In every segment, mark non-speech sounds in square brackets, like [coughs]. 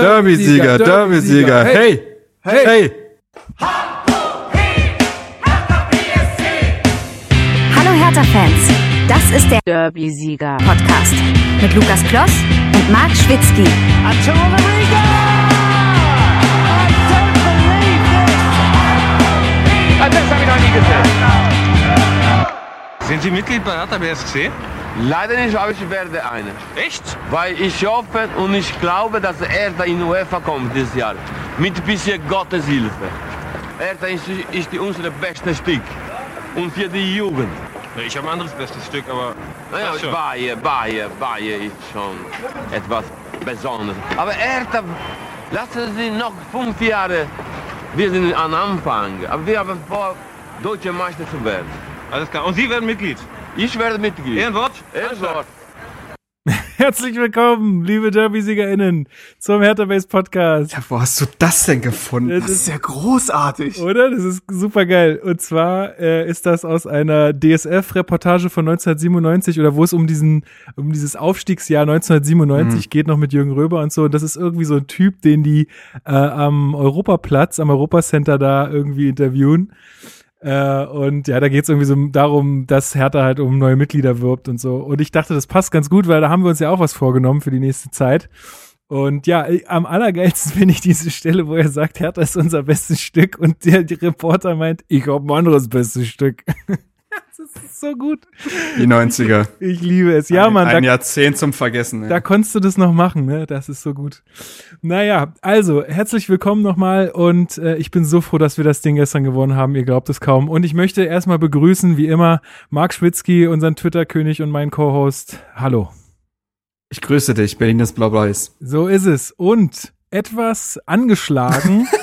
Derby-Sieger, Derby-Sieger. Hey, hey, hey. Hallo Hertha-Fans, das ist der Derby-Sieger-Podcast mit Lukas Kloss und Marc Schwitzky. Sind Sie Mitglied bei Hertha BSC? Leider nicht, aber ich werde einer. Echt? Weil ich hoffe und ich glaube, dass er da in UEFA kommt dieses Jahr. Mit ein bisschen Gottes Hilfe. Er ist, ist die unsere beste Stück. Und für die Jugend. Ich habe ein anderes bestes Stück, aber. Naja. Bayer, Bayer, Bayer ist schon etwas Besonderes. Aber er, lassen Sie noch fünf Jahre. Wir sind am Anfang. Aber wir haben vor, Deutsche Meister zu werden. Alles klar. Und Sie werden Mitglied. Ich werde Mitglied. Ehrenwort? Ehrenwort. [laughs] Herzlich willkommen, liebe Derby-SiegerInnen, zum Hertha Base Podcast. Ja, wo hast du das denn gefunden? Das Das ist- ist ja großartig. Oder? Das ist super geil. Und zwar äh, ist das aus einer DSF-Reportage von 1997 oder wo es um diesen, um dieses Aufstiegsjahr 1997 geht, noch mit Jürgen Röber und so. Und das ist irgendwie so ein Typ, den die äh, am Europaplatz, am Europacenter da irgendwie interviewen. Äh, und ja, da geht es irgendwie so darum, dass Hertha halt um neue Mitglieder wirbt und so. Und ich dachte, das passt ganz gut, weil da haben wir uns ja auch was vorgenommen für die nächste Zeit. Und ja, ich- am allergeilsten [laughs] finde ich diese Stelle, wo er sagt, Hertha ist unser bestes Stück und der Reporter meint, ich habe ein anderes bestes Stück. [laughs] [laughs] das ist so gut. Die 90er. Ich liebe es. Ja, ein, Mann, Ein da, Jahrzehnt zum Vergessen. da Ja. konntest du das noch machen, ne? Das ist so gut. Naja, also, herzlich willkommen nochmal und äh, ich bin so froh, dass wir das Ding gestern gewonnen haben. Ihr glaubt es kaum. Und ich möchte erstmal begrüßen, wie immer, Marc Schwitzky, unseren Twitter-König und meinen Co-Host. Hallo. Ich grüße dich, Berlin ist blau-weiß. So ist es. Und etwas angeschlagen. [laughs]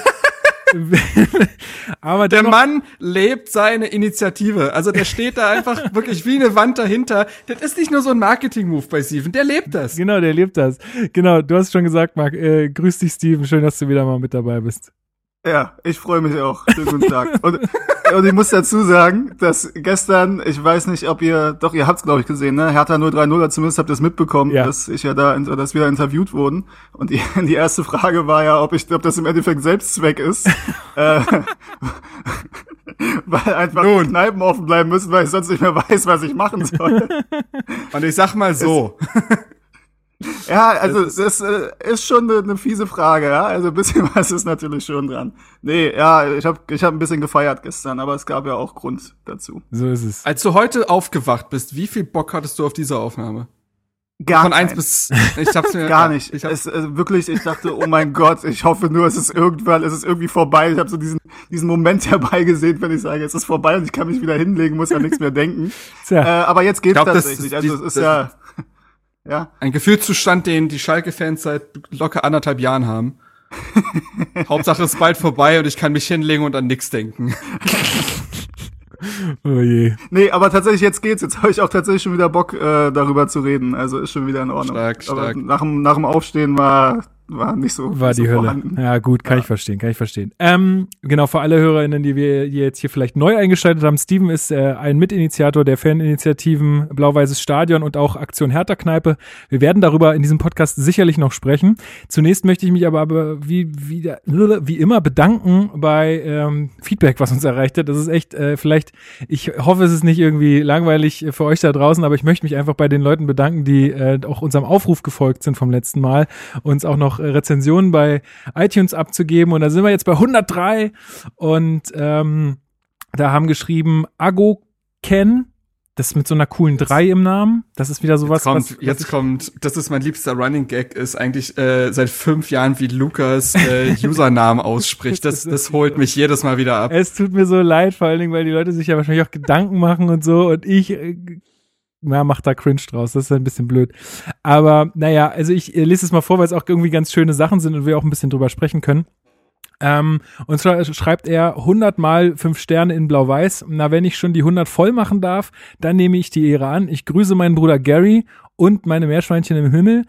[laughs] aber Der Mann lebt seine Initiative. Also der steht da einfach [laughs] wirklich wie eine Wand dahinter. Das ist nicht nur so ein Marketing-Move bei Steven, der lebt das. Genau, der lebt das. Genau, du hast schon gesagt, Marc. Äh, grüß dich, Steven. Schön, dass du wieder mal mit dabei bist. Ja, ich freue mich auch. Schönen guten Tag. Und, und ich muss dazu sagen, dass gestern, ich weiß nicht, ob ihr, doch, ihr habt's glaube ich gesehen, ne? Hertha 030, oder zumindest habt ihr es mitbekommen, Ja. dass ich ja da, dass wir da interviewt wurden. Und die, [laughs] die erste Frage war ja, ob ich, ob das im Endeffekt Selbstzweck ist. [laughs] äh, [laughs] weil einfach Nun. Kneipen offen bleiben müssen, weil ich sonst nicht mehr weiß, was ich machen soll. Und ich sag mal so, Ja, also das, äh, ist schon eine, eine fiese Frage, ja. Also ein bisschen [laughs] was ist natürlich schon dran. Nee, ja, ich habe ich hab ein bisschen gefeiert gestern, aber es gab ja auch Grund dazu. So ist es. als du heute aufgewacht bist, wie viel Bock hattest du auf diese Aufnahme? Gar Von eins bis, ich hab's mir [laughs] Gar nicht. Ich hab, es, äh, wirklich, ich dachte, oh mein [laughs] Gott, ich hoffe nur, es ist irgendwann, es ist irgendwie vorbei. Ich habe so diesen, diesen Moment herbeigesehen, wenn ich sage, es ist vorbei und ich kann mich wieder hinlegen, muss an nichts mehr denken. Tja. Äh, aber jetzt geht's glaub, das tatsächlich. ist also die- es ist das- ja, ja. ein Gefühlszustand, den die Schalke-Fans seit locker anderthalb Jahren haben. [laughs] Hauptsache es ist bald vorbei und ich kann mich hinlegen und an nix denken. [laughs] Oh je. Nee, aber tatsächlich, jetzt geht's. Jetzt habe ich auch tatsächlich schon wieder Bock, äh, darüber zu reden. Also ist schon wieder in Ordnung. Stark, Aber stark. nach dem, nach dem Aufstehen war, war nicht so. War die so Hölle. vorhanden. Ja, gut, kann ich verstehen, kann ich verstehen. Ähm, genau, für alle HörerInnen, die wir jetzt hier vielleicht neu eingeschaltet haben, Steven ist äh, ein Mitinitiator der Faninitiativen Blau-Weißes Stadion und auch Aktion Hertha-Kneipe. Wir werden darüber in diesem Podcast sicherlich noch sprechen. Zunächst möchte ich mich aber, aber wie, wie, wie immer bedanken bei ähm, Feedback, was uns erreicht hat. Das ist echt, äh, vielleicht, ich hoffe, es ist nicht irgendwie langweilig für euch da draußen, aber ich möchte mich einfach bei den Leuten bedanken, die äh, auch unserem Aufruf gefolgt sind vom letzten Mal, uns auch noch äh, Rezensionen bei iTunes abzugeben. Und da sind wir jetzt bei 103 und ähm, da haben geschrieben Ago Ken, das mit so einer coolen 3 im Namen. Das ist wieder sowas, Jetzt kommt, was, was jetzt kommt, das ist mein liebster Running Gag, ist eigentlich äh, seit fünf Jahren, wie Lukas äh, [laughs] Usernamen ausspricht. Das, das holt mich jedes Mal wieder ab. Es tut mir so leid, vor allen Dingen, weil die Leute sich ja wahrscheinlich auch Gedanken machen und so und ich äh, ja, mach da Cringe draus. Das ist ein bisschen blöd. Aber naja, also ich äh, lese es mal vor, weil es auch irgendwie ganz schöne Sachen sind und wir auch ein bisschen drüber sprechen können. Ähm, und zwar schreibt er 100 mal 5 Sterne in Blau-Weiß. Na, wenn ich schon die 100 voll machen darf, dann nehme ich die Ehre an. Ich grüße meinen Bruder Gary und meine Meerschweinchen im Himmel.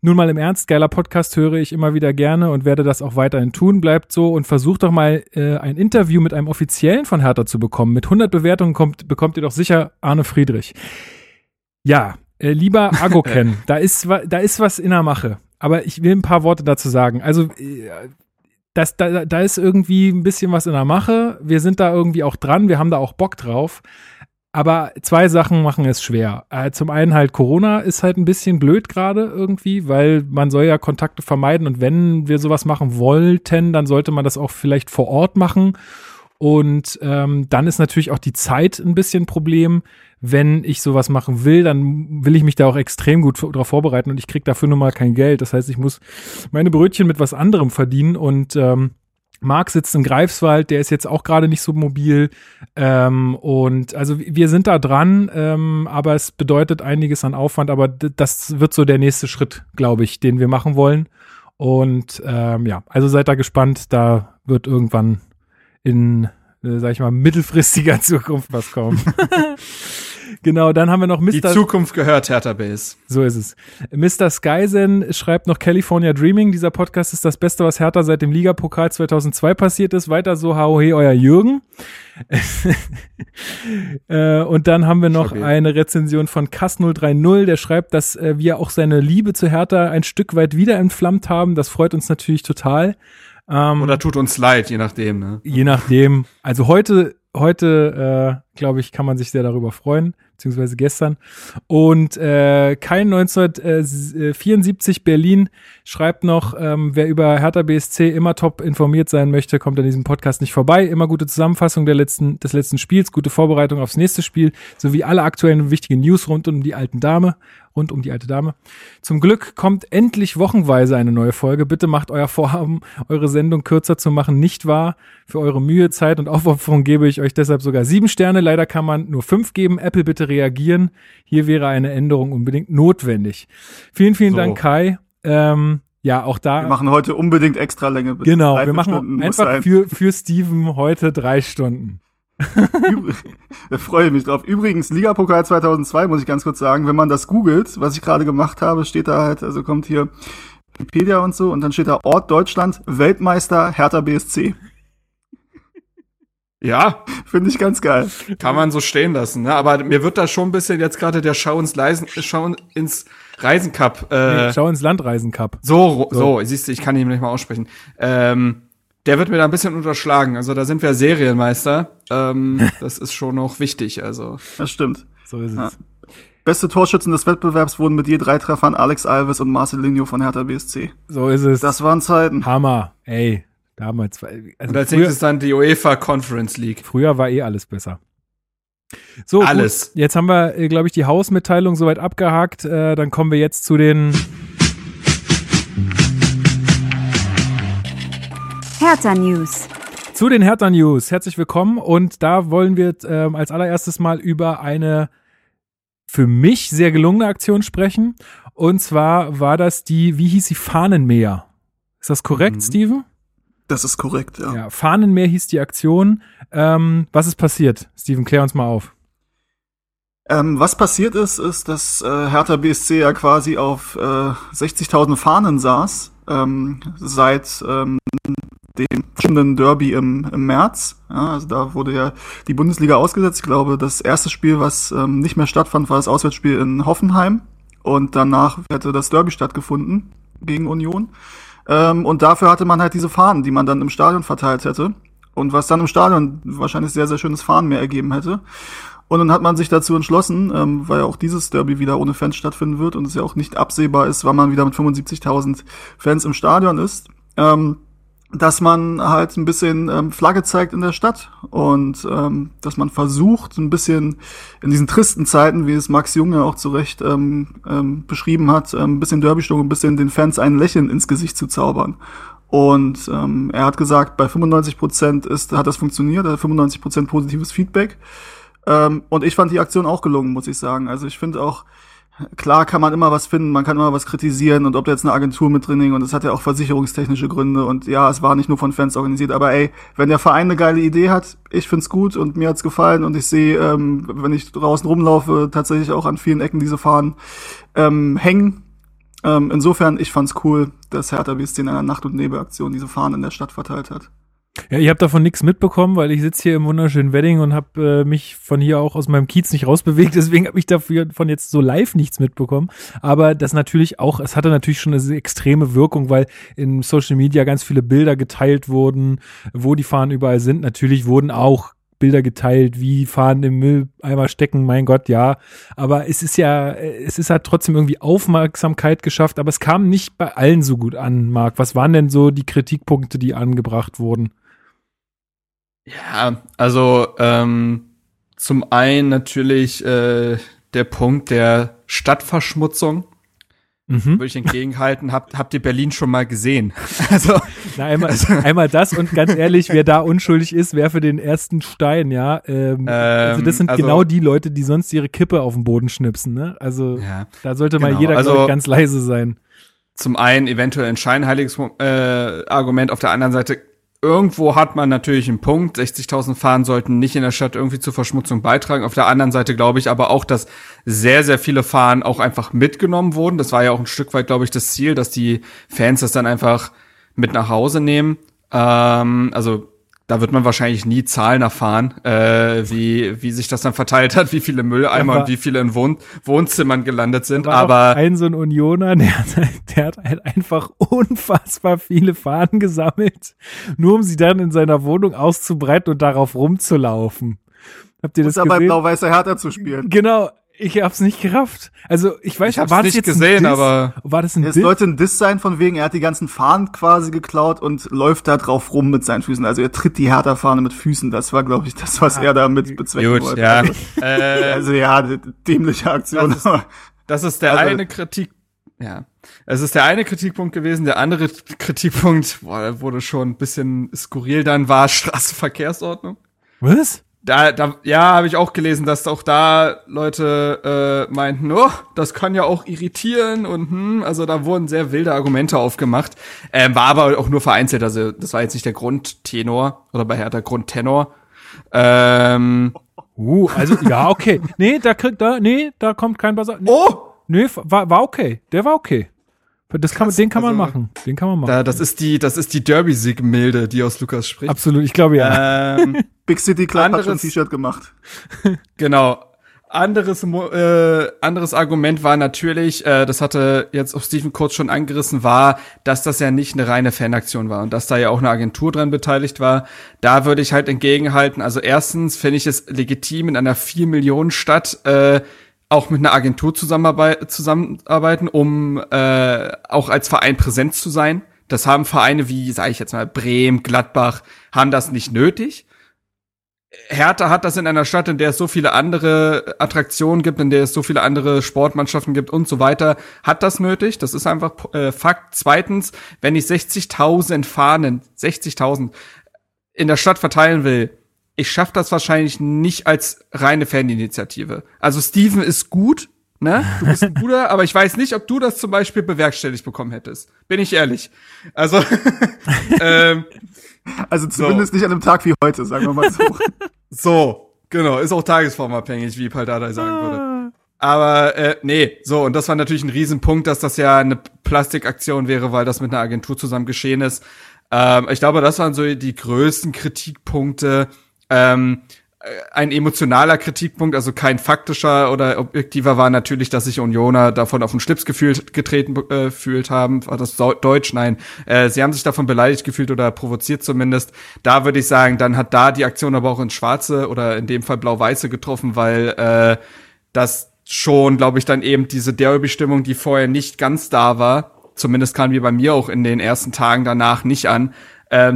Nun mal im Ernst, geiler Podcast höre ich immer wieder gerne und werde das auch weiterhin tun. Bleibt so und versucht doch mal äh, ein Interview mit einem Offiziellen von Hertha zu bekommen. Mit 100 Bewertungen kommt, bekommt ihr doch sicher Arne Friedrich. Ja, äh, lieber [laughs] Agoken, da ist da ist was in der Mache. aber ich will ein paar Worte dazu sagen. Also, äh, das, da, da ist irgendwie ein bisschen was in der Mache. Wir sind da irgendwie auch dran, wir haben da auch Bock drauf. Aber zwei Sachen machen es schwer. Äh, zum einen halt Corona ist halt ein bisschen blöd gerade irgendwie, weil man soll ja Kontakte vermeiden und wenn wir sowas machen wollten, dann sollte man das auch vielleicht vor Ort machen. Und ähm, dann ist natürlich auch die Zeit ein bisschen ein Problem. Wenn ich sowas machen will, dann will ich mich da auch extrem gut darauf vorbereiten und ich krieg dafür nun mal kein Geld. Das heißt, ich muss meine Brötchen mit was anderem verdienen und ähm, Marc sitzt in Greifswald, der ist jetzt auch gerade nicht so mobil. Ähm, und also wir sind da dran, ähm, aber es bedeutet einiges an Aufwand, aber das wird so der nächste Schritt, glaube ich, den wir machen wollen. Und ähm, ja, also seid da gespannt, da wird irgendwann in, äh, sag ich mal, mittelfristiger [laughs] Zukunft was kommen. [laughs] Genau, dann haben wir noch Mr. Die Zukunft gehört Hertha Base. So ist es. Mr. Skyzen schreibt noch California Dreaming. Dieser Podcast ist das Beste, was Hertha seit dem Ligapokal 2002 passiert ist. Weiter so, HOE, euer Jürgen. [laughs] äh, und dann haben wir noch Stabil. eine Rezension von Kass030, der schreibt, dass äh, wir auch seine Liebe zu Hertha ein Stück weit wieder entflammt haben. Das freut uns natürlich total. Ähm, Oder tut uns leid, je nachdem. Ne? Je nachdem. Also heute heute, äh, glaube ich, kann man sich sehr darüber freuen, beziehungsweise gestern. Und äh, kein 1974 Berlin schreibt noch, ähm, wer über Hertha BSC immer top informiert sein möchte, kommt an diesem Podcast nicht vorbei. Immer gute Zusammenfassung der letzten, des letzten Spiels, gute Vorbereitung aufs nächste Spiel, sowie alle aktuellen wichtigen News rund um die alten Dame rund um die alte Dame. Zum Glück kommt endlich wochenweise eine neue Folge. Bitte macht euer Vorhaben, eure Sendung kürzer zu machen, nicht wahr. Für eure Mühe, Zeit und Aufopferung gebe ich euch deshalb sogar sieben Sterne. Leider kann man nur fünf geben. Apple bitte reagieren. Hier wäre eine Änderung unbedingt notwendig. Vielen, vielen so. Dank, Kai. Ähm, ja, auch da. Wir machen heute unbedingt extra Länge. Genau, wir machen Stunden einfach für, für Steven heute drei Stunden [laughs] freue ich mich drauf. Übrigens, Ligapokal 2002 muss ich ganz kurz sagen, wenn man das googelt, was ich gerade gemacht habe, steht da halt, also kommt hier Wikipedia und so und dann steht da Ort Deutschland, Weltmeister Hertha BSC. Ja. Finde ich ganz geil. Kann man so stehen lassen, ne? Aber mir wird da schon ein bisschen jetzt gerade der Schau ins Leisen, Schau ins Reisen Cup. Äh, nee, Schau ins Landreisen Cup. So, so, so siehst du, ich kann ihn nicht mal aussprechen. Ähm, der wird mir da ein bisschen unterschlagen. Also da sind wir Serienmeister. Ähm, [laughs] das ist schon noch wichtig. Also das stimmt. So ist es. Ja. Beste Torschützen des Wettbewerbs wurden mit je drei Treffern Alex Alves und Marcelinho von Hertha BSC. So ist es. Das waren Zeiten. Hammer. Ey, damals. Also und als nächstes dann die UEFA Conference League. Früher war eh alles besser. So, alles. Gut. Jetzt haben wir, äh, glaube ich, die Hausmitteilung soweit abgehakt. Äh, dann kommen wir jetzt zu den Hertha News. Zu den Hertha News. Herzlich willkommen und da wollen wir ähm, als allererstes mal über eine für mich sehr gelungene Aktion sprechen. Und zwar war das die, wie hieß sie, Fahnenmäher. Ist das korrekt, mhm. Steven? Das ist korrekt, ja. Ja, Fahnenmäher hieß die Aktion. Ähm, was ist passiert? Steven, klär uns mal auf. Ähm, was passiert ist, ist, dass äh, Hertha BSC ja quasi auf äh, 60.000 Fahnen saß ähm, seit ähm, dem kommenden Derby im, im März. Ja, also da wurde ja die Bundesliga ausgesetzt. Ich glaube, das erste Spiel, was ähm, nicht mehr stattfand, war das Auswärtsspiel in Hoffenheim. Und danach hätte das Derby stattgefunden gegen Union. Ähm, und dafür hatte man halt diese Fahnen, die man dann im Stadion verteilt hätte. Und was dann im Stadion wahrscheinlich sehr, sehr schönes Fahren mehr ergeben hätte. Und dann hat man sich dazu entschlossen, ähm, weil auch dieses Derby wieder ohne Fans stattfinden wird und es ja auch nicht absehbar ist, wann man wieder mit 75.000 Fans im Stadion ist, ähm, dass man halt ein bisschen ähm, Flagge zeigt in der Stadt und ähm, dass man versucht, ein bisschen in diesen tristen Zeiten, wie es Max Junge auch zu Recht ähm, ähm, beschrieben hat, ähm, ein bisschen Derbystimmung, ein bisschen den Fans ein Lächeln ins Gesicht zu zaubern. Und ähm, er hat gesagt, bei 95 Prozent ist, hat das funktioniert, er hat 95 Prozent positives Feedback. Ähm, und ich fand die Aktion auch gelungen, muss ich sagen. Also ich finde auch, klar kann man immer was finden, man kann immer was kritisieren und ob da jetzt eine Agentur mit drin und es hat ja auch versicherungstechnische Gründe und ja, es war nicht nur von Fans organisiert, aber ey, wenn der Verein eine geile Idee hat, ich find's gut und mir hat's gefallen und ich sehe, ähm, wenn ich draußen rumlaufe, tatsächlich auch an vielen Ecken diese Fahnen ähm, hängen. Ähm, insofern, ich fand's cool, dass Hertha BSC in einer Nacht- und Nebelaktion diese Fahnen in der Stadt verteilt hat. Ja, ich habe davon nichts mitbekommen, weil ich sitze hier im wunderschönen Wedding und habe äh, mich von hier auch aus meinem Kiez nicht rausbewegt. [laughs] Deswegen habe ich davon jetzt so live nichts mitbekommen. Aber das natürlich auch, es hatte natürlich schon eine extreme Wirkung, weil in Social Media ganz viele Bilder geteilt wurden, wo die Fahnen überall sind. Natürlich wurden auch Bilder geteilt, wie Fahnen im Mülleimer stecken, mein Gott, ja. Aber es ist ja, es ist halt trotzdem irgendwie Aufmerksamkeit geschafft, aber es kam nicht bei allen so gut an, Marc. Was waren denn so die Kritikpunkte, die angebracht wurden? Ja, also ähm, zum einen natürlich äh, der Punkt der Stadtverschmutzung. Mhm. Würde ich entgegenhalten, habt, habt ihr Berlin schon mal gesehen? [laughs] Also, Na, einmal, also, einmal das und ganz ehrlich, wer da unschuldig ist, wer für den ersten Stein, ja. Ähm, ähm, also das sind also, genau die Leute, die sonst ihre Kippe auf den Boden schnipsen, ne? Also ja, da sollte mal genau. jeder also, ganz leise sein. Zum einen eventuell ein scheinheiliges äh, Argument, auf der anderen Seite irgendwo hat man natürlich einen Punkt. 60.000 Fahnen sollten nicht in der Stadt irgendwie zur Verschmutzung beitragen. Auf der anderen Seite glaube ich aber auch, dass sehr, sehr viele Fahnen auch einfach mitgenommen wurden. Das war ja auch ein Stück weit, glaube ich, das Ziel, dass die Fans das dann einfach mit nach Hause nehmen. Ähm, also da wird man wahrscheinlich nie Zahlen erfahren, äh, wie, wie sich das dann verteilt hat, wie viele Mülleimer ja, und wie viele in Wohn Wohnzimmern gelandet sind. aber ein so ein Unioner, [laughs] der, der hat halt einfach unfassbar viele Fahnen gesammelt, nur um sie dann in seiner Wohnung auszubreiten und darauf rumzulaufen. Habt ihr das und dabei blau-weißer Härter zu spielen. Genau, ich hab's nicht gerafft. Also ich weiß, ich hab's war nicht das jetzt gesehen, aber war das ein Es sollte ein Diss sein von wegen, er hat die ganzen Fahnen quasi geklaut und läuft da drauf rum mit seinen Füßen. Also er tritt die Hertha-Fahne mit Füßen. Das war, glaube ich, das, was ah, er damit bezwecken gut, wollte. Ja. Also, [laughs] also ja, dämliche Aktion. Das ist, das ist der also, eine Kritik. Ja, es ist der eine Kritikpunkt gewesen. Der andere Kritikpunkt, boah, wurde schon ein bisschen skurril dann, war Straßenverkehrsordnung. Was? Da, da ja, habe ich auch gelesen, dass auch da Leute äh, meinten, oh, das kann ja auch irritieren und hm, also da wurden sehr wilde Argumente aufgemacht. Ähm, war aber auch nur vereinzelt, also das war jetzt nicht der Grundtenor oder bei Hertha Grundtenor. Ähm, uh, also ja, okay. Nee, da kriegt da nee, da kommt kein Basar. Nee, oh, nee, war, war okay. Der war okay. Das kann, den kann man also, machen. Den kann man machen. Da, das ist die, das ist die Derby-Sieg-Milde, die aus Lukas spricht. Absolut, ich glaube ja. Ähm, [laughs] Big City Club hat schon ein T-Shirt gemacht. [laughs] genau. Anderes, äh, anderes Argument war natürlich, äh, das hatte jetzt auch Stephen kurz schon angerissen, war, dass das ja nicht eine reine Fanaktion war und dass da ja auch eine Agentur dran beteiligt war. Da würde ich halt entgegenhalten, also erstens finde ich es legitim in einer vier Millionen Stadt äh, auch mit einer Agentur zusammenarbeiten, um äh, auch als Verein präsent zu sein. Das haben Vereine wie, sage ich jetzt mal, Bremen, Gladbach, haben das nicht nötig. Hertha hat das in einer Stadt, in der es so viele andere Attraktionen gibt, in der es so viele andere Sportmannschaften gibt und so weiter, hat das nötig. Das ist einfach äh, Fakt. Zweitens, wenn ich 60.000 Fahnen, 60.000 in der Stadt verteilen will, ich schaff das wahrscheinlich nicht als reine Faninitiative. Also Steven ist gut, ne? Du bist ein guter, [laughs] aber ich weiß nicht, ob du das zum Beispiel bewerkstelligt bekommen hättest. Bin ich ehrlich. Also, [laughs] ähm, also zumindest so. nicht an einem Tag wie heute, sagen wir mal so. [laughs] so, genau, ist auch tagesformabhängig, wie Paldada sagen würde. Aber äh, nee, so, und das war natürlich ein Riesenpunkt, dass das ja eine Plastikaktion wäre, weil das mit einer Agentur zusammen geschehen ist. Ähm, ich glaube, das waren so die größten Kritikpunkte ähm, ein emotionaler Kritikpunkt, also kein faktischer oder objektiver war natürlich, dass sich Unioner davon auf den Schlips gefühlt, getreten äh, fühlt haben. War das Deutsch? Nein. Äh, sie haben sich davon beleidigt gefühlt oder provoziert zumindest. Da würde ich sagen, dann hat da die Aktion aber auch ins Schwarze oder in dem Fall Blau-Weiße getroffen, weil äh, das schon, glaube ich, dann eben diese Derby-Stimmung, die vorher nicht ganz da war, zumindest kam die bei mir auch in den ersten Tagen danach nicht an, äh,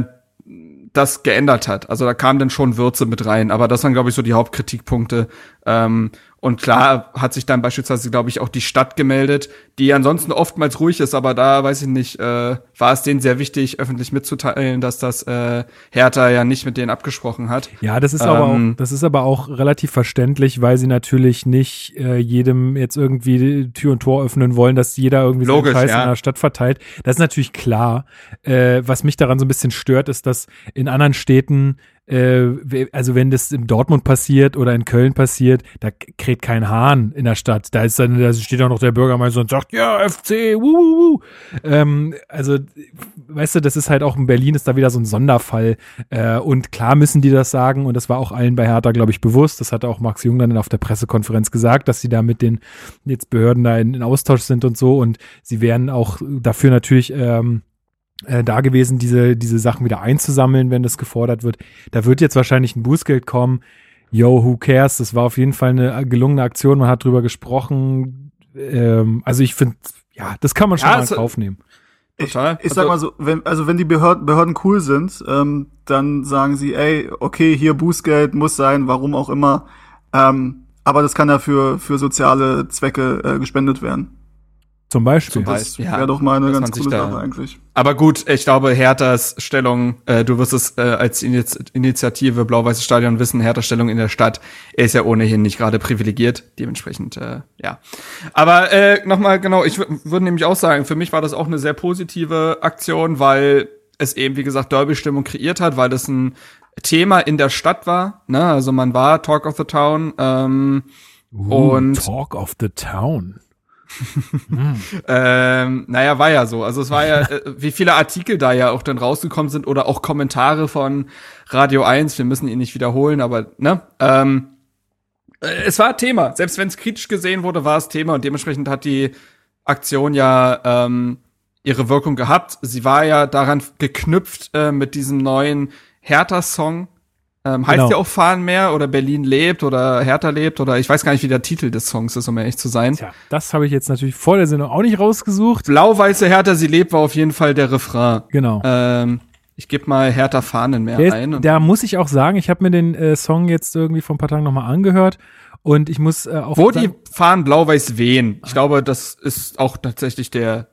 das geändert hat. Also da kam dann schon Würze mit rein, aber das waren, glaube ich, so die Hauptkritikpunkte. Ähm, und klar hat sich dann beispielsweise, glaube ich, auch die Stadt gemeldet, die ansonsten oftmals ruhig ist, aber da weiß ich nicht, äh, war es denen sehr wichtig, öffentlich mitzuteilen, dass das äh, Hertha ja nicht mit denen abgesprochen hat. Ja, das ist ähm, aber auch, ähm, das ist aber auch relativ verständlich, weil sie natürlich nicht äh, jedem jetzt irgendwie Tür und Tor öffnen wollen, dass jeder irgendwie logisch, so Scheiß ja. in der Stadt verteilt. Das ist natürlich klar. Äh, was mich daran so ein bisschen stört, ist, dass in anderen Städten äh, also wenn das in Dortmund passiert oder in Köln passiert, da kräht kein Hahn in der Stadt. Da ist dann, da steht auch noch der Bürgermeister und sagt, ja, FC, wuh, wuh. Ähm, also, weißt du, das ist halt auch in Berlin ist da wieder so ein Sonderfall. Äh, und klar müssen die das sagen und das war auch allen bei Hertha, glaube ich, bewusst. Das hatte auch Max Jung dann auf der Pressekonferenz gesagt, dass sie da mit den jetzt Behörden da in, in Austausch sind und so und sie werden auch dafür natürlich ähm, äh, da gewesen, diese, diese Sachen wieder einzusammeln, wenn das gefordert wird. Da wird jetzt wahrscheinlich ein Bußgeld kommen. Yo, who cares? Das war auf jeden Fall eine gelungene Aktion. Man hat drüber gesprochen. Ähm, also ich finde, ja, das kann man schon Ja, mal in also- Kauf nehmen. Total. Ich sag mal so, wenn, also wenn die Behörden, Behörden cool sind, ähm, dann sagen sie, ey, okay, hier Bußgeld muss sein, warum auch immer. Ähm, aber das kann ja für, für soziale Zwecke äh, gespendet werden. Zum Beispiel. Zum Das Beispiel, ja, wäre doch mal eine ganz coole da- Sache eigentlich. Aber gut, ich glaube, Herthas Stellung, äh, du wirst es äh, als Iniz Initiative Blau-Weißes Stadion wissen, Herthas Stellung in der Stadt er ist ja ohnehin nicht gerade privilegiert, dementsprechend, äh, ja. Aber äh, nochmal, genau, ich wür- würde nämlich auch sagen, für mich war das auch eine sehr positive Aktion, weil es eben, wie gesagt, Derby-Stimmung kreiert hat, weil das ein Thema in der Stadt war, ne, also man war Talk of the Town, ähm, und Talk of the Town. [laughs] Ähm, naja, war ja so. Also es war ja, äh, wie viele Artikel da ja auch dann rausgekommen sind oder auch Kommentare von Radio 1, wir müssen ihn nicht wiederholen, aber ne? Ähm, äh, es war Thema. Selbst wenn es kritisch gesehen wurde, war es Thema und dementsprechend hat die Aktion ja ähm, ihre Wirkung gehabt. Sie war ja daran geknüpft äh, mit diesem neuen Hertha-Song. Ähm, heißt Genau. ja auch Fahren mehr oder Berlin lebt oder Hertha lebt oder ich weiß gar nicht, wie der Titel des Songs ist, um ehrlich zu sein. Tja, das habe ich jetzt natürlich vor der Sendung auch nicht rausgesucht. Blau-weiße Hertha, sie lebt, war auf jeden Fall der Refrain. Genau. Ähm, ich gebe mal Hertha Fahnen mehr Der ein. da muss ich auch sagen, ich habe mir den äh, Song jetzt irgendwie vor ein paar Tagen nochmal angehört und ich muss äh, auch wo die Fahnen blau-weiß wehen. Ich glaube, das ist auch tatsächlich der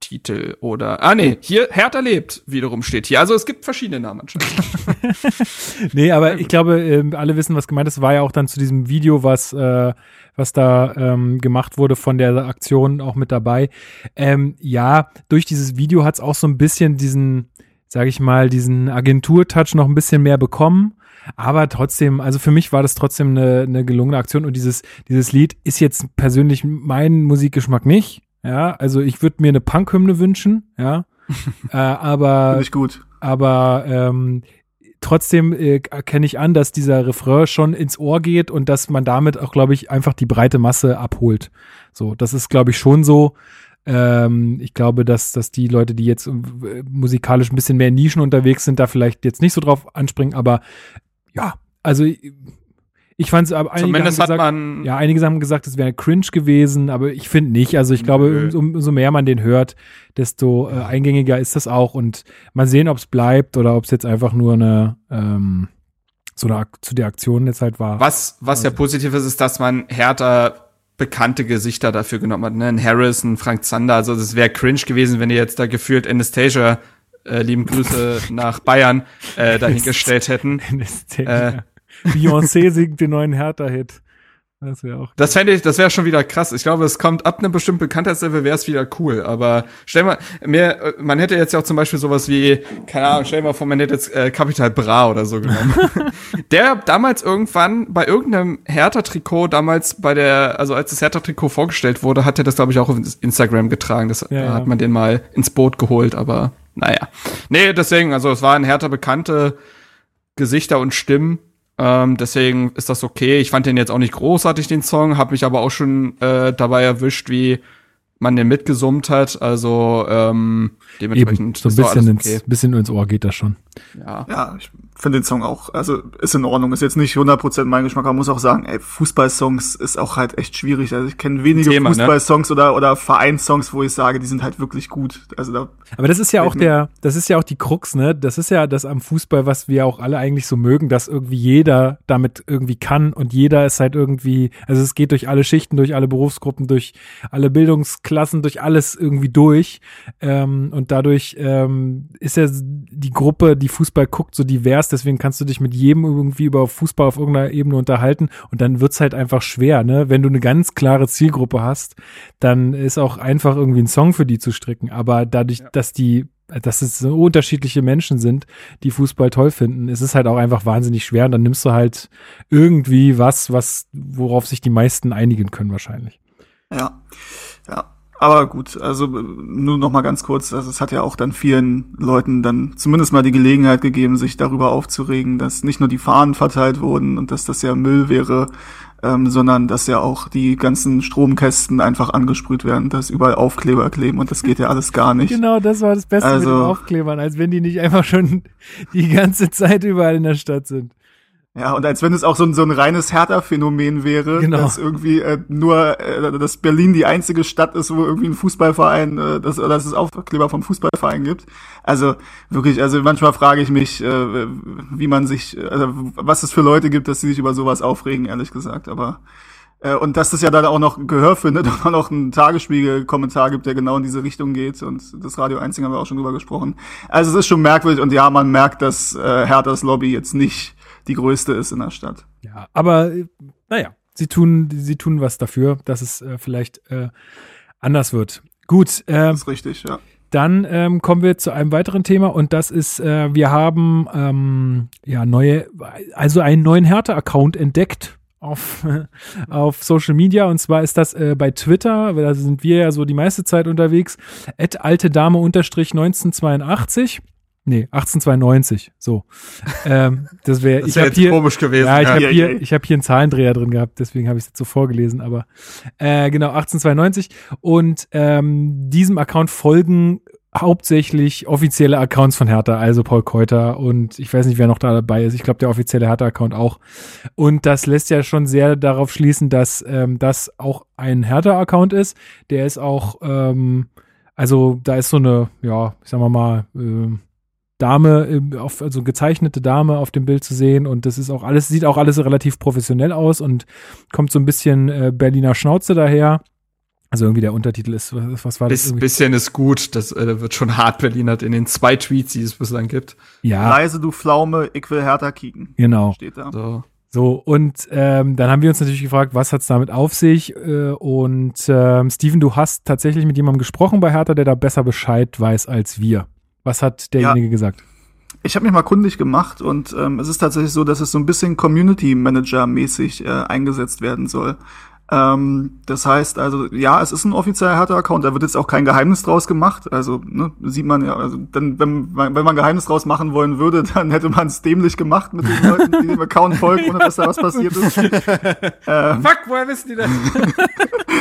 Titel oder ah nee, hier Hertha lebt wiederum steht hier. Also es gibt verschiedene Namen anscheinend. [laughs] Nee, aber ich glaube, ähm, alle wissen, was gemeint ist. War ja auch dann zu diesem Video, was, äh, was da ähm, gemacht wurde von der Aktion auch mit dabei. Ähm, ja, durch dieses Video hat's auch so ein bisschen diesen, sage ich mal, diesen Agentur-Touch noch ein bisschen mehr bekommen. Aber trotzdem, also für mich war das trotzdem eine, eine gelungene Aktion und dieses, dieses Lied ist jetzt persönlich mein Musikgeschmack nicht. Ja, also ich würde mir eine Punk-Hymne wünschen, ja. [laughs] äh, aber Finde ich gut. aber ähm, trotzdem äh, erkenne ich an, dass dieser Refrain schon ins Ohr geht und dass man damit auch, glaube ich, einfach die breite Masse abholt. So, das ist, glaube ich, schon so. Ähm, ich glaube, dass, dass die Leute, die jetzt äh, musikalisch ein bisschen mehr in Nischen unterwegs sind, da vielleicht jetzt nicht so drauf anspringen, aber ja, also ich, fand es aber einige Zumindest haben hat gesagt, man ja, einige haben gesagt, es wäre cringe gewesen, aber ich finde nicht. Also ich glaube, umso, umso mehr man den hört, desto äh, eingängiger ist das auch. Und mal sehen, ob es bleibt oder ob es jetzt einfach nur eine ähm, so eine zu der Aktion jetzt halt war. was was ja positiv ist, ist, dass man Hertha bekannte Gesichter dafür genommen hat, ne? Ein Harris, ein Frank Zander, also es wäre cringe gewesen, wenn die jetzt da gefühlt Anastasia äh, lieben Grüße [laughs] nach Bayern äh, dahingestellt hätten. [laughs] Äh. Beyoncé singt den neuen Hertha-Hit. Das wäre auch. Das fände ich, das wäre schon wieder krass. Ich glaube, es kommt ab einem bestimmten Bekanntheitslevel wäre es wieder cool. Aber stell mal, mir, äh, man hätte jetzt ja auch zum Beispiel sowas wie, keine Ahnung, stell mal vor, man hätte jetzt äh, Capital Bra oder so genommen. [laughs] Der damals irgendwann bei irgendeinem Hertha-Trikot, damals bei der, also als das Hertha-Trikot vorgestellt wurde, hat er das, glaube ich, auch auf Instagram getragen. Das Ja, ja. hat man den mal ins Boot geholt, aber naja. Nee, deswegen, also es waren Hertha bekannte Gesichter und Stimmen. Ähm, deswegen ist das okay. Ich fand den jetzt auch nicht großartig, den Song, habe mich aber auch schon äh, dabei erwischt, wie man den mitgesummt hat. Also ähm, Eben, dementsprechend so ein bisschen alles ins, bisschen ins Ohr geht das schon. Ja. Ja, ich finde den Song auch, also ist in Ordnung. Ist jetzt nicht 100% mein Geschmack, aber muss auch sagen, ey, Fußballsongs ist auch halt echt schwierig. Also ich kenne wenige Thema, ne? Fußballsongs oder, oder Vereinssongs, wo ich sage, die sind halt wirklich gut. Also da, Aber das ist ja auch der, das ist ja auch die Krux, ne? Das ist ja das am Fußball, was wir auch alle eigentlich so mögen, dass irgendwie jeder damit irgendwie kann und jeder ist halt irgendwie, also es geht durch alle Schichten, durch alle Berufsgruppen, durch alle Bildungsklassen, durch alles irgendwie durch. Ähm, und dadurch ähm, ist ja die Gruppe, die Fußball guckt, so divers, deswegen kannst du dich mit jedem irgendwie über Fußball auf irgendeiner Ebene unterhalten und dann wird's halt einfach schwer, ne? Wenn du eine ganz klare Zielgruppe hast, dann ist auch einfach irgendwie ein Song für die zu stricken. Aber dadurch, dass die dass es so unterschiedliche Menschen sind, die Fußball toll finden. Es ist halt auch einfach wahnsinnig schwer und dann nimmst du halt irgendwie was, was, worauf sich die meisten einigen können wahrscheinlich. Ja, ja. Aber gut, also nur noch mal ganz kurz, also es hat ja auch dann vielen Leuten dann zumindest mal die Gelegenheit gegeben, sich darüber aufzuregen, dass nicht nur die Fahnen verteilt wurden und dass das ja Müll wäre, ähm, sondern dass ja auch die ganzen Stromkästen einfach angesprüht werden, dass überall Aufkleber kleben und das geht ja alles gar nicht. Genau, das war das Beste Also- mit den Aufklebern, als wenn die nicht einfach schon die ganze Zeit überall in der Stadt sind. Ja, und als wenn es auch so ein, so ein reines Hertha-Phänomen wäre, Genau. dass irgendwie äh, nur, äh, dass Berlin die einzige Stadt ist, wo irgendwie ein Fußballverein, äh, dass, dass es Aufkleber vom Fußballverein gibt. Also wirklich, also manchmal frage ich mich, äh, wie man sich, also was es für Leute gibt, dass sie sich über sowas aufregen, ehrlich gesagt. Aber äh, und dass das ja dann auch noch Gehör findet [laughs] und auch noch einen Tagesspiegel-Kommentar gibt, der genau in diese Richtung geht. Und das Radio 1 haben wir auch schon drüber gesprochen. Also es ist schon merkwürdig und ja, man merkt, dass äh, Herthas Lobby jetzt nicht die größte ist in der Stadt. Ja, aber äh, naja, sie tun, sie tun was dafür, dass es äh, vielleicht äh, anders wird. Gut, äh, Das ist richtig, ja. Dann ähm, kommen wir zu einem weiteren Thema und das ist, äh, wir haben ähm, ja neue, also einen neuen Hertha-Account entdeckt auf, [laughs] auf Social Media und zwar ist das äh, bei Twitter, da sind wir ja so die meiste Zeit unterwegs, alte Dame unterstrich 1982. Nee, 1892, so. ähm, das wäre, [laughs] Das ich habe jetzt hier, komisch gewesen. ja, ich habe Ja, hier, ja. ich habe hier einen Zahlendreher drin gehabt, deswegen habe ich es jetzt so vorgelesen, aber äh, genau 1892 und ähm, diesem Account folgen hauptsächlich offizielle Accounts von Hertha, also Paul Keuter und ich weiß nicht, wer noch da dabei ist. Ich glaube, der offizielle Hertha-Account auch. Und das lässt ja schon sehr darauf schließen, dass ähm, das auch ein Hertha-Account ist. Der ist auch, ähm, also da ist so eine, ja, ich sag mal mal, ähm, Dame, im- auf, also gezeichnete Dame auf dem Bild zu sehen und das ist auch alles, sieht auch alles relativ professionell aus und kommt so ein bisschen äh, Berliner Schnauze daher. Also irgendwie der Untertitel ist, was, was war das? Bis, Irgendwie? bisschen ist gut, das äh, wird schon hart Berlinert in den zwei Tweets, die es bislang gibt. Ja, Leise, du Pflaume, ich will Hertha kicken. genau. Steht da. So. So, und ähm, dann haben wir uns natürlich gefragt, was hat's damit auf sich? Äh, und ähm, Steven, du hast tatsächlich mit jemandem gesprochen bei Hertha, der da besser Bescheid weiß als wir. Was hat derjenige gesagt? Ich habe mich mal kundig gemacht und ähm, es ist tatsächlich so, dass es so ein bisschen Community Manager mäßig äh, eingesetzt werden soll. Ähm, das heißt also, ja, es ist ein offizieller Hertha-Account, da wird jetzt auch kein Geheimnis draus gemacht. Also ne, sieht man ja, also dann, wenn, man- wenn man Geheimnis draus machen wollen würde, [laughs] dann hätte man es dämlich gemacht mit den Leuten, die dem Account folgen, ohne dass da was passiert ist. [laughs] Fuck, woher wissen die das? [laughs]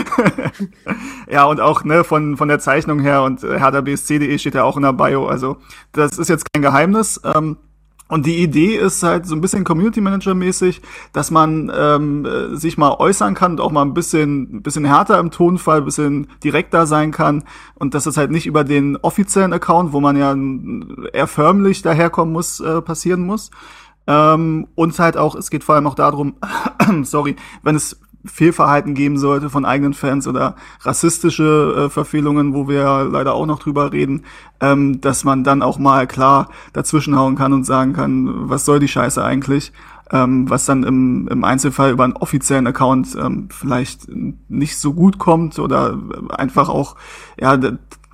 Ja, und auch ne, von, von der Zeichnung her und äh, hertherbsc.de steht ja auch in der Bio. Also das ist jetzt kein Geheimnis. Ähm, und die Idee ist halt so ein bisschen Community Manager mäßig, dass man ähm, äh, sich mal äußern kann und auch mal ein bisschen, ein bisschen härter im Tonfall, ein bisschen direkter sein kann und dass es halt nicht über den offiziellen Account, wo man ja eher förmlich daherkommen muss, äh, passieren muss. Ähm, und halt auch, es geht vor allem auch darum, [clears throat] sorry, wenn es Fehlverhalten geben sollte von eigenen Fans oder rassistische äh, Verfehlungen, wo wir leider auch noch drüber reden, ähm, dass man dann auch mal klar dazwischenhauen kann und sagen kann, was soll die Scheiße eigentlich? Ähm, was dann im, im Einzelfall über einen offiziellen Account ähm, vielleicht nicht so gut kommt oder einfach auch ja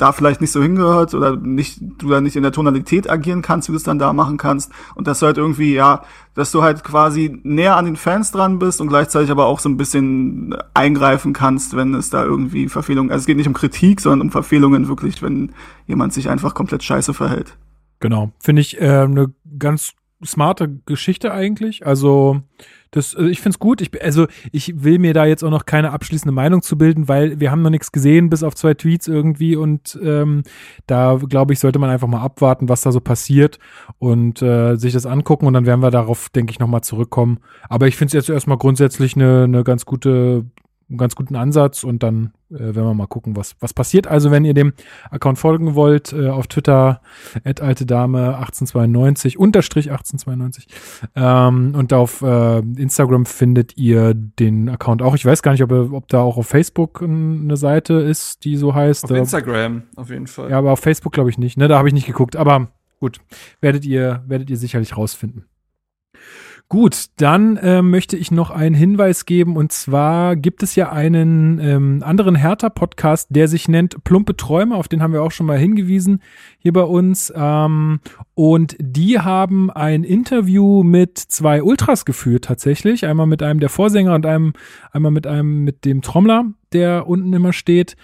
da vielleicht nicht so hingehört oder nicht du da nicht in der Tonalität agieren kannst, wie du es dann da machen kannst und dass du halt irgendwie ja, dass du halt quasi näher an den Fans dran bist und gleichzeitig aber auch so ein bisschen eingreifen kannst, wenn es da irgendwie Verfehlungen, also es geht nicht um Kritik, sondern um Verfehlungen wirklich, wenn jemand sich einfach komplett scheiße verhält. Genau. Finde ich äh, eine ganz smarte Geschichte eigentlich. Also das, äh, ich finde es gut. Ich, also ich will mir da jetzt auch noch keine abschließende Meinung zu bilden, weil wir haben noch nichts gesehen, bis auf zwei Tweets irgendwie und ähm, da glaube ich, sollte man einfach mal abwarten, was da so passiert und äh, sich das angucken und dann werden wir darauf, denke ich, nochmal zurückkommen. Aber ich finde es jetzt erstmal grundsätzlich eine, eine ganz gute einen ganz guten Ansatz und dann werden wir mal gucken, was, was passiert. Also wenn ihr dem Account folgen wollt, äh, auf Twitter, at alte Dame 1892, unterstrich 1892 ähm, und auf äh, Instagram findet ihr den Account auch. Ich weiß gar nicht, ob, ob da auch auf Facebook eine Seite ist, die so heißt. Auf Da- Instagram, auf jeden Fall. ja, aber auf Facebook glaube ich nicht. Ne, da habe ich nicht geguckt. Aber gut, werdet ihr werdet ihr sicherlich rausfinden. Gut, dann äh, möchte ich noch einen Hinweis geben und zwar gibt es ja einen ähm, anderen Hertha-Podcast, der sich nennt Plumpe Träume, auf den haben wir auch schon mal hingewiesen hier bei uns. Ähm, und die haben ein Interview mit zwei Ultras geführt tatsächlich, einmal mit einem der Vorsänger und einem einmal mit einem mit dem Trommler, der unten immer steht.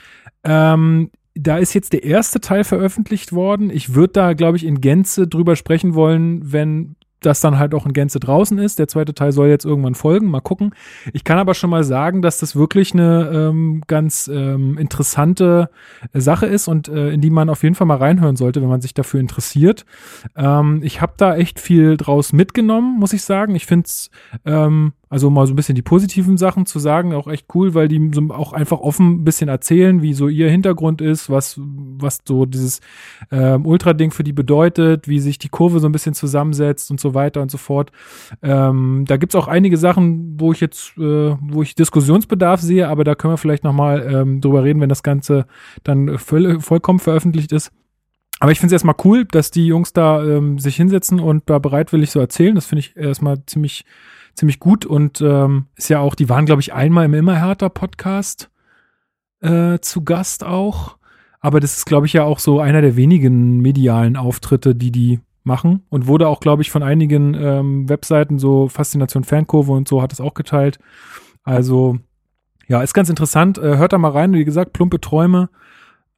Ähm, da ist jetzt der erste Teil veröffentlicht worden. Ich würde da, glaube ich, in Gänze drüber sprechen wollen, wenn das dann halt auch in Gänze draußen ist. Der zweite Teil soll jetzt irgendwann folgen, mal gucken. Ich kann aber schon mal sagen, dass das wirklich eine ähm, ganz ähm, interessante Sache ist und äh, in die man auf jeden Fall mal reinhören sollte, wenn man sich dafür interessiert. Ähm, ich habe da echt viel draus mitgenommen, muss ich sagen. Ich finde es ähm, also mal so ein bisschen die positiven Sachen zu sagen, auch echt cool, weil die so auch einfach offen ein bisschen erzählen, wie so ihr Hintergrund ist, was, was so dieses ähm, Ultra-Ding für die bedeutet, wie sich die Kurve so ein bisschen zusammensetzt und so weiter und so fort. Ähm, da gibt's auch einige Sachen, wo ich jetzt, äh, wo ich Diskussionsbedarf sehe, aber da können wir vielleicht nochmal ähm, drüber reden, wenn das Ganze dann voll, vollkommen veröffentlicht ist. Aber ich finde es erstmal cool, dass die Jungs da ähm, sich hinsetzen und da bereitwillig so erzählen. Das finde ich erstmal ziemlich ziemlich gut und ähm, ist ja auch, die waren, glaube ich, einmal im Immerhärter Podcast äh, zu Gast auch. Aber das ist, glaube ich, ja auch so einer der wenigen medialen Auftritte, die die machen und wurde auch, glaube ich, von einigen ähm, Webseiten, so Faszination Fankurve und so, hat es auch geteilt. Also, ja, ist ganz interessant. Äh, hört da mal rein. Wie gesagt, plumpe Träume.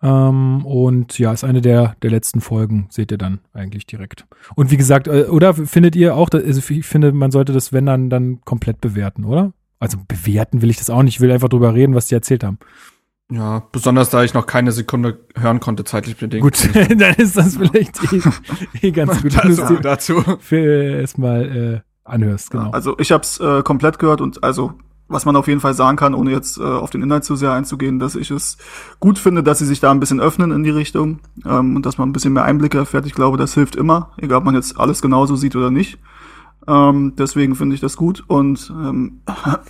Ähm, und ja, ist eine der, der letzten Folgen, seht ihr dann eigentlich direkt. Und wie gesagt, äh, oder findet ihr auch, dass, also ich finde, man sollte das, wenn dann, dann komplett bewerten, oder? Also bewerten will ich das auch nicht, ich will einfach drüber reden, was die erzählt haben. Ja, besonders da ich noch keine Sekunde hören konnte, zeitlich bedingt. Gut, [laughs] dann ist das vielleicht eh, eh ganz gut, dazu, du dazu. für äh, erstmal äh, anhörst, genau. Also ich habe es äh, komplett gehört und also was man auf jeden Fall sagen kann, ohne jetzt äh, auf den Inhalt zu sehr einzugehen, dass ich es gut finde, dass sie sich da ein bisschen öffnen in die Richtung ähm, und dass man ein bisschen mehr Einblicke erfährt. Ich glaube, das hilft immer, egal ob man jetzt alles genauso sieht oder nicht. Ähm, deswegen finde ich das gut. Und ähm,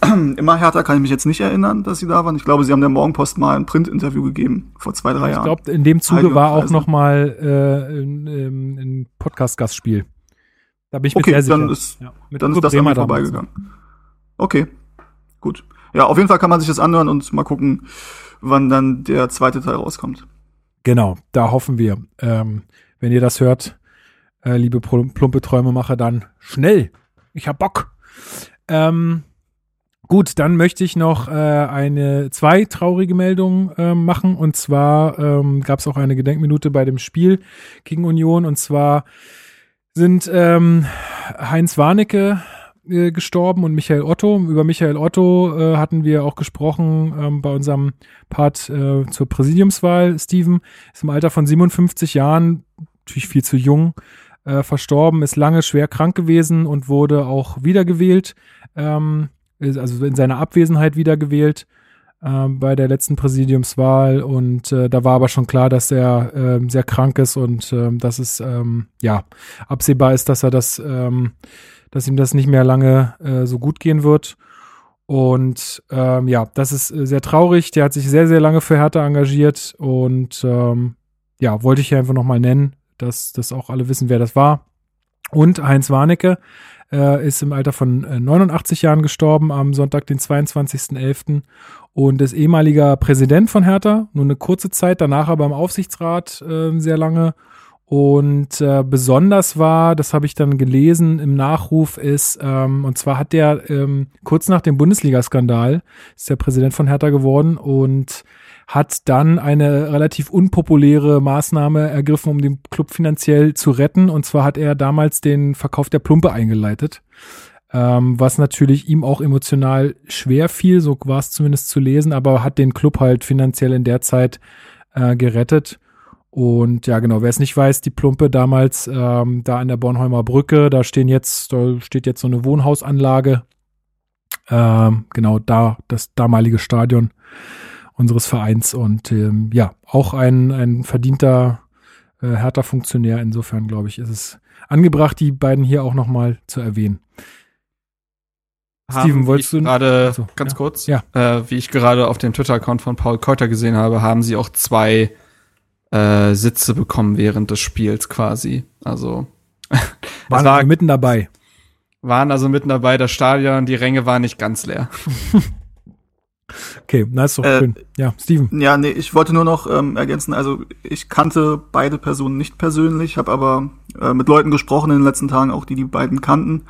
[clears throat] immer härter kann ich mich jetzt nicht erinnern, dass sie da waren. Ich glaube, sie haben der Morgenpost mal ein Print-Interview gegeben vor zwei, drei Jahren. Ich glaube, in dem Zuge war auch noch mal äh, ein, ein, ein Podcast-Gastspiel. Da bin ich okay, mir sehr sicher. dann ist, ja, mit dann Uwe ist das an Bremer mir damals. vorbeigegangen. Okay, gut. Ja, auf jeden Fall kann man sich das anhören und mal gucken, wann dann der zweite Teil rauskommt. Genau, da hoffen wir. Ähm, wenn ihr das hört, äh, liebe plumpe Träumemacher, dann schnell. Ich hab Bock. Ähm, gut, dann möchte ich noch äh, eine zwei traurige Meldungen äh, machen. Und zwar ähm, gab es auch eine Gedenkminute bei dem Spiel gegen Union. Und zwar sind ähm, Heinz Warnecke äh, gestorben und Michael Otto. Über Michael Otto äh, hatten wir auch gesprochen ähm, bei unserem Part äh, zur Präsidiumswahl. Steven ist im Alter von 57 Jahren, natürlich viel zu jung, äh, verstorben, ist lange schwer krank gewesen und wurde auch wiedergewählt, ähm, also in seiner Abwesenheit wiedergewählt ähm, bei der letzten Präsidiumswahl und äh, da war aber schon klar, dass er ähm, sehr krank ist und ähm, dass es ähm, ja absehbar ist, dass er das, ähm, dass ihm das nicht mehr lange äh, so gut gehen wird. Und ähm, ja, das ist äh, sehr traurig. Der hat sich sehr, sehr lange für Hertha engagiert und ähm, ja, wollte ich hier einfach nochmal nennen, dass, dass auch alle wissen, wer das war. Und Heinz Warnecke äh, ist im Alter von äh, 89 Jahren gestorben am Sonntag, den 22.11. und ist ehemaliger Präsident von Hertha, nur eine kurze Zeit, danach aber im Aufsichtsrat äh, sehr lange. Und äh, besonders war, das habe ich dann gelesen im Nachruf, ist, ähm, und zwar hat der ähm, kurz nach dem Bundesliga-Skandal, ist der Präsident von Hertha geworden und hat dann eine relativ unpopuläre Maßnahme ergriffen, um den Club finanziell zu retten. Und zwar hat er damals den Verkauf der Plumpe eingeleitet, ähm, was natürlich ihm auch emotional schwer fiel, so war es zumindest zu lesen, aber hat den Club halt finanziell in der Zeit äh, gerettet. Und ja, genau, wer es nicht weiß, die Plumpe damals ähm, da an der Bornholmer Brücke, da stehen jetzt, da steht jetzt so eine Wohnhausanlage. Ähm, genau, da das damalige Stadion unseres Vereins und ähm, ja, auch ein, ein verdienter äh, härter Funktionär. Insofern, glaube ich, ist es angebracht, die beiden hier auch nochmal zu erwähnen. Steven, Haben, wolltest wie ich du- gerade Achso, ganz ja. kurz, Ja. äh, wie ich gerade auf dem Twitter-Account von Paul Keuter gesehen habe, haben sie auch zwei äh, Sitze bekommen während des Spiels quasi. Also [laughs] Waren war wir mitten dabei. waren also mitten dabei, das Stadion, die Ränge waren nicht ganz leer. [laughs] Okay, na ist doch Äh, schön. Ja, Steven. Ja, nee, ich wollte nur noch ähm, ergänzen, also ich kannte beide Personen nicht persönlich, habe aber äh, mit Leuten gesprochen in den letzten Tagen, auch die die beiden kannten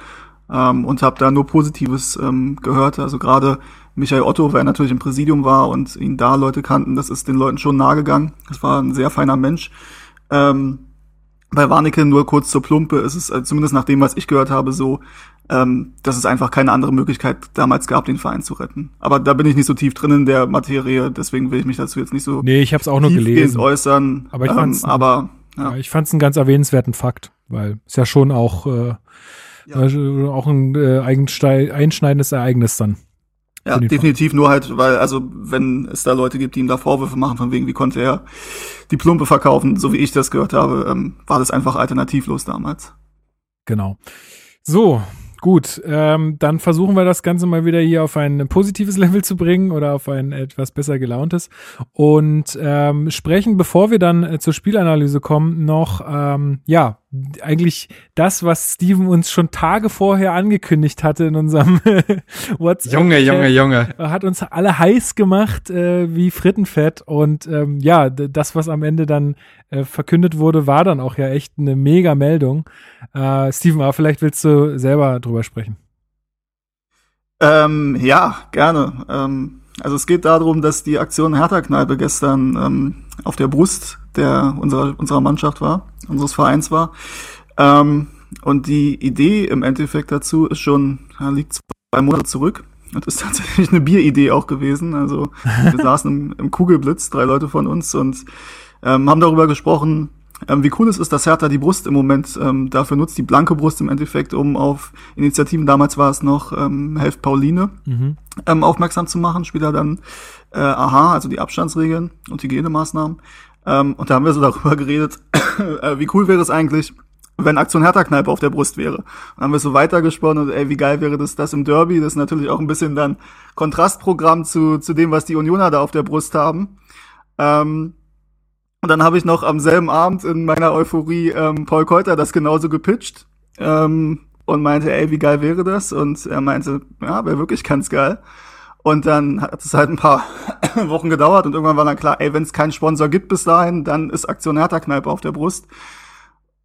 ähm, und habe da nur Positives ähm, gehört. Also gerade Michael Otto, weil er natürlich im Präsidium war und ihn da Leute kannten, das ist den Leuten schon nahe gegangen. Das war ein sehr feiner Mensch. Ähm, bei Warnecke nur kurz zur Plumpe ist es äh, zumindest nach dem, was ich gehört habe, so, ähm, dass es einfach keine andere Möglichkeit damals gab, den Verein zu retten. Aber da bin ich nicht so tief drin in der Materie, deswegen will ich mich dazu jetzt nicht so Nee, ich habe es auch nur gelesen. äußern. Aber ich ähm, fand's- aber Ja. ich fand es einen ganz erwähnenswerten Fakt, weil es ja schon auch, äh, äh, auch ein äh, einschneidendes Ereignis dann. Ja, definitiv nur halt, weil, also, wenn es da Leute gibt, die ihm da Vorwürfe machen, von wegen, wie konnte er die Plumpe verkaufen, so wie ich das gehört habe, ähm, war das einfach alternativlos damals. Genau. So, gut. Ähm, dann versuchen wir das Ganze mal wieder hier auf ein positives [laughs] Level zu bringen oder auf ein etwas besser gelauntes. Und ähm, sprechen, bevor wir dann äh, zur Spielanalyse kommen, noch, ähm, ja, eigentlich das, was Steven uns schon Tage vorher angekündigt hatte in unserem [laughs] WhatsApp. Junge, Junge, Junge. hat uns alle heiß gemacht äh, wie Frittenfett und ähm, ja, das, was am Ende dann äh, verkündet wurde, war dann auch ja echt eine mega Meldung. Äh, Steven, aber vielleicht willst du selber drüber sprechen. Ähm, ja, gerne. Ähm, also es geht darum, dass die Aktion Hertha-Kneipe gestern ähm, auf der Brust der unserer, unserer Mannschaft war, unseres Vereins war. Ähm, und die Idee im Endeffekt dazu ist schon, ja, liegt zwei Monate zurück. Und ist [laughs] tatsächlich eine Bieridee auch gewesen. Also wir [laughs] saßen im, im Kugelblitz, drei Leute von uns, und ähm, haben darüber gesprochen, ähm, wie cool es ist, dass Hertha die Brust im Moment ähm, dafür nutzt, die blanke Brust im Endeffekt, um auf Initiativen, damals war es noch ähm, Helft Pauline, Mhm. ähm, aufmerksam zu machen, später dann äh, AHA, also die Abstandsregeln und Hygienemaßnahmen. Ähm, und da haben wir so [laughs] darüber geredet, äh, wie cool wäre es eigentlich, wenn Aktion Hertha-Kneipe auf der Brust wäre. Und dann haben wir so weitergesponnen und ey, wie geil wäre das, das im Derby. Das ist natürlich auch ein bisschen dann Kontrastprogramm zu, zu dem, was die Unioner da auf der Brust haben. Ähm, und dann habe ich noch am selben Abend in meiner Euphorie ähm, Paul Keuter das genauso gepitcht ähm, und meinte, ey, wie geil wäre das? Und er meinte, ja, wäre wirklich ganz geil. Und dann hat es halt ein paar [coughs] Wochen gedauert und irgendwann war dann klar, ey, wenn es keinen Sponsor gibt bis dahin, dann ist Aktion Hertha-Kneipe auf der Brust.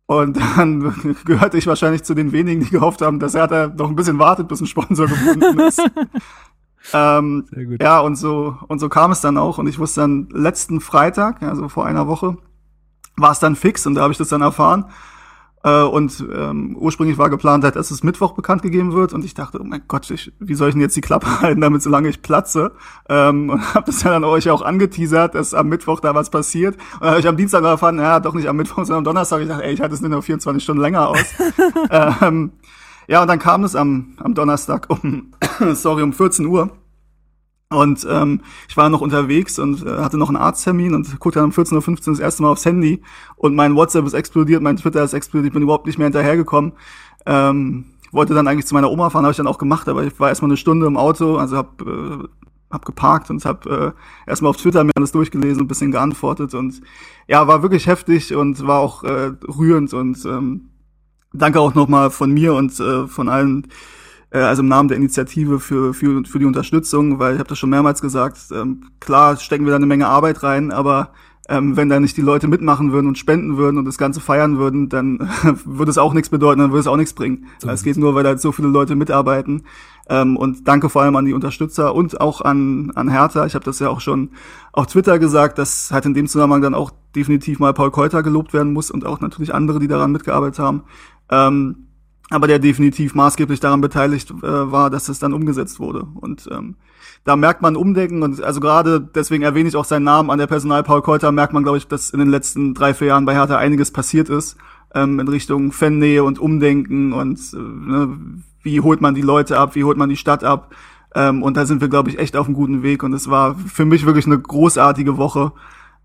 Und dann [laughs] gehörte ich wahrscheinlich zu den wenigen, die gehofft haben, dass Hertha noch ein bisschen wartet, bis ein Sponsor gefunden ist. [laughs] ähm, Sehr gut. ja, und so, und so kam es dann auch. Und ich wusste dann letzten Freitag, also vor einer Woche, war es dann fix und da habe ich das dann erfahren. Äh, und ähm, ursprünglich war geplant, dass es Mittwoch bekannt gegeben wird. Und ich dachte, oh mein Gott, ich, wie soll ich denn jetzt die Klappe [laughs] halten, damit solange ich platze? Ähm, [laughs] und habe das ja dann euch auch angeteasert, dass am Mittwoch da was passiert. Und habe ich am Dienstag erfahren, ja, doch nicht am Mittwoch, sondern am Donnerstag. Ich dachte, ey, ich halte es nur noch 24 Stunden länger aus. [laughs] ähm, ja, und dann kam es am, am Donnerstag um, [coughs] sorry, um 14 Uhr. Und ähm, ich war noch unterwegs und äh, hatte noch einen Arzttermin und guckte dann um 14.15 Uhr das erste Mal aufs Handy und mein WhatsApp ist explodiert, mein Twitter ist explodiert, ich bin überhaupt nicht mehr hinterhergekommen. Ähm, wollte dann eigentlich zu meiner Oma fahren, habe ich dann auch gemacht, aber ich war erstmal eine Stunde im Auto, also hab, äh, hab geparkt und hab äh, erstmal auf Twitter mir alles durchgelesen und bisschen geantwortet und ja, war wirklich heftig und war auch äh, rührend und ähm, danke auch nochmal von mir und äh, von allen äh, also im Namen der Initiative für, für, für die Unterstützung, weil ich habe das schon mehrmals gesagt, ähm, klar stecken wir da eine Menge Arbeit rein, aber ähm, wenn da nicht die Leute mitmachen würden und spenden würden und das Ganze feiern würden, dann [laughs] würde es auch nichts bedeuten, dann würde es auch nichts bringen. So es geht nur, weil da so viele Leute mitarbeiten. Ähm, und danke vor allem an die Unterstützer und auch an, an Hertha. Ich habe das ja auch schon auf Twitter gesagt, dass halt in dem Zusammenhang dann auch definitiv mal Paul Keuter gelobt werden muss und auch natürlich andere, die daran mitgearbeitet haben. Ähm, aber der definitiv maßgeblich daran beteiligt äh, war, dass es dann umgesetzt wurde. Und ähm, da merkt man Umdenken und also gerade deswegen erwähne ich auch seinen Namen an der Personal Paul Keuter, merkt man, glaube ich, dass in den letzten drei, vier Jahren bei Hertha einiges passiert ist ähm, in Richtung Fannähe und Umdenken und äh, ne, wie holt man die Leute ab, wie holt man die Stadt ab. Ähm, und da sind wir, glaube ich, echt auf einem guten Weg. Und es war für mich wirklich eine großartige Woche.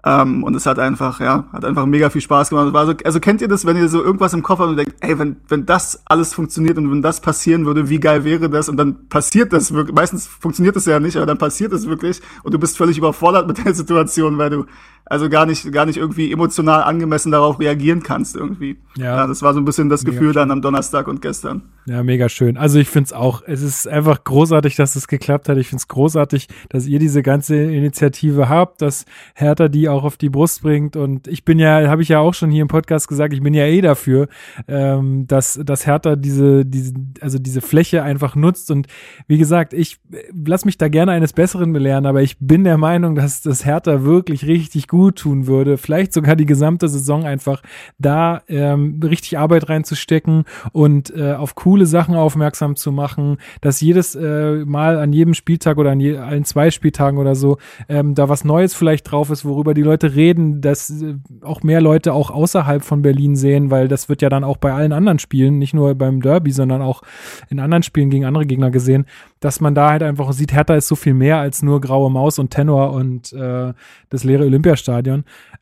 Ähm, und es hat einfach, ja, hat einfach mega viel Spaß gemacht. So, also kennt ihr das, wenn ihr so irgendwas im Kopf habt und denkt, ey, wenn, wenn das alles funktioniert und wenn das passieren würde, wie geil wäre das? Und dann passiert das wirklich. Meistens funktioniert das ja nicht, aber dann passiert es wirklich und du bist völlig überfordert mit der [laughs] Situation, weil du also gar nicht, gar nicht irgendwie emotional angemessen darauf reagieren kannst irgendwie. Ja. Ja, das war so ein bisschen das Mega Gefühl dann am Donnerstag und gestern. Ja, mega schön. Also ich find's auch, es ist einfach großartig, dass es geklappt hat. Ich find's großartig, dass ihr diese ganze Initiative habt, dass Hertha die auch auf die Brust bringt. Und ich bin ja, habe ich ja auch schon hier im Podcast gesagt, ich bin ja eh dafür, ähm, dass, dass Hertha diese, diese, also diese Fläche einfach nutzt. Und wie gesagt, ich äh, lass mich da gerne eines Besseren belehren, aber ich bin der Meinung, dass das Hertha wirklich richtig gut tun würde. Vielleicht sogar die gesamte Saison einfach da ähm, richtig Arbeit reinzustecken und äh, auf coole Sachen aufmerksam zu machen, dass jedes äh, Mal an jedem Spieltag oder an je, allen zwei Spieltagen oder so ähm, da was Neues vielleicht drauf ist, worüber die Leute reden, dass äh, auch mehr Leute auch außerhalb von Berlin sehen, weil das wird ja dann auch bei allen anderen Spielen, nicht nur beim Derby, sondern auch in anderen Spielen gegen andere Gegner gesehen, dass man da halt einfach sieht, Hertha ist so viel mehr als nur graue Maus und Tenor und äh, das leere Olympiastadion.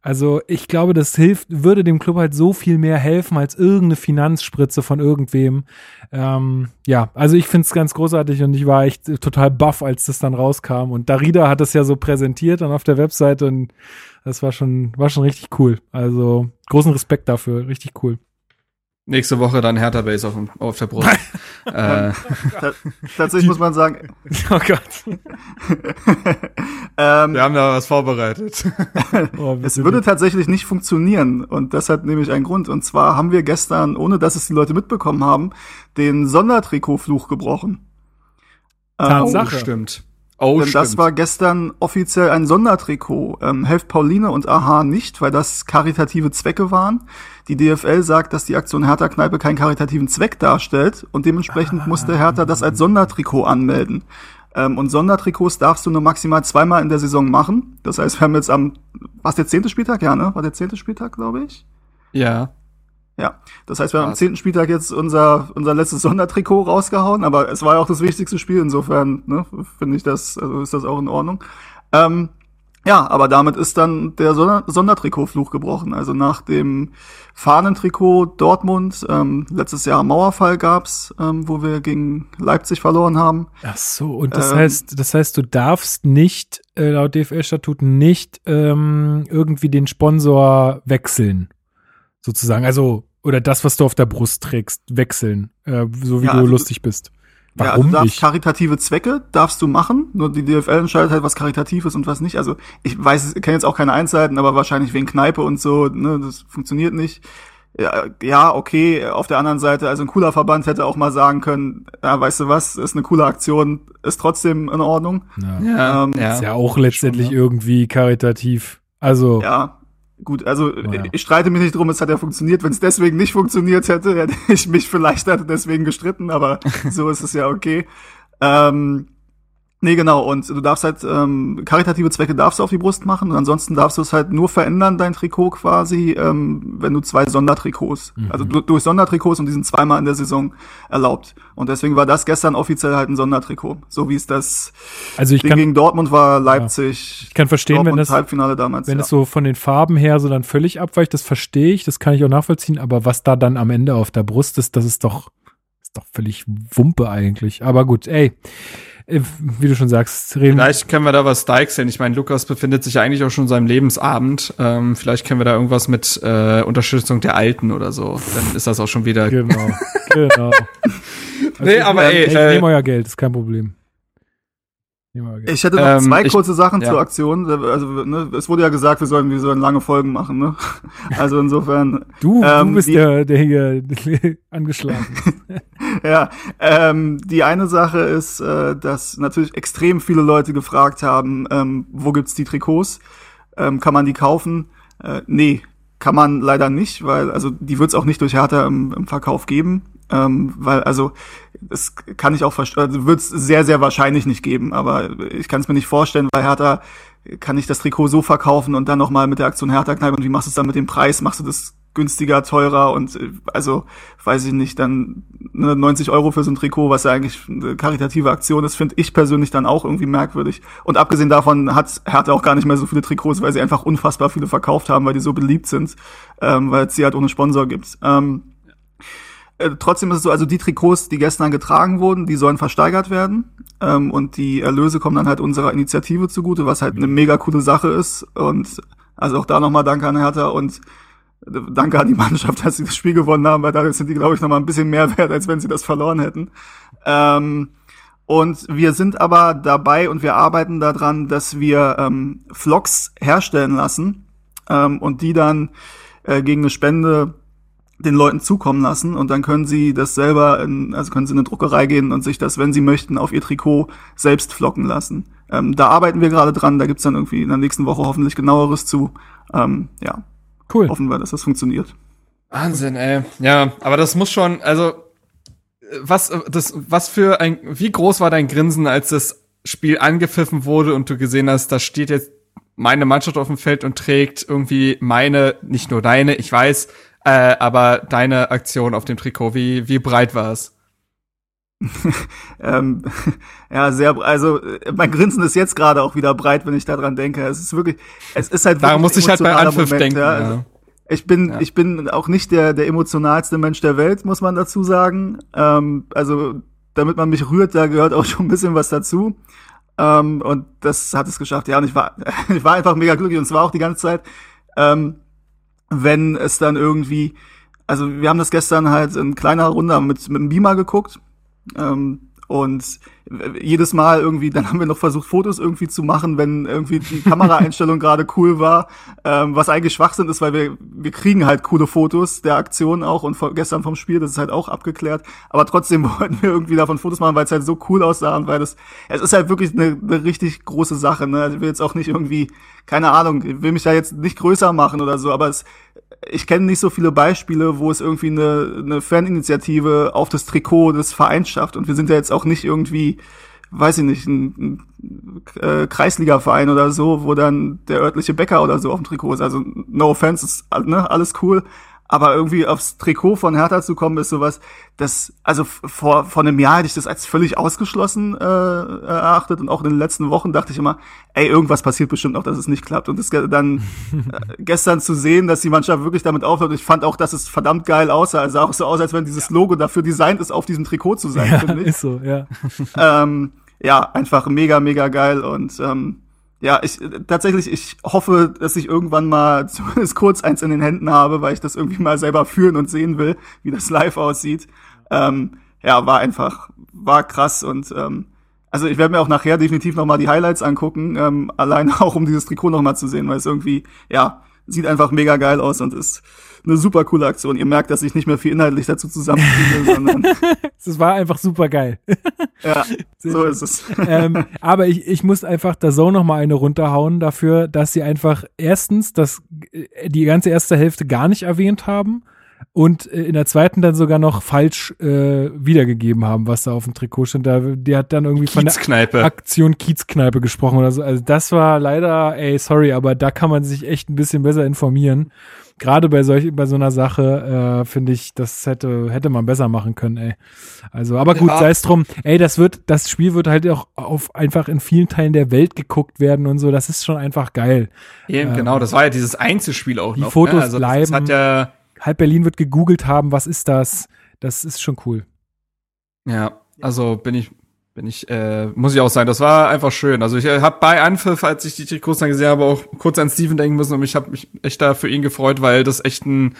Also ich glaube, das hilft, würde dem Club halt so viel mehr helfen als irgendeine Finanzspritze von irgendwem. Ähm, ja, also ich find's ganz großartig und ich war echt total baff, als das dann rauskam. Und Darida hat es ja so präsentiert dann auf der Webseite und das war schon, war schon richtig cool. Also großen Respekt dafür, richtig cool. Nächste Woche dann Hertha Base auf, dem- auf der Brust. äh, [laughs] Ta tatsächlich muss man sagen, [laughs] Oh Gott. [laughs] ähm, wir haben da was vorbereitet. Oh, Es würde tatsächlich nicht funktionieren und das hat nämlich einen Grund. Und zwar haben wir gestern, ohne dass es die Leute mitbekommen haben, den Sondertrikotfluch gebrochen. Ähm, Tatsache. Oh, stimmt. Oh, denn stimmt. das war gestern offiziell ein Sondertrikot. Ähm, helft Pauline und Aha nicht, weil das karitative Zwecke waren. Die DFL sagt, dass die Aktion Hertha Kneipe keinen karitativen Zweck darstellt und dementsprechend musste Hertha das als Sondertrikot anmelden. Ähm, und Sondertrikots darfst du nur maximal zweimal in der Saison machen. Das heißt, wir haben jetzt am, was der zehnte Spieltag? Ja, ne? War der zehnte Spieltag, glaube ich? ja. Ja, das heißt, wir haben am zehnten Spieltag jetzt unser, unser letztes Sondertrikot rausgehauen, aber es war ja auch das wichtigste Spiel, insofern ne, finde ich das, also ist das auch in Ordnung. Ähm, ja, aber damit ist dann der Sonder Sondertrikotfluch gebrochen. Also nach dem Fahnentrikot Dortmund, ähm, letztes Jahr Mauerfall gab's, ähm, wo wir gegen Leipzig verloren haben. Ach so, und das Ähm, heißt, das heißt, du darfst nicht, äh, laut DFL-Statuten nicht ähm, irgendwie den Sponsor wechseln. Sozusagen. Also, oder das, was du auf der Brust trägst, wechseln, äh, so wie Ja, du also lustig bist. ja, also Warum du darfst nicht? karitative Zwecke darfst du machen, nur die DFL entscheidet halt, was karitativ ist und was nicht. Also ich weiß, ich kenne jetzt auch keine Einzelheiten, aber wahrscheinlich wegen Kneipe und so, ne, das funktioniert nicht. Ja, ja, okay, auf der anderen Seite, also ein cooler Verband hätte auch mal sagen können, ja, weißt du was, ist eine coole Aktion, ist trotzdem in Ordnung. Ja. Ja, Ähm, ja. Ist ja auch letztendlich Schon, ne? irgendwie karitativ. Also, Ja, gut, also Naja. ich streite mich nicht drum, es hat ja funktioniert. Wenn es deswegen nicht funktioniert hätte, [laughs] hätte ich mich vielleicht deswegen gestritten, aber [laughs] so ist es ja okay. Ähm, nee, genau, und du darfst halt, ähm, karitative Zwecke darfst du auf die Brust machen und ansonsten darfst du es halt nur verändern, dein Trikot quasi, ähm, wenn du zwei Sondertrikots, also du, durch Sondertrikots und die sind zweimal in der Saison erlaubt. Und deswegen war das gestern offiziell halt ein Sondertrikot. So wie es das also ich Ding kann, gegen Dortmund war, Leipzig, ich kann verstehen, wenn Dortmund das, Halbfinale damals. wenn ja. es so von den Farben her so dann völlig abweicht, das verstehe ich, das kann ich auch nachvollziehen, aber was da dann am Ende auf der Brust ist, das ist doch, ist doch völlig Wumpe eigentlich. Aber gut, ey, wie du schon sagst, reden Vielleicht können wir da was deichseln. Ich meine, Lukas befindet sich ja eigentlich auch schon in seinem Lebensabend. Ähm, vielleicht können wir da irgendwas mit äh, Unterstützung der Alten oder so. Dann ist das auch schon wieder. Genau, [laughs] genau. Nee, aber ey, ich äh, nehme euer Geld, ist kein Problem. Ich hätte noch Ähm, zwei ich- kurze Sachen ja. zur Aktion. Also, ne, es wurde ja gesagt, wir sollen, wir sollen lange Folgen machen, ne? [laughs] Also insofern, Du, ähm, du bist die- der, der hier [laughs] angeschlagen ist. [laughs] ja. Ähm, die eine Sache ist, äh, dass natürlich extrem viele Leute gefragt haben, ähm, wo gibt's die Trikots? Ähm, kann man die kaufen? Äh, nee, kann man leider nicht, weil, also die wird's auch nicht durch Hertha im, im Verkauf geben. Ähm, weil, also, das kann ich auch verstehen, also wird's sehr, sehr wahrscheinlich nicht geben, aber ich kann es mir nicht vorstellen, weil Hertha kann ich das Trikot so verkaufen und dann nochmal mit der Aktion Hertha kneipen und wie machst du es dann mit dem Preis? Machst du das günstiger, teurer und äh, also weiß ich nicht, dann ne, 90 Euro für so ein Trikot, was ja eigentlich eine karitative Aktion ist, finde ich persönlich dann auch irgendwie merkwürdig. Und abgesehen davon hat Hertha auch gar nicht mehr so viele Trikots, weil sie einfach unfassbar viele verkauft haben, weil die so beliebt sind, ähm, weil es sie halt ohne Sponsor gibt. Ähm, äh, trotzdem ist es so, also die Trikots, die gestern getragen wurden, die sollen versteigert werden. Ähm, und die Erlöse kommen dann halt unserer Initiative zugute, was halt eine mega coole Sache ist. Und Also auch da nochmal Danke an Hertha und äh, danke an die Mannschaft, [laughs] dass sie das Spiel gewonnen haben, weil dadurch sind die, glaube ich, nochmal ein bisschen mehr wert, als wenn sie das verloren hätten. Ähm, und wir sind aber dabei und wir arbeiten daran, dass wir ähm, Vlogs herstellen lassen ähm, und die dann äh, gegen eine Spende den Leuten zukommen lassen und dann können sie das selber, in, also können sie in eine Druckerei gehen und sich das, wenn sie möchten, auf ihr Trikot selbst flocken lassen. Ähm, da arbeiten wir gerade dran, da gibt's dann irgendwie in der nächsten Woche hoffentlich genaueres zu. Ähm, ja, Cool. hoffen wir, dass das funktioniert. Wahnsinn, ey. Ja, aber das muss schon, also was das was für ein wie groß war dein Grinsen, als das Spiel angepfiffen wurde und du gesehen hast, da steht jetzt meine Mannschaft auf dem Feld und trägt irgendwie meine, nicht nur deine, ich weiß, äh, aber deine Aktion auf dem Trikot. Wie wie breit war es? [laughs] ähm, [laughs] ja, sehr, also äh, mein Grinsen ist jetzt gerade auch wieder breit, wenn ich daran denke. Es ist wirklich, es ist halt Da wirklich muss ein ich halt bei Anpfiff Moment, denken. ja. Ja. Also, ich bin, Ja. ich bin auch nicht der, der emotionalste Mensch der Welt, muss man dazu sagen. Ähm, also, damit man mich rührt, da gehört auch [laughs] schon ein bisschen was dazu. Ähm, und das hat es geschafft. Ja, und ich war, ich war einfach mega glücklich und zwar auch die ganze Zeit, ähm, wenn es dann irgendwie, also wir haben das gestern halt in kleiner Runde mit, mit dem Beamer geguckt. Ähm, und jedes Mal irgendwie, dann haben wir noch versucht, Fotos irgendwie zu machen, wenn irgendwie die Kameraeinstellung [laughs] gerade cool war, ähm, was eigentlich Schwachsinn ist, weil wir, wir kriegen halt coole Fotos der Aktion auch und von, gestern vom Spiel, das ist halt auch abgeklärt. Aber trotzdem [laughs] wollten wir irgendwie davon Fotos machen, weil es halt so cool aussah und weil das, es ist halt wirklich eine, eine richtig große Sache. Ne? Also Ich will jetzt auch nicht irgendwie, keine Ahnung, ich will mich da jetzt nicht größer machen oder so, aber es, ich kenne nicht so viele Beispiele, wo es irgendwie eine, eine Faninitiative auf das Trikot des Vereins schafft. Und wir sind ja jetzt auch nicht irgendwie, weiß ich nicht, ein, ein äh, Kreisliga-Verein oder so, wo dann der örtliche Bäcker oder so auf dem Trikot ist. Also no offense, ist ne, alles cool. Aber irgendwie aufs Trikot von Hertha zu kommen, ist sowas, das, also vor, vor einem Jahr hätte ich das als völlig ausgeschlossen äh, erachtet und auch in den letzten Wochen dachte ich immer, ey, irgendwas passiert bestimmt noch, dass es nicht klappt. Und das dann [laughs] äh, gestern zu sehen, dass die Mannschaft wirklich damit aufhört, ich fand auch, dass es verdammt geil aussah. Also auch so aus, als wenn dieses Logo dafür designt ist, auf diesem Trikot zu sein, Ja, finde ich ist so, ja. ähm, ja, einfach mega, mega geil und ähm, ja, ich tatsächlich, ich hoffe, dass ich irgendwann mal [laughs] zumindest kurz eins in den Händen habe, weil ich das irgendwie mal selber fühlen und sehen will, wie das live aussieht. Ähm, ja, war einfach, war krass und ähm, also ich werde mir auch nachher definitiv noch mal die Highlights angucken, ähm, allein [laughs] auch um dieses Trikot noch mal zu sehen, weil es irgendwie, ja, sieht einfach mega geil aus und ist eine super coole Aktion. Ihr merkt, dass ich nicht mehr viel inhaltlich dazu zusammenkriege, sondern [laughs] Es war einfach super geil. [laughs] ja, so ist es. [laughs] ähm, aber ich, ich muss einfach der Zone noch mal eine runterhauen dafür, dass sie einfach erstens das, äh, die ganze erste Hälfte gar nicht erwähnt haben und äh, in der zweiten dann sogar noch falsch äh, wiedergegeben haben, was da auf dem Trikot stand. Da, die hat dann irgendwie von der Kiezkneipe. Aktion Kiezkneipe gesprochen oder so. Also das war leider, ey, sorry, aber da kann man sich echt ein bisschen besser informieren. Gerade bei solch, bei so einer Sache, äh, finde ich, das hätte, hätte man besser machen können, ey. Also, aber gut, Ja. sei es drum. Ey, das wird, das Spiel wird halt auch auf einfach in vielen Teilen der Welt geguckt werden und so. Das ist schon einfach geil. Eben, genau, das war ja dieses Einzelspiel auch die noch. Fotos ne? also das, das bleiben. hat ja, Halb Berlin wird gegoogelt haben, was ist das? Das ist schon cool. ja, also bin ich, bin ich, äh, muss ich auch sagen, das war einfach schön. Also ich äh, habe bei Anpfiff, als ich die Trikots dann gesehen habe, auch kurz an Steven denken müssen und ich habe mich echt da für ihn gefreut, weil das echt ein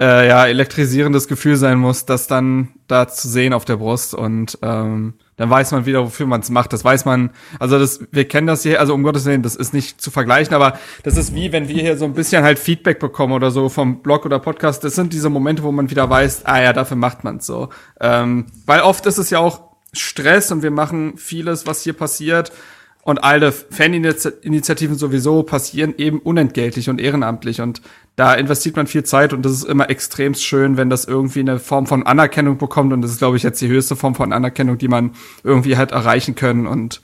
äh, ja, elektrisierendes Gefühl sein muss, das dann da zu sehen auf der Brust und ähm, dann weiß man wieder, wofür man es macht. Das weiß man, also das, wir kennen das hier, also um Gottes Willen, das ist nicht zu vergleichen, aber das ist wie, wenn wir hier so ein bisschen halt Feedback bekommen oder so vom Blog oder Podcast. Das sind diese Momente, wo man wieder weiß, ah ja, dafür macht man es so. Ähm, weil oft ist es ja auch Stress und wir machen vieles, was hier passiert. Und alle Faninitiativen sowieso passieren eben unentgeltlich und ehrenamtlich. Und da investiert man viel Zeit und das ist immer extrem schön, wenn das irgendwie eine Form von Anerkennung bekommt. Und das ist, glaube ich, jetzt die höchste Form von Anerkennung, die man irgendwie halt erreichen können. Und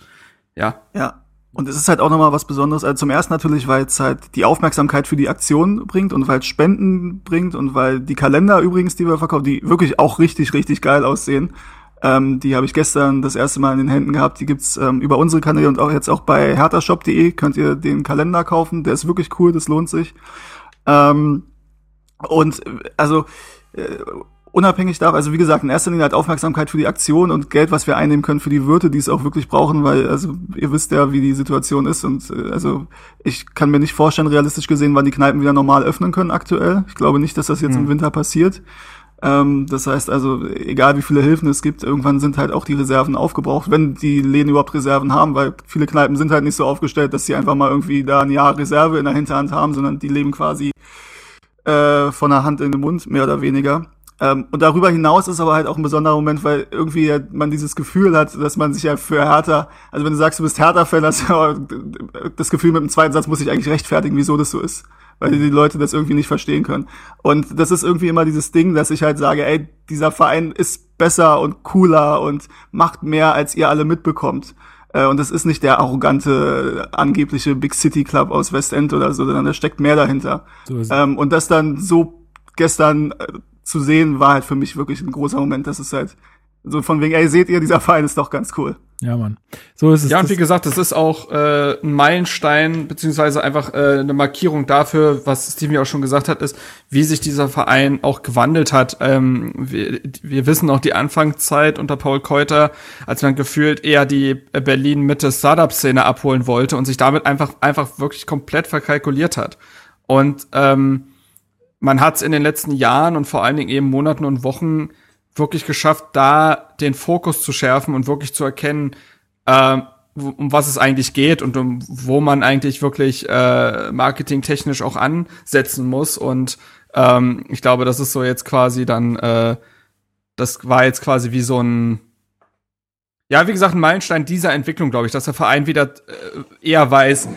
ja, Ja. Und es ist halt auch nochmal was Besonderes. Also zum ersten natürlich, weil es halt die Aufmerksamkeit für die Aktion bringt und weil es Spenden bringt und weil die Kalender übrigens, die wir verkaufen, die wirklich auch richtig, richtig geil aussehen. Ähm, die habe ich gestern das erste Mal in den Händen gehabt. Die gibt's ähm, über unsere Kanäle und auch jetzt auch bei hertashop.de könnt ihr den Kalender kaufen. Der ist wirklich cool, das lohnt sich. Ähm, und äh, also äh, unabhängig davon, also wie gesagt, in erster Linie halt Aufmerksamkeit für die Aktion und Geld, was wir einnehmen können für die Wirte, die es auch wirklich brauchen, weil, also ihr wisst ja, wie die Situation ist und äh, also ich kann mir nicht vorstellen, realistisch gesehen, wann die Kneipen wieder normal öffnen können aktuell. Ich glaube nicht, dass das jetzt mhm. im Winter passiert. Ähm, das heißt also, egal wie viele Hilfen es gibt, irgendwann sind halt auch die Reserven aufgebraucht, wenn die Läden überhaupt Reserven haben, weil viele Kneipen sind halt nicht so aufgestellt, dass sie einfach mal irgendwie da ein Jahr Reserve in der Hinterhand haben, sondern die leben quasi äh, von der Hand in den Mund, mehr oder weniger. Ähm, und darüber hinaus ist aber halt auch ein besonderer Moment, weil irgendwie man dieses Gefühl hat, dass man sich ja für Hertha, also wenn du sagst, du bist Hertha-Fan, das Gefühl, mit dem zweiten Satz muss ich eigentlich rechtfertigen, wieso das so ist. Weil die Leute das irgendwie nicht verstehen können. Und das ist irgendwie immer dieses Ding, dass ich halt sage, ey, dieser Verein ist besser und cooler und macht mehr, als ihr alle mitbekommt. Äh, und das ist nicht der arrogante, angebliche Big City Club aus Westend oder so, sondern da steckt mehr dahinter. So ähm, und das dann so gestern äh, zu sehen, war halt für mich wirklich ein großer Moment. Das ist halt so von wegen, ey, seht ihr, dieser Verein ist doch ganz cool. Ja, Mann. So ist es. Ja, und wie gesagt, das ist auch äh, ein Meilenstein, beziehungsweise einfach äh, eine Markierung dafür, was Steven ja auch schon gesagt hat, ist, wie sich dieser Verein auch gewandelt hat. Ähm, wir, wir wissen auch die Anfangszeit unter Paul Keuter, als man gefühlt eher die Berlin-Mitte-Startup-Szene abholen wollte und sich damit einfach, einfach wirklich komplett verkalkuliert hat. Und ähm, man hat es in den letzten Jahren und vor allen Dingen eben Monaten und Wochen wirklich geschafft, da den Fokus zu schärfen und wirklich zu erkennen, äh, um was es eigentlich geht und um wo man eigentlich wirklich äh, marketingtechnisch auch ansetzen muss. Und ähm, ich glaube, das ist so jetzt quasi dann, äh, das war jetzt quasi wie so ein ja, wie gesagt, ein Meilenstein dieser Entwicklung, glaube ich, dass der Verein wieder äh, eher weiß,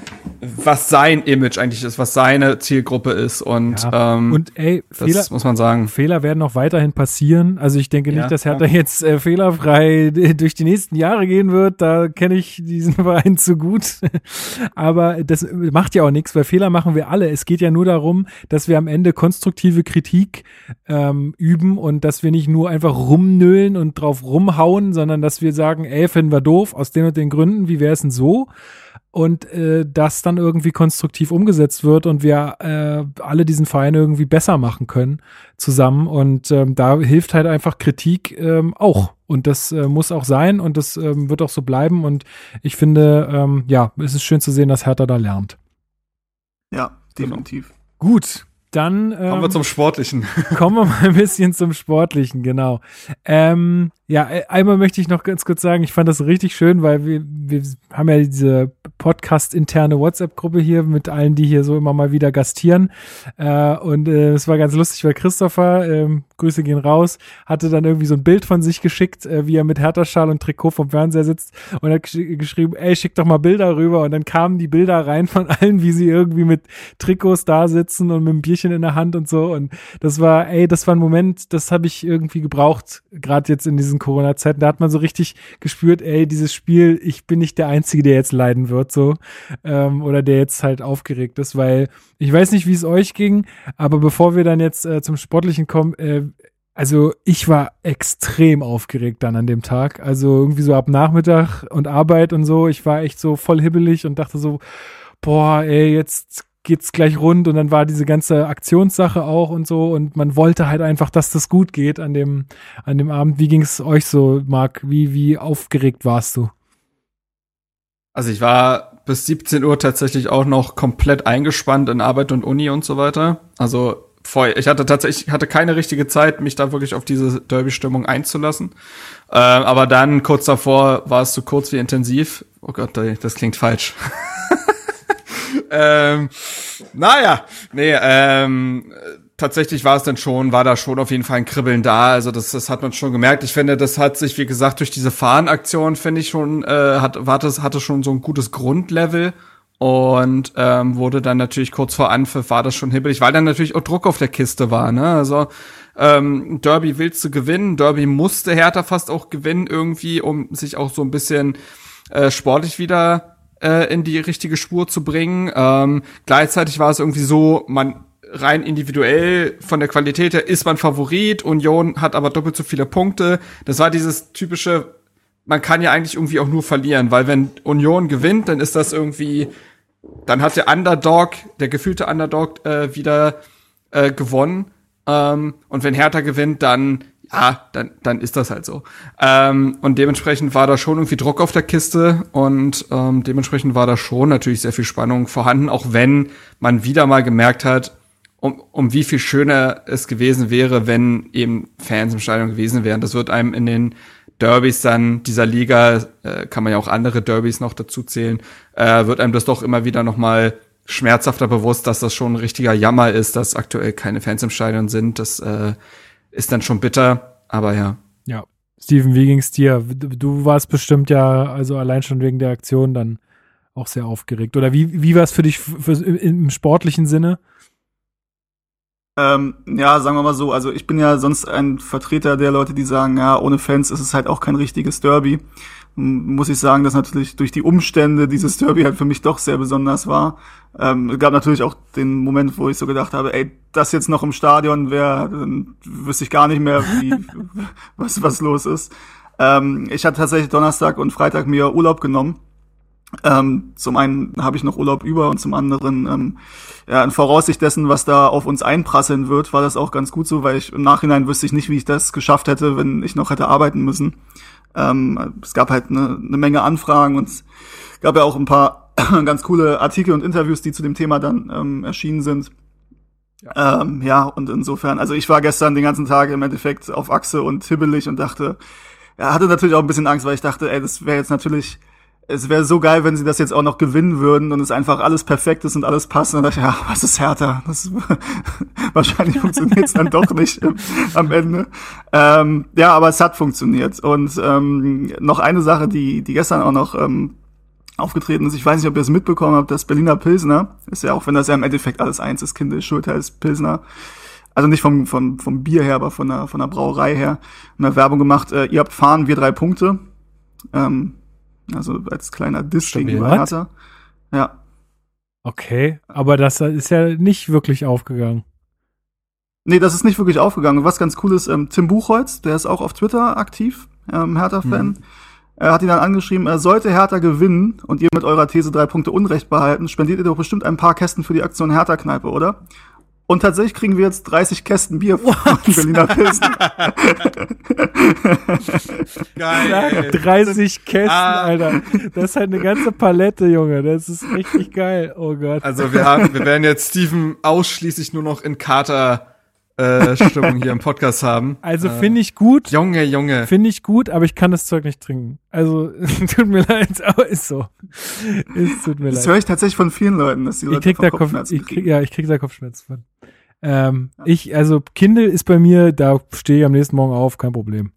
was sein Image eigentlich ist, was seine Zielgruppe ist und ja. ähm, und ey, das Fehler, muss man sagen. Fehler werden noch weiterhin passieren. Also ich denke nicht, ja, dass Hertha ja. jetzt äh, fehlerfrei durch die nächsten Jahre gehen wird. Da kenne ich diesen [laughs] Verein zu gut. Aber das macht ja auch nichts, weil Fehler machen wir alle. Es geht ja nur darum, dass wir am Ende konstruktive Kritik ähm, üben und dass wir nicht nur einfach rumnölen und drauf rumhauen, sondern dass wir sagen sagen, ey, finden wir doof, aus den und den Gründen, wie wäre es denn so? Und äh, das dann irgendwie konstruktiv umgesetzt wird und wir äh, alle diesen Verein irgendwie besser machen können zusammen. Und ähm, da hilft halt einfach Kritik ähm, auch. Und das äh, muss auch sein und das ähm, wird auch so bleiben. Und ich finde, ähm, ja, es ist schön zu sehen, dass Hertha da lernt. Ja, definitiv. Gut, dann ähm, kommen wir zum Sportlichen. Kommen wir mal ein bisschen zum Sportlichen, genau. Ähm, ja, äh, einmal möchte ich noch ganz kurz sagen, ich fand das richtig schön, weil wir, wir haben ja diese Podcast-interne WhatsApp-Gruppe hier mit allen, die hier so immer mal wieder gastieren. Äh, und äh, es war ganz lustig, weil Christopher, äh, Grüße gehen raus, hatte dann irgendwie so ein Bild von sich geschickt, äh, wie er mit Hertha-Schal und Trikot vom Fernseher sitzt und hat gesch geschrieben, ey, schick doch mal Bilder rüber. Und dann kamen die Bilder rein von allen, wie sie irgendwie mit Trikots da sitzen und mit einem Bierchen in der Hand und so. Und das war, ey, das war ein Moment, das habe ich irgendwie gebraucht, gerade jetzt in diesen Corona-Zeiten. Da hat man so richtig gespürt, ey, dieses Spiel, ich bin nicht der Einzige, der jetzt leiden wird so ähm, oder der jetzt halt aufgeregt ist, weil ich weiß nicht, wie es euch ging, aber bevor wir dann jetzt äh, zum Sportlichen kommen, äh, also ich war extrem aufgeregt dann an dem Tag. Also irgendwie so ab Nachmittag und Arbeit und so. Ich war echt so voll hibbelig und dachte so, boah, ey, jetzt geht's gleich rund und dann war diese ganze Aktionssache auch und so und man wollte halt einfach, dass das gut geht an dem an dem Abend. Wie ging's euch so, Marc? Wie wie aufgeregt warst du? Also ich war bis 17 Uhr tatsächlich auch noch komplett eingespannt in Arbeit und Uni und so weiter. Also voll, ich hatte tatsächlich hatte keine richtige Zeit, mich da wirklich auf diese Derby-Stimmung einzulassen. Äh, aber dann kurz davor war es so kurz wie intensiv. Oh Gott, das klingt falsch. [laughs] ähm, naja, nee, ähm, tatsächlich war es dann schon, war da schon auf jeden Fall ein Kribbeln da. Also das, das hat man schon gemerkt. Ich finde, das hat sich, wie gesagt, durch diese Fahrenaktion, finde ich schon, äh, hat, war das, hatte schon so ein gutes Grundlevel. Und ähm, wurde dann natürlich kurz vor Anpfiff war das schon hibbelig, weil dann natürlich auch Druck auf der Kiste war. Ne? Also ähm, Derby willst du gewinnen, Derby musste Hertha fast auch gewinnen irgendwie, um sich auch so ein bisschen äh, sportlich wieder äh, in die richtige Spur zu bringen. Ähm, gleichzeitig war es irgendwie so, man rein individuell von der Qualität her ist man Favorit. Union hat aber doppelt so viele Punkte. Das war dieses typische, man kann ja eigentlich irgendwie auch nur verlieren, weil wenn Union gewinnt, dann ist das irgendwie, dann hat der Underdog, der gefühlte Underdog äh, wieder äh, gewonnen. Ähm, und wenn Hertha gewinnt, dann ja, dann, dann ist das halt so. Ähm, und dementsprechend war da schon irgendwie Druck auf der Kiste und ähm, dementsprechend war da schon natürlich sehr viel Spannung vorhanden, auch wenn man wieder mal gemerkt hat, um, um wie viel schöner es gewesen wäre, wenn eben Fans im Stadion gewesen wären. Das wird einem in den Derbys dann dieser Liga, äh, kann man ja auch andere Derbys noch dazu zählen, äh, wird einem das doch immer wieder noch mal schmerzhafter bewusst, dass das schon ein richtiger Jammer ist, dass aktuell keine Fans im Stadion sind. Das äh, ist dann schon bitter, aber ja. Ja. Steven, wie ging's dir? Du warst bestimmt ja, also allein schon wegen der Aktion dann auch sehr aufgeregt. Oder wie, wie war es für dich für, im sportlichen Sinne? Ähm, ja, sagen wir mal so, also ich bin ja sonst ein Vertreter der Leute, die sagen, ja, ohne Fans ist es halt auch kein richtiges Derby. Muss ich sagen, dass natürlich durch die Umstände dieses Derby halt für mich doch sehr besonders war. Ähm, es gab natürlich auch den Moment, wo ich so gedacht habe, ey, das jetzt noch im Stadion wäre, dann wüsste ich gar nicht mehr, wie, [laughs] was, was los ist. Ähm, ich hatte tatsächlich Donnerstag und Freitag mir Urlaub genommen ähm, zum einen habe ich noch Urlaub über und zum anderen, ähm, ja, in Voraussicht dessen, was da auf uns einprasseln wird, war das auch ganz gut so, weil ich im Nachhinein wüsste ich nicht, wie ich das geschafft hätte, wenn ich noch hätte arbeiten müssen. Ähm, es gab halt eine, eine Menge Anfragen und es gab ja auch ein paar [coughs] ganz coole Artikel und Interviews, die zu dem Thema dann ähm, erschienen sind. Ja. Ähm, ja, und insofern, also ich war gestern den ganzen Tag im Endeffekt auf Achse und hibbelig und dachte, ja, hatte natürlich auch ein bisschen Angst, weil ich dachte, ey, das wäre jetzt natürlich es wäre so geil, wenn sie das jetzt auch noch gewinnen würden und es einfach alles perfekt ist und alles passt. Und dann dachte ich, ja, was ist härter? Das [laughs] wahrscheinlich funktioniert es dann doch nicht im, [laughs] am Ende. Ähm, ja, aber es hat funktioniert. Und ähm, noch eine Sache, die, die gestern auch noch ähm, aufgetreten ist, ich weiß nicht, ob ihr es mitbekommen habt, das Berliner Pilsner, ist ja auch, wenn das ja im Endeffekt alles eins ist, Kind ist Schuld heißt Pilsner. Also nicht vom, vom, vom Bier her, aber von der, von der Brauerei her. Eine Werbung gemacht, äh, ihr habt fahren, wir drei Punkte. Ähm, also als kleiner Diss gegen Hertha. Ja. Okay, aber das ist ja nicht wirklich aufgegangen. Nee, das ist nicht wirklich aufgegangen. Was ganz cool ist, ähm, Tim Buchholz, der ist auch auf Twitter aktiv, ähm, Hertha-Fan. Mhm. Er hat ihn dann angeschrieben, er sollte Hertha gewinnen und ihr mit eurer These drei Punkte Unrecht behalten, spendiert ihr doch bestimmt ein paar Kästen für die Aktion Hertha-Kneipe, oder? Und tatsächlich kriegen wir jetzt 30 Kästen Bier von Berliner Pilsen. [laughs] geil. 30 Kästen, ah. Alter. Das ist halt eine ganze Palette, Junge. Das ist richtig geil. Oh Gott. Also wir haben, wir werden jetzt Steven ausschließlich nur noch in Kater äh, Stimmung hier im Podcast haben. [laughs] Also äh, finde ich gut. Junge, Junge. Finde ich gut, aber ich kann das Zeug nicht trinken. Also [laughs] tut mir leid, aber ist so. Es tut mir das leid. Das höre ich tatsächlich von vielen Leuten, dass die Leute ich krieg da Kopfschmerzen Kopf, ich krieg, Ja, ich krieg da Kopfschmerzen von. Ähm, ja. Ich, also Kindle ist bei mir, da stehe ich am nächsten Morgen auf, kein Problem.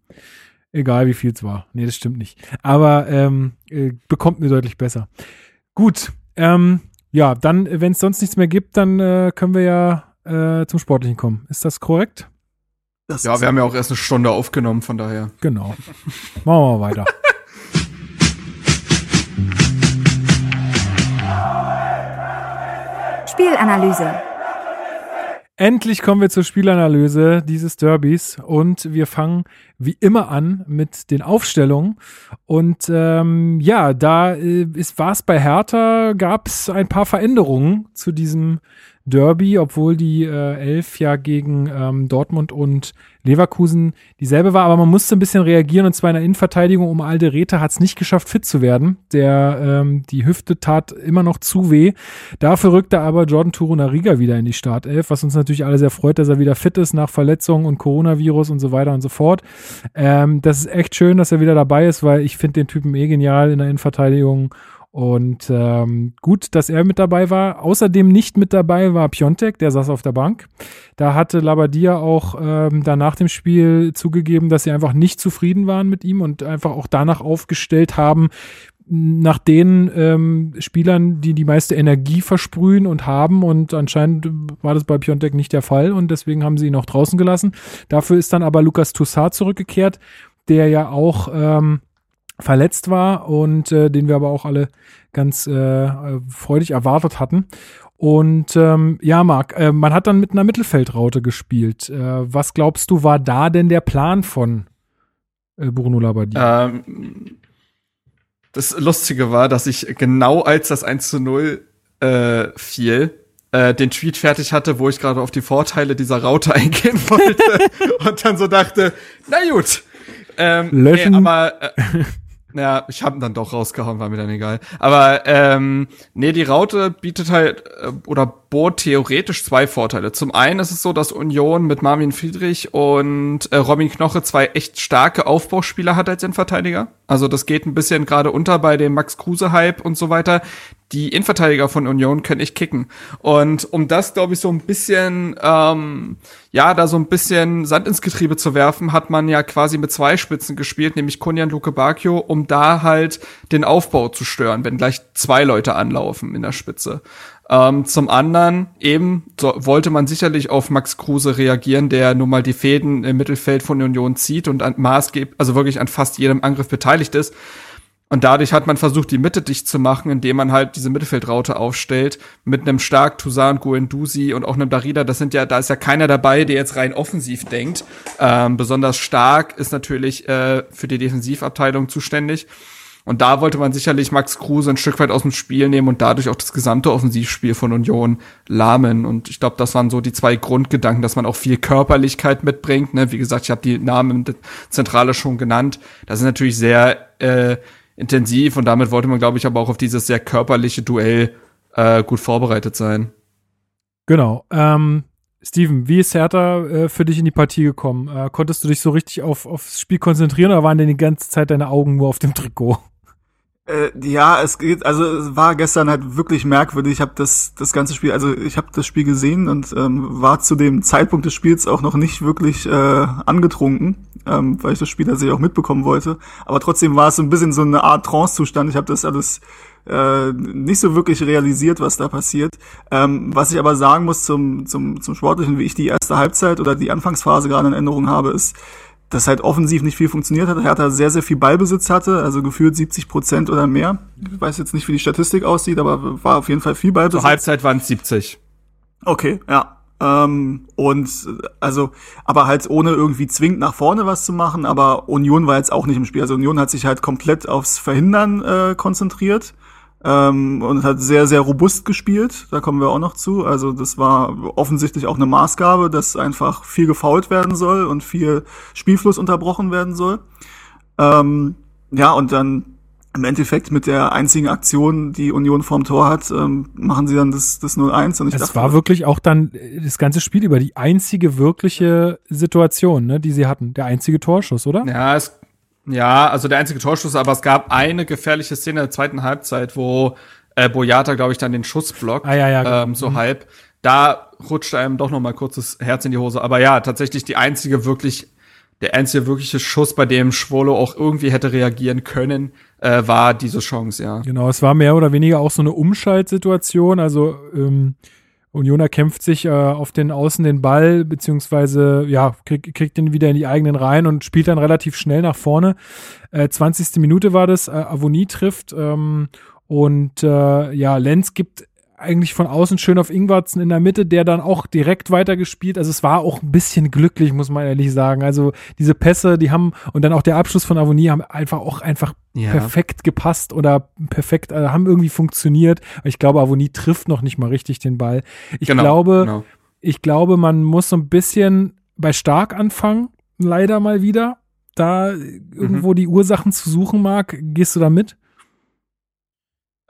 Egal wie viel es war. Nee, das stimmt nicht. Aber ähm, äh, bekommt mir deutlich besser. Gut. Ähm, ja, dann, wenn es sonst nichts mehr gibt, dann äh, können wir ja äh, zum Sportlichen kommen. Ist das korrekt? Das ja, wir haben ja auch erst eine Stunde aufgenommen, von daher. Genau. Machen wir mal weiter. [laughs] Spielanalyse. Endlich kommen wir zur Spielanalyse dieses Derbys und wir fangen wie immer an mit den Aufstellungen. Und ähm, ja, da äh, war es bei Hertha, gab es ein paar Veränderungen zu diesem Derby, obwohl die äh, Elf ja gegen ähm, Dortmund und Leverkusen dieselbe war, aber man musste ein bisschen reagieren und zwar in der Innenverteidigung um Alderete hat es nicht geschafft, fit zu werden. Der ähm, die Hüfte tat immer noch zu weh. Dafür rückte aber Jordan Turunariga wieder in die Startelf, was uns natürlich alle sehr freut, dass er wieder fit ist nach Verletzungen und Coronavirus und so weiter und so fort. Ähm, das ist echt schön, dass er wieder dabei ist, weil ich finde den Typen eh genial in der Innenverteidigung und ähm, gut, dass er mit dabei war. Außerdem nicht mit dabei war Piontek, der saß auf der Bank. Da hatte Labadia auch ähm, da nach dem Spiel zugegeben, dass sie einfach nicht zufrieden waren mit ihm und einfach auch danach aufgestellt haben, nach den ähm, Spielern, die die meiste Energie versprühen und haben. Und anscheinend war das bei Piontek nicht der Fall und deswegen haben sie ihn auch draußen gelassen. Dafür ist dann aber Lukas Toussaint zurückgekehrt, der ja auch ähm, verletzt war und äh, den wir aber auch alle ganz äh, freudig erwartet hatten. Und ähm, ja, Marc, äh, man hat dann mit einer Mittelfeldraute gespielt. Äh, was glaubst du, war da denn der Plan von äh, Bruno Labbadia? Ähm, das Lustige war, dass ich genau als das 1 zu 0 äh, fiel, äh, den Tweet fertig hatte, wo ich gerade auf die Vorteile dieser Raute [laughs] eingehen wollte und dann so dachte, na gut. Ähm, Löschen. Nee, aber äh, [laughs] ja, ich habe ihn dann doch rausgehauen, war mir dann egal. Aber ähm, nee, die Raute bietet halt äh, oder bot theoretisch zwei Vorteile. Zum einen ist es so, dass Union mit Marvin Friedrich und äh, Robin Knoche zwei echt starke Aufbauspieler hat als Innenverteidiger. Also das geht ein bisschen gerade unter bei dem Max Kruse Hype und so weiter. Die Innenverteidiger von Union können echt kicken. Und um das, glaube ich, so ein bisschen, ähm, ja, da so ein bisschen Sand ins Getriebe zu werfen, hat man ja quasi mit zwei Spitzen gespielt, nämlich Kunjan Luke Bacchio, um da halt den Aufbau zu stören, wenn gleich zwei Leute anlaufen in der Spitze. Ähm, zum anderen eben so, wollte man sicherlich auf Max Kruse reagieren, der nun mal die Fäden im Mittelfeld von Union zieht und an maßgeblich, also wirklich an fast jedem Angriff beteiligt ist. Und dadurch hat man versucht, die Mitte dicht zu machen, indem man halt diese Mittelfeldraute aufstellt mit einem stark Toussaint, Guendouzi und auch einem Darida. Das sind ja, da ist ja keiner dabei, der jetzt rein offensiv denkt. Ähm, besonders stark ist natürlich äh, für die Defensivabteilung zuständig. Und da wollte man sicherlich Max Kruse ein Stück weit aus dem Spiel nehmen und dadurch auch das gesamte Offensivspiel von Union lahmen. Und ich glaube, das waren so die zwei Grundgedanken, dass man auch viel Körperlichkeit mitbringt. Ne? Wie gesagt, ich habe die Namen in der Zentrale schon genannt. Das ist natürlich sehr äh, intensiv und damit wollte man, glaube ich, aber auch auf dieses sehr körperliche Duell äh, gut vorbereitet sein. Genau. Ähm, Steven, wie ist Hertha äh, für dich in die Partie gekommen? Äh, konntest du dich so richtig auf, aufs Spiel konzentrieren oder waren denn die ganze Zeit deine Augen nur auf dem Trikot? Äh, ja, es geht, also es war gestern halt wirklich merkwürdig. Ich habe das das ganze Spiel, also ich habe das Spiel gesehen und ähm, war zu dem Zeitpunkt des Spiels auch noch nicht wirklich äh, angetrunken, ähm, weil ich das Spiel tatsächlich auch mitbekommen wollte. Aber trotzdem war es so ein bisschen so eine Art Trance-Zustand. Ich habe das alles äh, nicht so wirklich realisiert, was da passiert. Ähm, was ich aber sagen muss zum, zum, zum Sportlichen, wie ich die erste Halbzeit oder die Anfangsphase gerade in Erinnerung habe, ist, dass halt offensiv nicht viel funktioniert hat. Hertha sehr, sehr viel Ballbesitz hatte, also gefühlt 70 Prozent oder mehr. Ich weiß jetzt nicht, wie die Statistik aussieht, aber war auf jeden Fall viel Ballbesitz. Zur Halbzeit waren es 70. Okay, ja. Ähm, und also, aber halt ohne irgendwie zwingend nach vorne was zu machen, aber Union war jetzt auch nicht im Spiel. Also Union hat sich halt komplett aufs Verhindern äh, konzentriert ähm, und hat sehr, sehr robust gespielt. Da kommen wir auch noch zu. Also das war offensichtlich auch eine Maßgabe, dass einfach viel gefault werden soll und viel Spielfluss unterbrochen werden soll. Ähm, ja, und dann im Endeffekt mit der einzigen Aktion, die Union vorm Tor hat, ähm, machen sie dann das, das 0-1. Und ich Es dachte, war wirklich auch dann äh, das ganze Spiel über die einzige wirkliche Situation, ne, die sie hatten. Der einzige Torschuss, oder? Ja, es, ja, also der einzige Torschuss, aber es gab eine gefährliche Szene in der zweiten Halbzeit, wo äh, Boyata, glaube ich, dann den Schuss blockt, Ah, ja, ja, genau. ähm, so halb. Da rutscht einem doch noch mal kurz das Herz in die Hose. Aber ja, tatsächlich die einzige wirklich, der einzige wirkliche Schuss, bei dem Schwolo auch irgendwie hätte reagieren können, äh, war diese Chance, ja. Genau, es war mehr oder weniger auch so eine Umschaltsituation. Also ähm, Union erkämpft sich äh, auf den Außen den Ball, beziehungsweise ja, krieg, kriegt den wieder in die eigenen Reihen und spielt dann relativ schnell nach vorne. Äh, 20. Minute war das, äh, Avoni trifft ähm, und äh, ja, Lenz gibt eigentlich von außen schön auf Ingwarzen in der Mitte, der dann auch direkt weitergespielt. Also es war auch ein bisschen glücklich, muss man ehrlich sagen. Also diese Pässe, die haben und dann auch der Abschluss von Avoni haben einfach auch einfach Ja. perfekt gepasst oder perfekt, also haben irgendwie funktioniert. Ich glaube, Avoni trifft noch nicht mal richtig den Ball. Ich Genau, glaube, genau. ich glaube, man muss so ein bisschen bei Stark anfangen, leider mal wieder. Da irgendwo die Ursachen zu suchen mag. Gehst du da mit?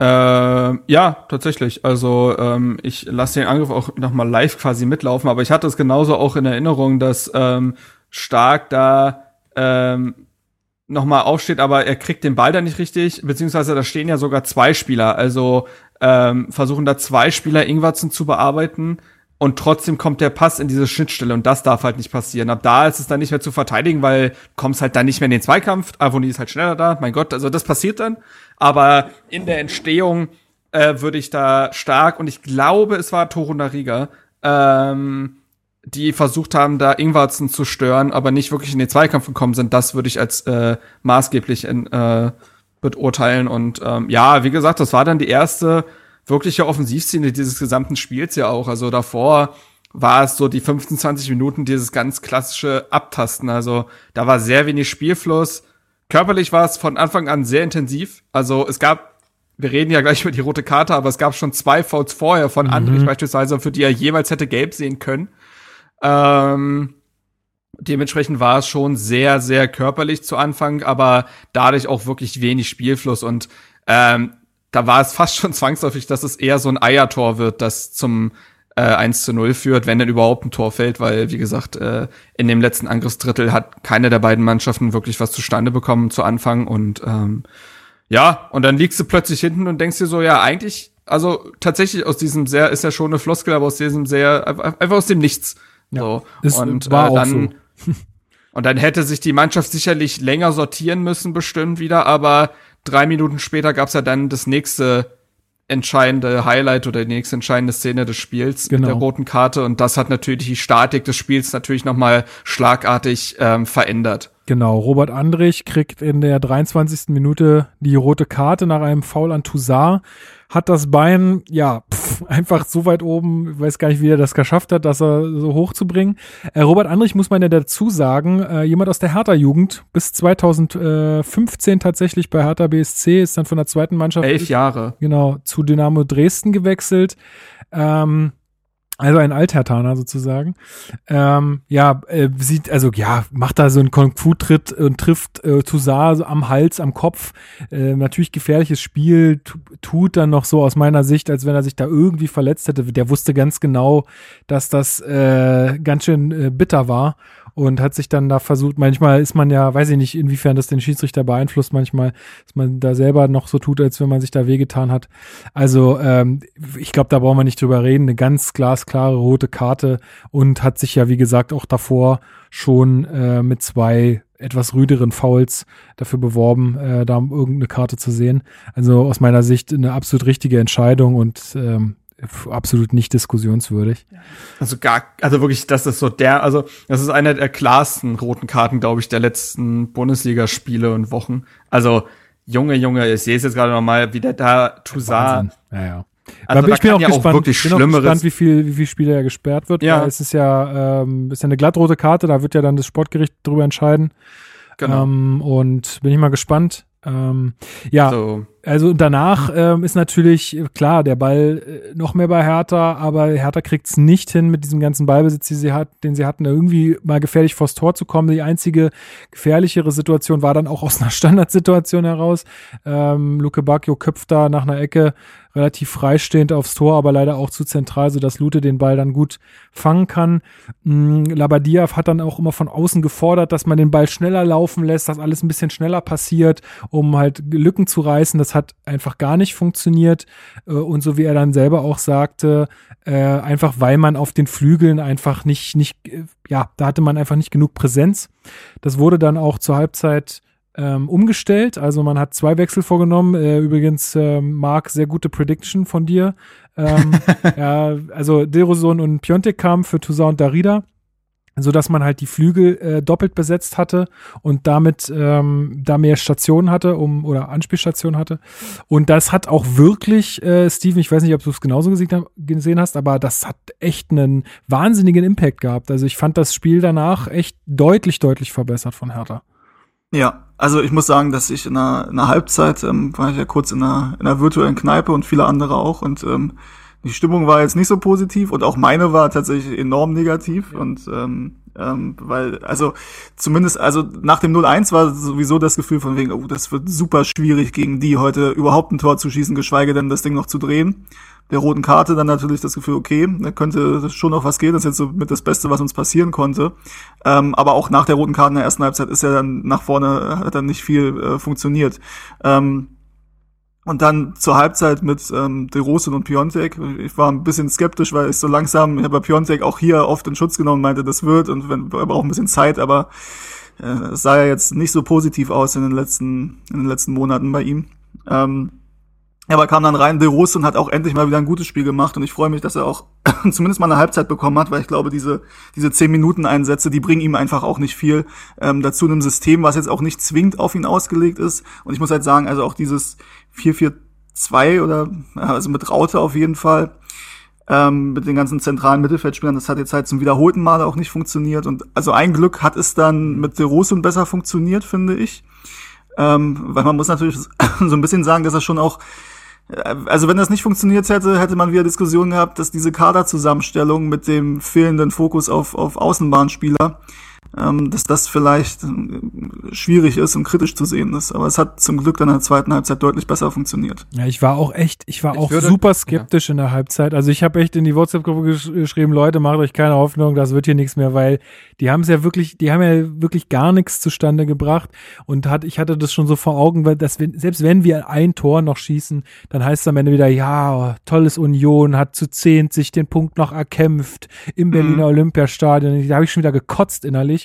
Äh, ja, tatsächlich. Also ähm, ich lasse den Angriff auch noch mal live quasi mitlaufen, aber ich hatte es genauso auch in Erinnerung, dass ähm, Stark da ähm, noch mal aufsteht, aber er kriegt den Ball da nicht richtig, beziehungsweise da stehen ja sogar zwei Spieler. Also ähm, versuchen da zwei Spieler Ingwarzen zu bearbeiten und trotzdem kommt der Pass in diese Schnittstelle und das darf halt nicht passieren. Ab da ist es dann nicht mehr zu verteidigen, weil kommst halt dann nicht mehr in den Zweikampf. Avoni ist halt schneller da, mein Gott, also das passiert dann. Aber in der Entstehung äh, würde ich da stark und ich glaube, es war Toro Nariga, ähm, die versucht haben, da Ingwarzen zu stören, aber nicht wirklich in den Zweikampf gekommen sind. Das würde ich als äh, maßgeblich in, äh, beurteilen. Und ähm, ja, wie gesagt, das war dann die erste wirkliche Offensivszene dieses gesamten Spiels ja auch. Also davor war es so die 15, 20 Minuten dieses ganz klassische Abtasten. Also da war sehr wenig Spielfluss. Körperlich war es von Anfang an sehr intensiv. Also es gab wir reden ja gleich über die rote Karte, aber es gab schon zwei Fouls vorher von mhm. Andrich beispielsweise, für die er jeweils hätte gelb sehen können. Ähm, dementsprechend war es schon sehr, sehr körperlich zu Anfang, aber dadurch auch wirklich wenig Spielfluss und ähm, da war es fast schon [laughs] zwangsläufig, dass es eher so ein Eiertor wird, das zum äh, 1 zu 0 führt, wenn denn überhaupt ein Tor fällt, weil, wie gesagt, äh, in dem letzten Angriffsdrittel hat keine der beiden Mannschaften wirklich was zustande bekommen zu Anfang und ähm, ja, und dann liegst du plötzlich hinten und denkst dir so, ja, eigentlich, also tatsächlich aus diesem sehr, ist ja schon eine Floskel, aber aus diesem sehr, einfach aus dem Nichts. Ja, so. Und war äh, dann, so. [laughs] und dann hätte sich die Mannschaft sicherlich länger sortieren müssen, bestimmt wieder, aber drei Minuten später gab's ja dann das nächste entscheidende Highlight oder die nächste entscheidende Szene des Spiels genau. mit der genau. roten Karte und das hat natürlich die Statik des Spiels natürlich nochmal schlagartig ähm, verändert. Genau, Robert Andrich kriegt in der 23. Minute die rote Karte nach einem Foul an Toussaint, hat das Bein, ja, pff, einfach so weit oben, ich weiß gar nicht, wie er das geschafft hat, das er so hoch zu bringen. Äh, Robert Andrich muss man ja dazu sagen, äh, jemand aus der Hertha-Jugend, bis 2015 tatsächlich bei Hertha BSC, ist dann von der zweiten Mannschaft. Elf Jahre. Genau, zu Dynamo Dresden gewechselt. Ähm, also ein Althertaner sozusagen. Ähm, ja, äh, sieht, also ja, macht da so einen Kung-Fu-Tritt und trifft äh, Toussaint am Hals, am Kopf. Äh, natürlich gefährliches Spiel, tut dann noch so aus meiner Sicht, als wenn er sich da irgendwie verletzt hätte. Der wusste ganz genau, dass das äh, ganz schön äh, bitter war und hat sich dann da versucht, manchmal ist man ja, weiß ich nicht, inwiefern das den Schiedsrichter beeinflusst, manchmal, dass man da selber noch so tut, als wenn man sich da wehgetan hat. Also ähm, ich glaube, da brauchen wir nicht drüber reden. Eine ganz glasklare rote Karte und hat sich ja, wie gesagt, auch davor schon äh, mit zwei etwas rüderen Fouls dafür beworben, äh, da irgendeine Karte zu sehen. Also aus meiner Sicht eine absolut richtige Entscheidung und ähm, absolut nicht diskussionswürdig. Also gar, also wirklich, das ist so der, also das ist einer der klarsten roten Karten, glaube ich, der letzten Bundesligaspiele und Wochen. Also Junge, Junge, ich sehe es jetzt gerade noch mal, wie der da Toussaint. Ja, ja. Also Aber ich bin auch ja gespannt, auch wirklich bin auch gespannt, wie viel, wie viel Spieler ja gesperrt wird. Ja. Es ist ja, ähm, ist ja eine glattrote Karte, da wird ja dann das Sportgericht drüber entscheiden. Genau. Ähm, und bin ich mal gespannt. Ähm, ja, so. Also danach ähm, ist natürlich klar, der Ball äh, noch mehr bei Hertha, aber Hertha kriegt es nicht hin mit diesem ganzen Ballbesitz, den sie, hat, den sie hatten, irgendwie mal gefährlich vors Tor zu kommen. Die einzige gefährlichere Situation war dann auch aus einer [laughs] Standardsituation heraus. Ähm, Luke Bacchio köpft da nach einer Ecke relativ freistehend aufs Tor, aber leider auch zu zentral, sodass Lute den Ball dann gut fangen kann. Mm, Labadia hat dann auch immer von außen gefordert, dass man den Ball schneller laufen lässt, dass alles ein bisschen schneller passiert, um halt Lücken zu reißen. Das hat einfach gar nicht funktioniert. Äh, und so wie er dann selber auch sagte, äh, einfach weil man auf den Flügeln einfach nicht, nicht, äh, ja, da hatte man einfach nicht genug Präsenz. Das wurde dann auch zur Halbzeit ähm, umgestellt. Also man hat zwei Wechsel vorgenommen. Äh, übrigens, äh, Marc, sehr gute Prediction von dir. Ähm, [laughs] ja, also Deroson und Piontek kamen für Toussaint und Darida so dass man halt die Flügel äh, doppelt besetzt hatte und damit ähm, da mehr Stationen hatte, um oder Anspielstationen hatte. Und das hat auch wirklich, äh, Steven, ich weiß nicht, ob du es genauso gesehen hast, aber das hat echt einen wahnsinnigen Impact gehabt. Also ich fand das Spiel danach echt deutlich, deutlich verbessert von Hertha. Ja, also ich muss sagen, dass ich in einer, in einer Halbzeit ähm, war ich ja kurz in einer, in einer virtuellen Kneipe und viele andere auch und ähm, die Stimmung war jetzt nicht so positiv und auch meine war tatsächlich enorm negativ und ähm, ähm, weil, also zumindest, also nach dem 0-1 war sowieso das Gefühl von wegen, oh, das wird super schwierig gegen die heute überhaupt ein Tor zu schießen, geschweige denn das Ding noch zu drehen der roten Karte dann natürlich das Gefühl, okay, da könnte schon noch was gehen, das ist jetzt so mit das Beste, was uns passieren konnte. Ähm, aber auch nach der roten Karte in der ersten Halbzeit ist ja dann nach vorne, hat dann nicht viel äh, funktioniert. Ähm, und dann zur Halbzeit mit ähm, De Rose und Piontek. Ich war ein bisschen skeptisch, weil ich so langsam, ich habe bei Piontek auch hier oft in Schutz genommen, meinte, das wird und wenn, wir brauchen ein bisschen Zeit, aber äh, es sah ja jetzt nicht so positiv aus in den letzten, in den letzten Monaten bei ihm. Ähm, aber kam dann rein, De Rose und hat auch endlich mal wieder ein gutes Spiel gemacht und ich freue mich, dass er auch [laughs] zumindest mal eine Halbzeit bekommen hat, weil ich glaube, diese diese zehn Minuten Einsätze, die bringen ihm einfach auch nicht viel ähm, dazu in einem System, was jetzt auch nicht zwingend auf ihn ausgelegt ist. Und ich muss halt sagen, also auch dieses 4-4-2 oder also mit Raute auf jeden Fall ähm, mit den ganzen zentralen Mittelfeldspielern, das hat jetzt halt zum wiederholten Male auch nicht funktioniert und also ein Glück hat es dann mit De Rose besser funktioniert, finde ich. Ähm, weil man muss natürlich [laughs] so ein bisschen sagen, dass er schon auch also wenn das nicht funktioniert hätte, hätte man wieder Diskussionen gehabt, dass diese Kaderzusammenstellung mit dem fehlenden Fokus auf, auf Außenbahnspieler ähm, dass das vielleicht äh, schwierig ist und kritisch zu sehen ist. Aber es hat zum Glück dann in der zweiten Halbzeit deutlich besser funktioniert. Ja, ich war auch echt, ich war Ich auch würde- super skeptisch in der Halbzeit. Also ich habe echt in die WhatsApp-Gruppe gesch geschrieben, Leute, macht euch keine Hoffnung, das wird hier nichts mehr, weil die haben es ja wirklich, die haben ja wirklich gar nichts zustande gebracht und hat, ich hatte das schon so vor Augen, weil das, selbst wenn wir ein Tor noch schießen, dann heißt es am Ende wieder, ja, tolles Union, hat zu zehn sich den Punkt noch erkämpft im Berliner Olympiastadion. Da habe ich schon wieder gekotzt innerlich.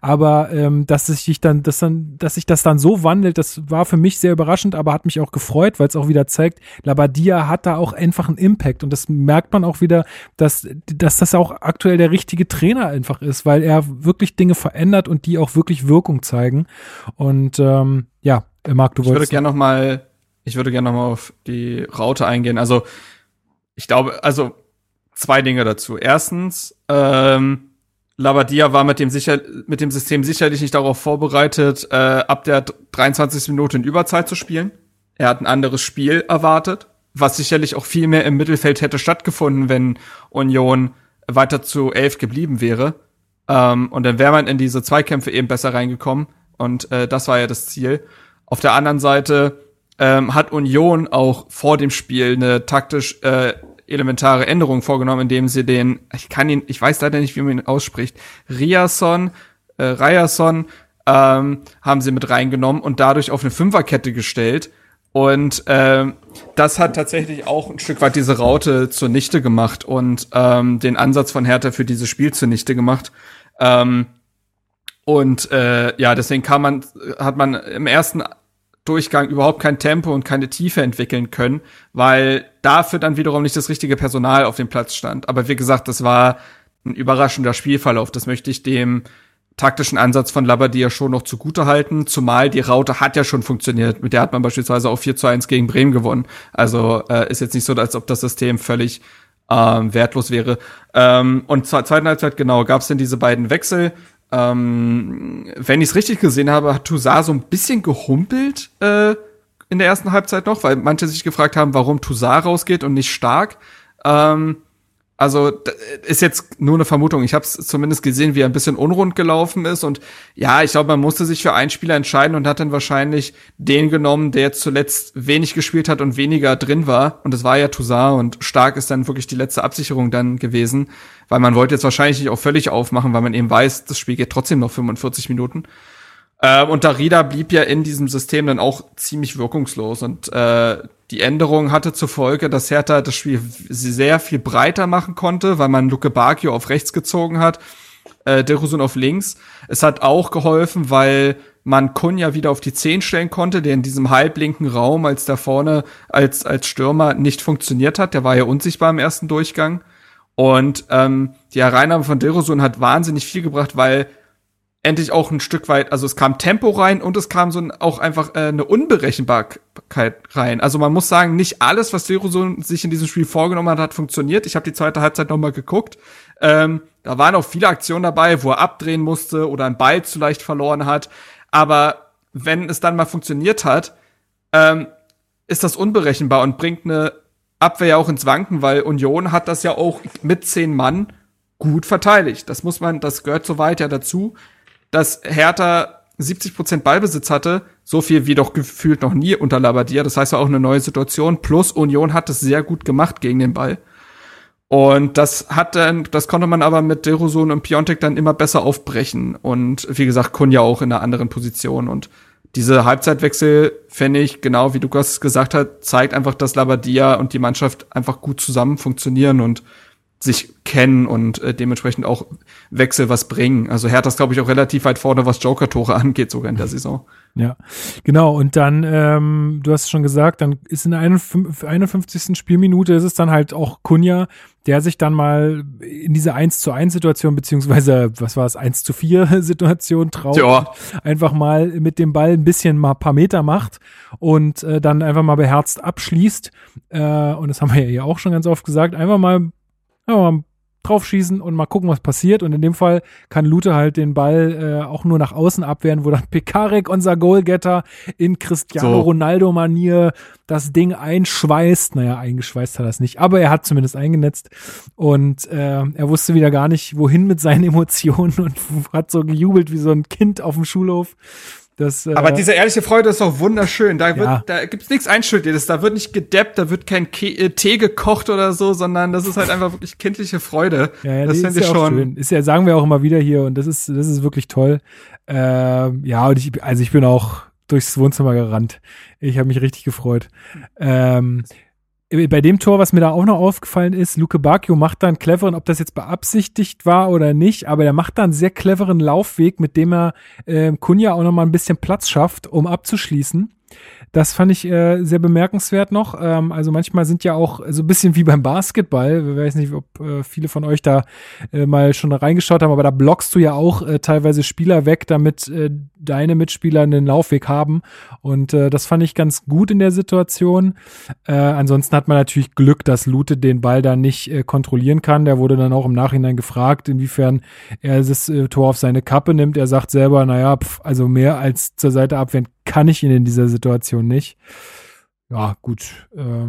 Aber ähm, dass sich dann, dass dann, dass sich das dann so wandelt, das war für mich sehr überraschend, aber hat mich auch gefreut, weil es auch wieder zeigt, Labadia hat da auch einfach einen Impact und das merkt man auch wieder, dass, dass das auch aktuell der richtige Trainer einfach ist, weil er wirklich Dinge verändert und die auch wirklich Wirkung zeigen. Und ähm, ja, Marc, du Ich würde wolltest. gerne noch mal, ich würde gerne noch mal auf die Raute eingehen. Also ich glaube, also zwei Dinge dazu. Erstens, ähm, Labadia war mit dem sicher, mit dem System sicherlich nicht darauf vorbereitet, äh, ab der 23. Minute in Überzeit zu spielen. Er hat ein anderes Spiel erwartet, was sicherlich auch viel mehr im Mittelfeld hätte stattgefunden, wenn Union weiter zu elf geblieben wäre. Ähm, und dann wäre man in diese Zweikämpfe eben besser reingekommen. Und äh, das war ja das Ziel. Auf der anderen Seite ähm, hat Union auch vor dem Spiel eine taktisch äh, elementare Änderung vorgenommen, indem sie den, ich kann ihn, ich weiß leider nicht, wie man ihn ausspricht, Riason, äh, Riason, ähm, haben sie mit reingenommen und dadurch auf eine Fünferkette gestellt. Und ähm, das hat tatsächlich auch ein Stück weit diese Raute zunichte gemacht und ähm, den Ansatz von Hertha für dieses Spiel zunichte gemacht. Ähm, und äh, ja, deswegen kann man, hat man im ersten Durchgang überhaupt kein Tempo und keine Tiefe entwickeln können, weil dafür dann wiederum nicht das richtige Personal auf dem Platz stand. Aber wie gesagt, das war ein überraschender Spielverlauf. Das möchte ich dem taktischen Ansatz von Labadia schon noch zugute halten, zumal die Raute hat ja schon funktioniert. Mit der hat man beispielsweise auch 4 zu 1 gegen Bremen gewonnen. Also äh, ist jetzt nicht so, als ob das System völlig ähm, wertlos wäre. Ähm, und zur zweiten Halbzeit, genau, gab es denn diese beiden Wechsel. Ähm, wenn ich es richtig gesehen habe, hat Toussaint so ein bisschen gehumpelt äh, in der ersten Halbzeit noch, weil manche sich gefragt haben, warum Toussaint rausgeht und nicht stark. Ähm, also ist jetzt nur eine Vermutung. Ich habe es zumindest gesehen, wie er ein bisschen unrund gelaufen ist. Und ja, ich glaube, man musste sich für einen Spieler entscheiden und hat dann wahrscheinlich den genommen, der zuletzt wenig gespielt hat und weniger drin war. Und das war ja Toussaint. Und stark ist dann wirklich die letzte Absicherung dann gewesen. Weil man wollte jetzt wahrscheinlich nicht auch völlig aufmachen, weil man eben weiß, das Spiel geht trotzdem noch 45 Minuten. Äh, und Darida blieb ja in diesem System dann auch ziemlich wirkungslos. Und äh, die Änderung hatte zur Folge, dass Hertha das Spiel sehr viel breiter machen konnte, weil man Luke Bakio auf rechts gezogen hat, äh, Derusun auf links. Es hat auch geholfen, weil man Kunja wieder auf die 10 stellen konnte, der in diesem halblinken Raum, als da vorne als, als Stürmer nicht funktioniert hat. Der war ja unsichtbar im ersten Durchgang. Und ähm, die Hereinnahme von Derosun hat wahnsinnig viel gebracht, weil endlich auch ein Stück weit, also es kam Tempo rein und es kam so ein, auch einfach äh, eine Unberechenbarkeit rein. Also man muss sagen, nicht alles, was Derosun sich in diesem Spiel vorgenommen hat, hat funktioniert. Ich habe die zweite Halbzeit nochmal geguckt. Ähm, da waren auch viele Aktionen dabei, wo er abdrehen musste oder einen Ball zu leicht verloren hat. Aber wenn es dann mal funktioniert hat, ähm, ist das unberechenbar und bringt eine Abwehr ja auch ins Wanken, weil Union hat das ja auch mit zehn Mann gut verteidigt. Das muss man, das gehört soweit ja dazu, dass Hertha 70 Prozent Ballbesitz hatte, so viel wie doch gefühlt noch nie unter Labadia. Das heißt ja auch eine neue Situation. Plus Union hat es sehr gut gemacht gegen den Ball. Und das hat dann, das konnte man aber mit Derosun und Piontek dann immer besser aufbrechen. Und wie gesagt, Kunja auch in einer anderen Position. Und diese Halbzeitwechsel, finde ich, genau wie Lukas gesagt hat, zeigt einfach, dass Labadia und die Mannschaft einfach gut zusammen funktionieren und sich kennen und äh, dementsprechend auch Wechsel was bringen. Also Hertha ist, glaube ich, auch relativ weit vorne, was Joker-Tore [laughs] angeht, sogar in der Saison. Ja, genau. Und dann, ähm, du hast es schon gesagt, dann ist in der 51. 51. Spielminute ist es dann halt auch Kunja, der sich dann mal in diese 1 zu 1 Situation, beziehungsweise, was war es, 1 zu 4 Situation [laughs] traut. Ja. Einfach mal mit dem Ball ein bisschen mal paar Meter macht und äh, dann einfach mal beherzt abschließt. Äh, und das haben wir ja auch schon ganz oft gesagt. Einfach mal, ja, mal ein drauf schießen und mal gucken, was passiert. Und in dem Fall kann Lute halt den Ball äh, auch nur nach außen abwehren, wo dann Pekarek, unser Goalgetter, in Cristiano So. Ronaldo-Manier das Ding einschweißt. Naja, eingeschweißt hat er es nicht, aber er hat zumindest eingenetzt. Und äh, er wusste wieder gar nicht, wohin mit seinen [laughs] Emotionen und hat so gejubelt wie so ein Kind auf dem Schulhof. Das, äh, Aber diese ehrliche Freude ist doch wunderschön. Da, wird, Ja. da gibt's nichts Einschüttetes. Da wird nicht gedeppt, da wird kein Ke äh, Tee gekocht oder so, sondern das ist halt einfach wirklich kindliche Freude. [laughs] Ja, ja, das finde ich ja schon. schön. Ist ja, sagen wir auch immer wieder hier und das ist, das ist wirklich toll. Ähm, ja, und ich, also ich bin auch durchs Wohnzimmer gerannt. Ich habe mich richtig gefreut. Ähm, bei dem Tor, was mir da auch noch aufgefallen ist, Luke Bacchio macht da einen cleveren, ob das jetzt beabsichtigt war oder nicht, aber der macht da einen sehr cleveren Laufweg, mit dem er äh, Kunja auch noch mal ein bisschen Platz schafft, um abzuschließen. Das fand ich äh, sehr bemerkenswert noch. Ähm, also manchmal sind ja auch so ein bisschen wie beim Basketball. Ich weiß nicht, ob äh, viele von euch da äh, mal schon reingeschaut haben, aber da blockst du ja auch äh, teilweise Spieler weg, damit äh, deine Mitspieler einen Laufweg haben. Und äh, das fand ich ganz gut in der Situation. Äh, ansonsten hat man natürlich Glück, dass Lute den Ball da nicht äh, kontrollieren kann. Der wurde dann auch im Nachhinein gefragt, inwiefern er das äh, Tor auf seine Kappe nimmt. Er sagt selber, naja, pf, also mehr als zur Seite abwehren kann ich ihn in dieser Situation nicht. Ja, gut. Äh,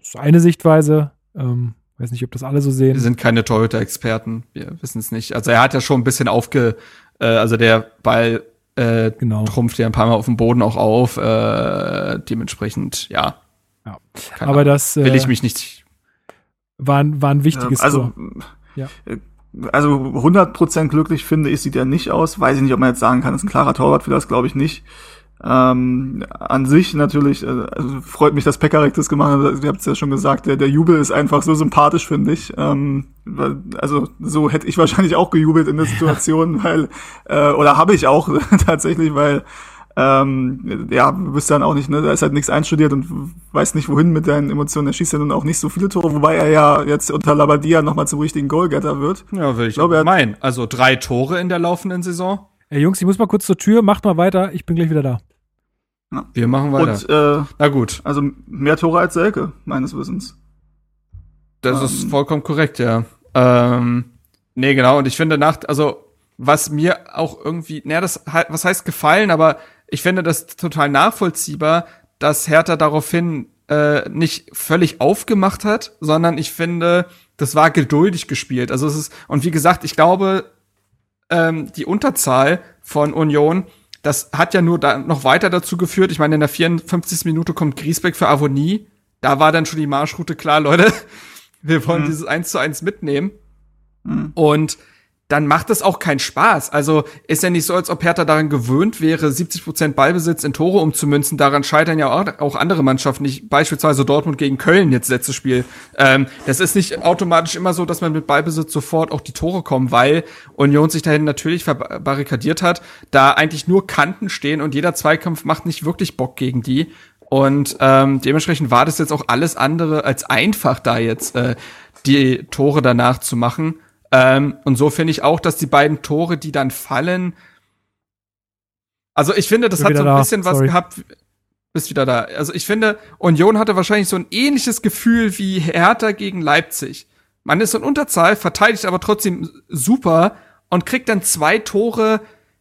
ist eine Sichtweise. Ähm, weiß nicht, ob das alle so sehen. Wir sind keine Torhüter-Experten. Wir wissen es nicht. Also er hat ja schon ein bisschen aufge, äh, also der Ball äh, Genau. trumpft ja ein paar Mal auf dem Boden auch auf. Äh, dementsprechend, ja. Ja. keine Aber Ahnung. das äh, will ich mich nicht. war, ein- war ein wichtiges Ähm, also, Tor. Ja. äh, also 100% glücklich finde ich, sieht er nicht aus. Weiß ich nicht, ob man jetzt sagen kann, ist ein klarer Torwart für das, glaube ich nicht. Ähm, an sich natürlich, äh, also freut mich, dass Pekarik das gemacht hat. Ihr habt es ja schon gesagt, der, der Jubel ist einfach so sympathisch, finde ich. Ähm, weil- also so hätte ich wahrscheinlich auch gejubelt in der [laughs] Situation, weil, äh, oder habe ich auch [laughs] tatsächlich, weil ähm, ja, du bist dann auch nicht, ne, da ist halt nichts einstudiert und weiß nicht wohin mit deinen Emotionen. Er schießt ja nun auch nicht so viele Tore, wobei er ja jetzt unter Labadia nochmal zum richtigen Goalgetter wird. Ja, will ich glaube, er hat- meinen. Also drei Tore in der laufenden Saison. Ey, Jungs, ich muss mal kurz zur Tür. Macht mal weiter. Ich bin gleich wieder da. Wir machen weiter. Und äh, Na gut, also mehr Tore als Selke, meines Wissens. das Ähm. ist vollkommen korrekt, ja. Ähm, nee, genau. Und ich finde nach, also was mir auch irgendwie, naja, das was heißt gefallen, aber ich finde das total nachvollziehbar, dass Hertha daraufhin äh, nicht völlig aufgemacht hat, sondern ich finde, das war geduldig gespielt. Also es ist, und wie gesagt, ich glaube, ähm, die Unterzahl von Union, das hat ja nur da noch weiter dazu geführt. Ich meine, in der 54. Minute kommt Griesbeck für Avonie. Da war dann schon die Marschroute klar, [laughs] Leute. Wir wollen dieses 1 zu 1 mitnehmen. Und dann macht es auch keinen Spaß. Also ist ja nicht so, als ob Hertha daran gewöhnt wäre, 70 Prozent Ballbesitz in Tore umzumünzen. Daran scheitern ja auch, andere Mannschaften nicht. Beispielsweise Dortmund gegen Köln jetzt letztes Spiel. Ähm, das ist nicht automatisch immer so, dass man mit Ballbesitz sofort auch die Tore kommen, weil Union sich dahin natürlich verbarrikadiert hat, da eigentlich nur Kanten stehen und jeder Zweikampf macht nicht wirklich Bock gegen die. Und ähm, dementsprechend war das jetzt auch alles andere als einfach, da jetzt äh, die Tore danach zu machen. Ähm, und so finde ich auch, dass die beiden Tore, die dann fallen, also ich finde, das hat so ein da, bisschen was sorry. gehabt. Bist wieder da. Also ich finde, Union hatte wahrscheinlich so ein ähnliches Gefühl wie Hertha gegen Leipzig. Man ist in Unterzahl, verteidigt aber trotzdem super und kriegt dann zwei Tore,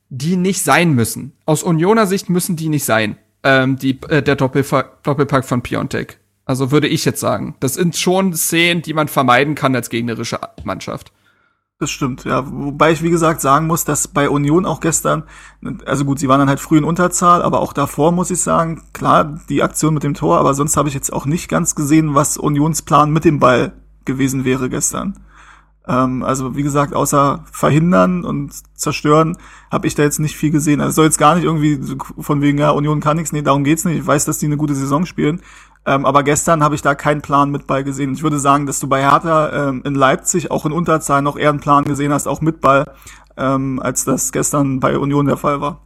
die nicht sein müssen. Aus Unioner Sicht müssen die nicht sein. Ähm, die, äh, der Doppelpack, Doppelpack von Piontek. Also würde ich jetzt sagen. Das sind schon Szenen, die man vermeiden kann als gegnerische Mannschaft. Das stimmt, ja. Wobei ich, wie gesagt, sagen muss, dass bei Union auch gestern, also gut, sie waren dann halt früh in Unterzahl, aber auch davor muss ich sagen, klar, die Aktion mit dem Tor, aber sonst habe ich jetzt auch nicht ganz gesehen, was Unions Plan mit dem Ball gewesen wäre gestern. Ähm, also wie gesagt, außer verhindern und zerstören, habe ich da jetzt nicht viel gesehen. Also es soll jetzt gar nicht irgendwie von wegen, ja, Union kann nichts, nee, darum geht's nicht. Ich weiß, dass die eine gute Saison spielen. Ähm, aber gestern habe ich da keinen Plan mit Ball gesehen. Ich würde sagen, dass du bei Hertha ähm, in Leipzig auch in Unterzahl noch eher einen Plan gesehen hast, auch mit Ball, ähm, als das gestern bei Union der Fall war.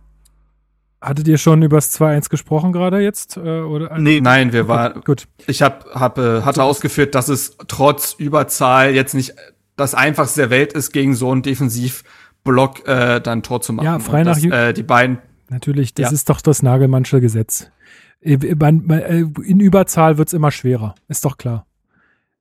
Hattet ihr schon übers 2-1 gesprochen gerade jetzt? Äh, oder? Nee, Nein, wir waren, Gut. ich hab, hab, äh, hatte ausgeführt, dass es trotz Überzahl jetzt nicht das einfachste der Welt ist, gegen so einen Defensivblock äh, dann Tor zu machen. Ja, frei nach dass, Ju- äh, Die beiden, Natürlich, das Ja. ist doch das Nagelmannsche Gesetz. Äh, äh, In Überzahl wird's immer schwerer, ist doch klar.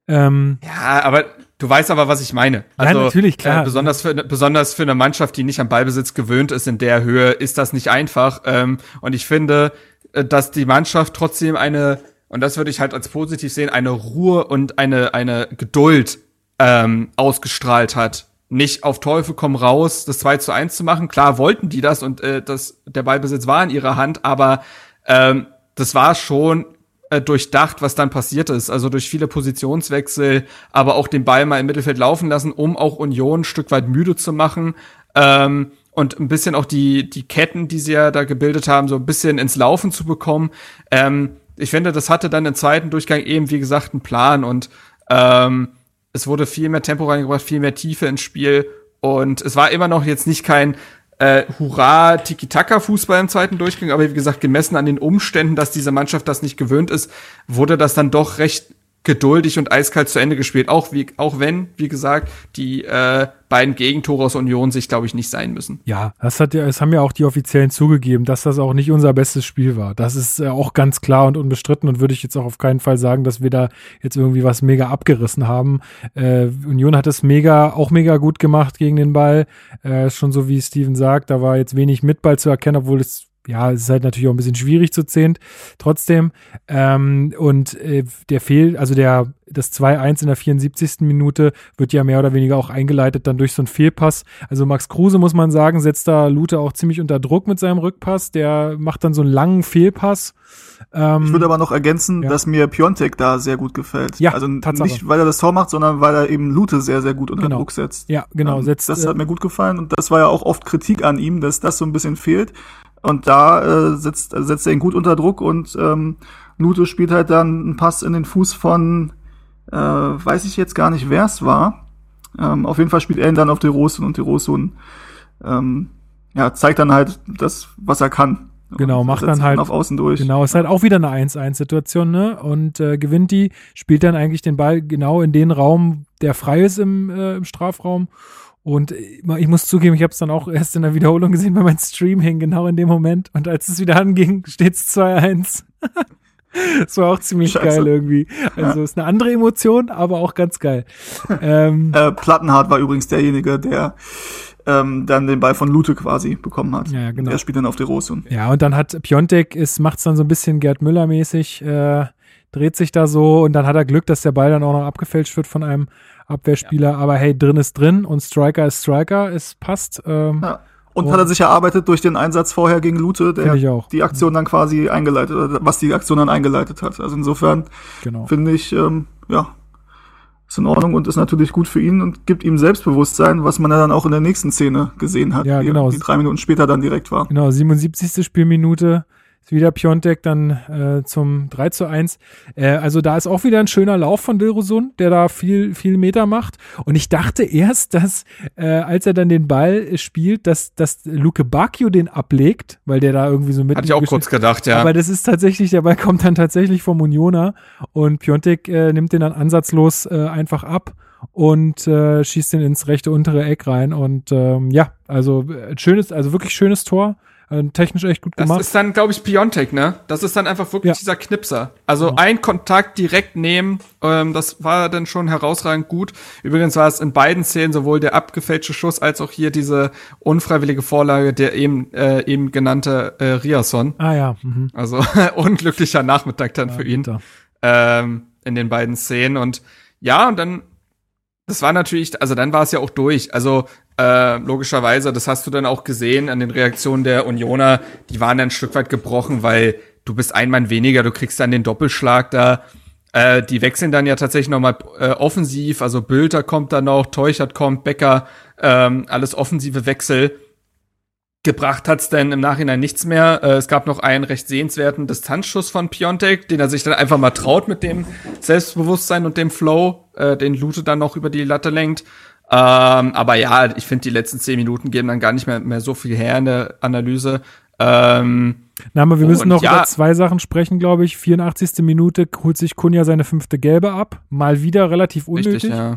Ähm, ja, aber Du weißt aber, was ich meine. Ja, natürlich, klar. Äh, besonders, für, besonders für eine Mannschaft, die nicht am Ballbesitz gewöhnt ist in der Höhe, ist das nicht einfach. Ähm, und ich finde, äh, dass die Mannschaft trotzdem eine, und das würde ich halt als positiv sehen, eine Ruhe und eine, eine Geduld ähm, ausgestrahlt hat. Nicht auf Teufel komm raus, das 2 zu 1 zu machen. Klar wollten die das und äh, das, der Ballbesitz war in ihrer Hand, aber ähm, das war schon äh, durchdacht, was dann passiert ist. Also durch viele Positionswechsel, aber auch den Ball mal im Mittelfeld laufen lassen, um auch Union ein Stück weit müde zu machen. Ähm, und ein bisschen auch die, die Ketten, die sie ja da gebildet haben, so ein bisschen ins Laufen zu bekommen. Ähm, ich finde, das hatte dann im zweiten Durchgang eben, wie gesagt, einen Plan und ähm, es wurde viel mehr Tempo reingebracht, viel mehr Tiefe ins Spiel. Und es war immer noch jetzt nicht kein äh, Hurra, Tiki-Taka-Fußball im zweiten Durchgang, aber wie gesagt, gemessen an den Umständen, dass diese Mannschaft das nicht gewöhnt ist, wurde das dann doch recht geduldig und eiskalt zu Ende gespielt. Auch wie, auch wenn, wie gesagt, die äh, beiden Gegentore aus Union sich, glaube ich, nicht sein müssen. Ja, das hat ja, es haben ja auch die Offiziellen zugegeben, dass das auch nicht unser bestes Spiel war. Das ist äh, auch ganz klar und unbestritten und würde ich jetzt auch auf keinen Fall sagen, dass wir da jetzt irgendwie was mega abgerissen haben. Äh, Union hat es mega, auch mega gut gemacht gegen den Ball. Äh, schon so wie Steven sagt, da war jetzt wenig Mitball zu erkennen, obwohl es ja, es ist halt natürlich auch ein bisschen schwierig zu zehnt, trotzdem. Ähm, und äh, der Fehl, also der, das 2-1 in der 74. Minute wird ja mehr oder weniger auch eingeleitet dann durch so einen Fehlpass. Also Max Kruse, muss man sagen, setzt da Lute auch ziemlich unter Druck mit seinem Rückpass. Der macht dann so einen langen Fehlpass. Ähm, ich würde aber noch ergänzen, ja. dass mir Piontek da sehr gut gefällt. Ja, also Tatsache. nicht, weil er das Tor macht, sondern weil er eben Lute sehr, sehr gut unter genau. Druck setzt. Ja, genau. Ähm, setzt, das hat mir gut gefallen und das war ja auch oft Kritik an ihm, dass das so ein bisschen fehlt. Und da äh, setzt, setzt er ihn gut unter Druck und ähm, Nuto spielt halt dann einen Pass in den Fuß von, äh, weiß ich jetzt gar nicht, wer es war. Ähm, auf jeden Fall spielt er ihn dann auf die Rosun und die Rosun ähm, ja, zeigt dann halt das, was er kann. Genau, macht dann halt auf Außen durch. Genau, ist halt auch wieder eine 1-1-Situation, ne? Und äh, gewinnt die, spielt dann eigentlich den Ball genau in den Raum, der frei ist im, äh, im Strafraum und ich muss zugeben, ich habe es dann auch erst in der Wiederholung gesehen, weil mein Stream hing genau in dem Moment. Und als es wieder anging, steht [laughs] es 2-1. Das war auch ziemlich Scheiße. geil irgendwie. Also ja. ist eine andere Emotion, aber auch ganz geil. ähm, [laughs] äh, Plattenhardt war übrigens derjenige, der ähm, dann den Ball von Lute quasi bekommen hat. Ja, genau. Der spielt dann auf der Rose. Ja, und dann hat Piontek, es macht's dann so ein bisschen Gerd Müller mäßig, äh, dreht sich da so und dann hat er Glück, dass der Ball dann auch noch abgefälscht wird von einem Abwehrspieler, ja. aber hey, drin ist drin und Striker ist Striker, es passt. Ähm, ja. Und, und hat er sich erarbeitet durch den Einsatz vorher gegen Lute, der die Aktion dann quasi eingeleitet, was die Aktion dann eingeleitet hat. Also insofern genau. finde ich, ähm, ja, ist in Ordnung und ist natürlich gut für ihn und gibt ihm Selbstbewusstsein, was man ja dann auch in der nächsten Szene gesehen hat, ja, genau. die drei Minuten später dann direkt war. Genau, 77. Spielminute ist wieder Piontek dann äh, zum 3 zu 1. Äh, also da ist auch wieder ein schöner Lauf von Dilrosun, der da viel, viel Meter macht. Und ich dachte erst, dass, äh, als er dann den Ball spielt, dass, dass Luke Bacchio den ablegt, weil der da irgendwie so mit. Hatte ich auch kurz gedacht, ja. Aber das ist tatsächlich, der Ball kommt dann tatsächlich vom Unioner und Piontek äh, nimmt den dann ansatzlos äh, einfach ab und äh, schießt den ins rechte untere Eck rein. Und ähm, ja, also äh, schönes, also wirklich schönes Tor. Äh, technisch echt gut gemacht. Das ist dann, glaube ich, Piontek, ne? Das ist dann einfach wirklich ja. dieser Knipser. Also ja. ein Kontakt direkt nehmen, ähm, das war dann schon herausragend gut. Übrigens war es in beiden Szenen sowohl der abgefälschte Schuss als auch hier diese unfreiwillige Vorlage der eben, äh, eben genannte äh, Riasson. Ah ja. Mhm. Also [laughs] unglücklicher Nachmittag dann ja, für ihn ähm, in den beiden Szenen. Und ja, und dann das war natürlich, also dann war es ja auch durch. Also äh, logischerweise, das hast du dann auch gesehen an den Reaktionen der Unioner, die waren dann ein Stück weit gebrochen, weil du bist ein Mann weniger, du kriegst dann den Doppelschlag da. Äh, die wechseln dann ja tatsächlich nochmal äh, offensiv, also Bülter kommt dann noch, Teuchert kommt, Becker, ähm, alles offensive Wechsel. Gebracht hat's dann im Nachhinein nichts mehr. Äh, es gab noch einen recht sehenswerten Distanzschuss von Piontek, den er sich dann einfach mal traut mit dem Selbstbewusstsein und dem Flow, äh, den Lute dann noch über die Latte lenkt. Ähm, aber ja, ich finde, die letzten zehn Minuten geben dann gar nicht mehr, mehr so viel her in der Analyse. Ähm, Na, aber wir müssen noch ja, über zwei Sachen sprechen, glaube ich. 84. Minute holt sich Kunja seine fünfte Gelbe ab. Mal wieder relativ unnötig. Richtig, ja.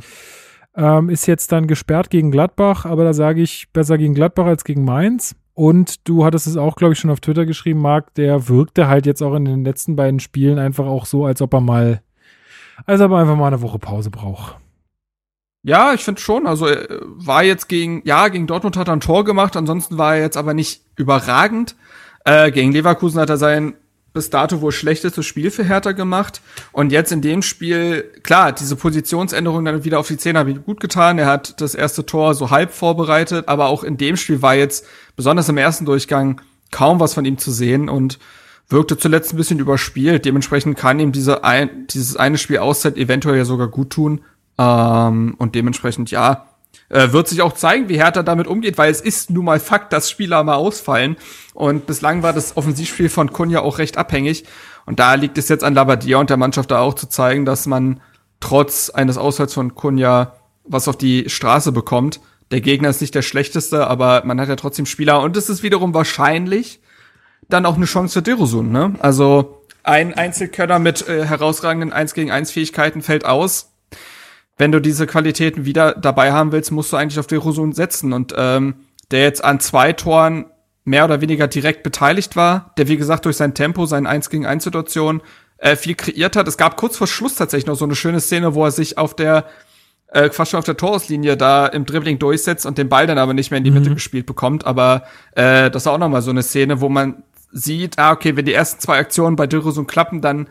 Ähm, ist jetzt dann gesperrt gegen Gladbach, aber da sage ich besser gegen Gladbach als gegen Mainz. Und du hattest es auch, glaube ich, schon auf Twitter geschrieben, Marc, der wirkte halt jetzt auch in den letzten beiden Spielen einfach auch so, als ob er mal, als ob er einfach mal eine Woche Pause braucht. Ja, ich finde schon. Also er war jetzt gegen, ja, gegen Dortmund hat er ein Tor gemacht, ansonsten war er jetzt aber nicht überragend. Äh, gegen Leverkusen hat er sein bis dato wohl schlechtestes Spiel für Hertha gemacht. Und jetzt in dem Spiel, klar, diese Positionsänderung dann wieder auf die Zehn habe ich gut getan. Er hat das erste Tor so halb vorbereitet, aber auch in dem Spiel war jetzt, besonders im ersten Durchgang, kaum was von ihm zu sehen und wirkte zuletzt ein bisschen überspielt. Dementsprechend kann ihm diese ein, dieses eine Spiel Auszeit eventuell ja sogar gut tun. Ähm, und dementsprechend, ja, äh, wird sich auch zeigen, wie Hertha damit umgeht, weil es ist nun mal Fakt, dass Spieler mal ausfallen. Und bislang war das Offensivspiel von Kunja auch recht abhängig. Und da liegt es jetzt an Labadia und der Mannschaft da auch zu zeigen, dass man trotz eines Ausfalls von Kunja was auf die Straße bekommt. Der Gegner ist nicht der schlechteste, aber man hat ja trotzdem Spieler. Und es ist wiederum wahrscheinlich dann auch eine Chance für Derosun, ne? Also ein Einzelkönner mit äh, herausragenden 1 gegen 1 Fähigkeiten fällt aus wenn du diese Qualitäten wieder dabei haben willst, musst du eigentlich auf Derosun setzen. Und ähm, der jetzt an zwei Toren mehr oder weniger direkt beteiligt war, der wie gesagt durch sein Tempo, seine 1 gegen 1 Situation äh, viel kreiert hat. Es gab kurz vor Schluss tatsächlich noch so eine schöne Szene, wo er sich auf der äh, fast schon auf der Torauslinie da im Dribbling durchsetzt und den Ball dann aber nicht mehr in die mhm. Mitte gespielt bekommt. Aber äh, das war auch noch mal so eine Szene, wo man sieht, ah, okay, wenn die ersten zwei Aktionen bei Dilrosun klappen, dann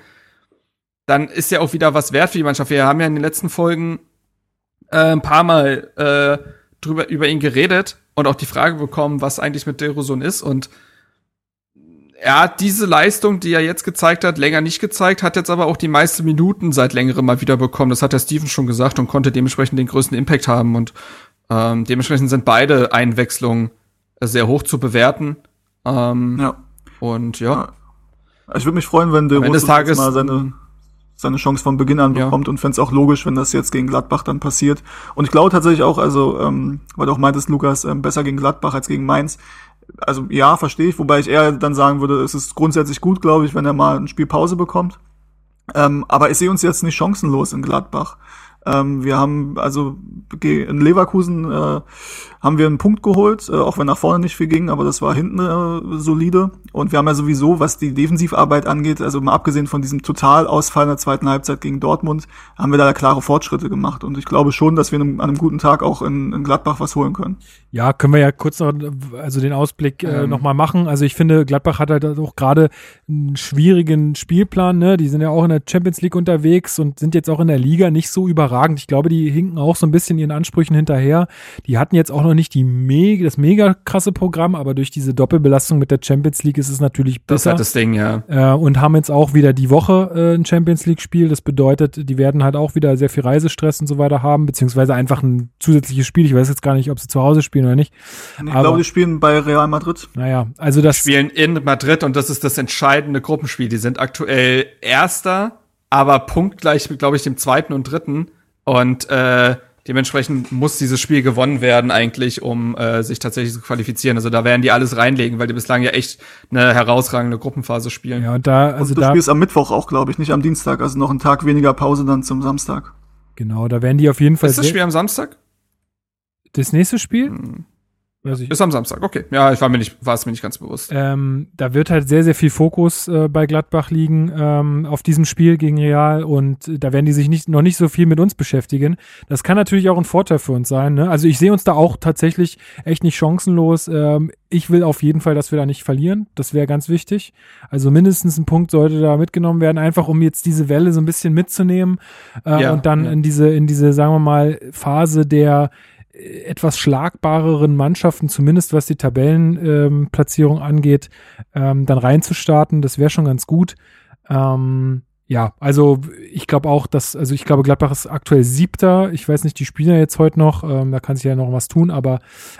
dann ist ja auch wieder was wert für die Mannschaft. Wir haben ja in den letzten Folgen äh, ein paar Mal äh, drüber über ihn geredet und auch die Frage bekommen, was eigentlich mit Derosun ist und er hat diese Leistung, die er jetzt gezeigt hat, länger nicht gezeigt, hat jetzt aber auch die meisten Minuten seit längerem mal wieder bekommen. Das hat der Steven schon gesagt und konnte dementsprechend den größten Impact haben. Und ähm, dementsprechend sind beide Einwechslungen sehr hoch zu bewerten. Ähm, ja. Und ja. Ich würde mich freuen, wenn der mal seine seine Chance von Beginn an bekommt ja. und fände es auch logisch, wenn das jetzt gegen Gladbach dann passiert. Und ich glaube tatsächlich auch, also, ähm, weil du auch meintest, Lukas, ähm, besser gegen Gladbach als gegen Mainz. Also ja, verstehe ich, wobei ich eher dann sagen würde, es ist grundsätzlich gut, glaube ich, wenn er mal ein Spiel Pause bekommt. Ähm, aber ich sehe uns jetzt nicht chancenlos in Gladbach. Ähm, wir haben also in Leverkusen äh, haben wir einen Punkt geholt, äh, auch wenn nach vorne nicht viel ging, aber das war hinten äh, solide. Und wir haben ja sowieso, was die Defensivarbeit angeht, also mal abgesehen von diesem Totalausfall in der zweiten Halbzeit gegen Dortmund, haben wir da klare Fortschritte gemacht. Und ich glaube schon, dass wir an einem guten Tag auch in, in Gladbach was holen können. Ja, können wir ja kurz noch, also den Ausblick äh, ähm. nochmal machen. Also ich finde, Gladbach hat halt auch gerade einen schwierigen Spielplan. Ne? Die sind ja auch in der Champions League unterwegs und sind jetzt auch in der Liga nicht so überragend. Ich glaube, die hinken auch so ein bisschen ihren Ansprüchen hinterher. Die hatten jetzt auch noch nicht die me das mega krasse Programm, aber durch diese Doppelbelastung mit der Champions League ist es natürlich besser. Das hat das Ding, ja. Äh, und haben jetzt auch wieder die Woche äh, ein Champions League-Spiel. Das bedeutet, die werden halt auch wieder sehr viel Reisestress und so weiter haben, beziehungsweise einfach ein zusätzliches Spiel. Ich weiß jetzt gar nicht, ob sie zu Hause spielen oder nicht. Ich aber, glaube, die spielen bei Real Madrid. Naja, also das. Spielen in Madrid und das ist das entscheidende Gruppenspiel. Die sind aktuell Erster, aber punktgleich, glaube ich, dem zweiten und dritten. Und äh, Dementsprechend muss dieses Spiel gewonnen werden eigentlich, um äh, sich tatsächlich zu qualifizieren. Also da werden die alles reinlegen, weil die bislang ja echt eine herausragende Gruppenphase spielen. Ja, und da, also und du da spielst am Mittwoch auch, glaube ich, nicht am Dienstag, also noch einen Tag weniger Pause dann zum Samstag. Genau, da werden die auf jeden Fall. Ist das Spiel am Samstag? Das nächste Spiel? Hm. Weiß ich. Ist am Samstag, okay. Ja, ich war mir nicht, war es mir nicht ganz bewusst. Ähm, da wird halt sehr, sehr viel Fokus äh, bei Gladbach liegen ähm, auf diesem Spiel gegen Real und da werden die sich nicht, noch nicht so viel mit uns beschäftigen. Das kann natürlich auch ein Vorteil für uns sein. Ne? Also ich sehe uns da auch tatsächlich echt nicht chancenlos. Ähm, ich will auf jeden Fall, dass wir da nicht verlieren. Das wäre ganz wichtig. Also mindestens ein Punkt sollte da mitgenommen werden, einfach um jetzt diese Welle so ein bisschen mitzunehmen äh, ja, und dann ja. in diese, in diese, sagen wir mal, Phase der etwas schlagbareren Mannschaften, zumindest was die Tabellenplatzierung ähm, angeht, ähm, dann reinzustarten. Das wäre schon ganz gut. Ähm, ja, also ich glaube auch, dass, also ich glaube, Gladbach ist aktuell siebter. Ich weiß nicht, die spielen ja jetzt heute noch, ähm, da kann sich ja noch was tun, aber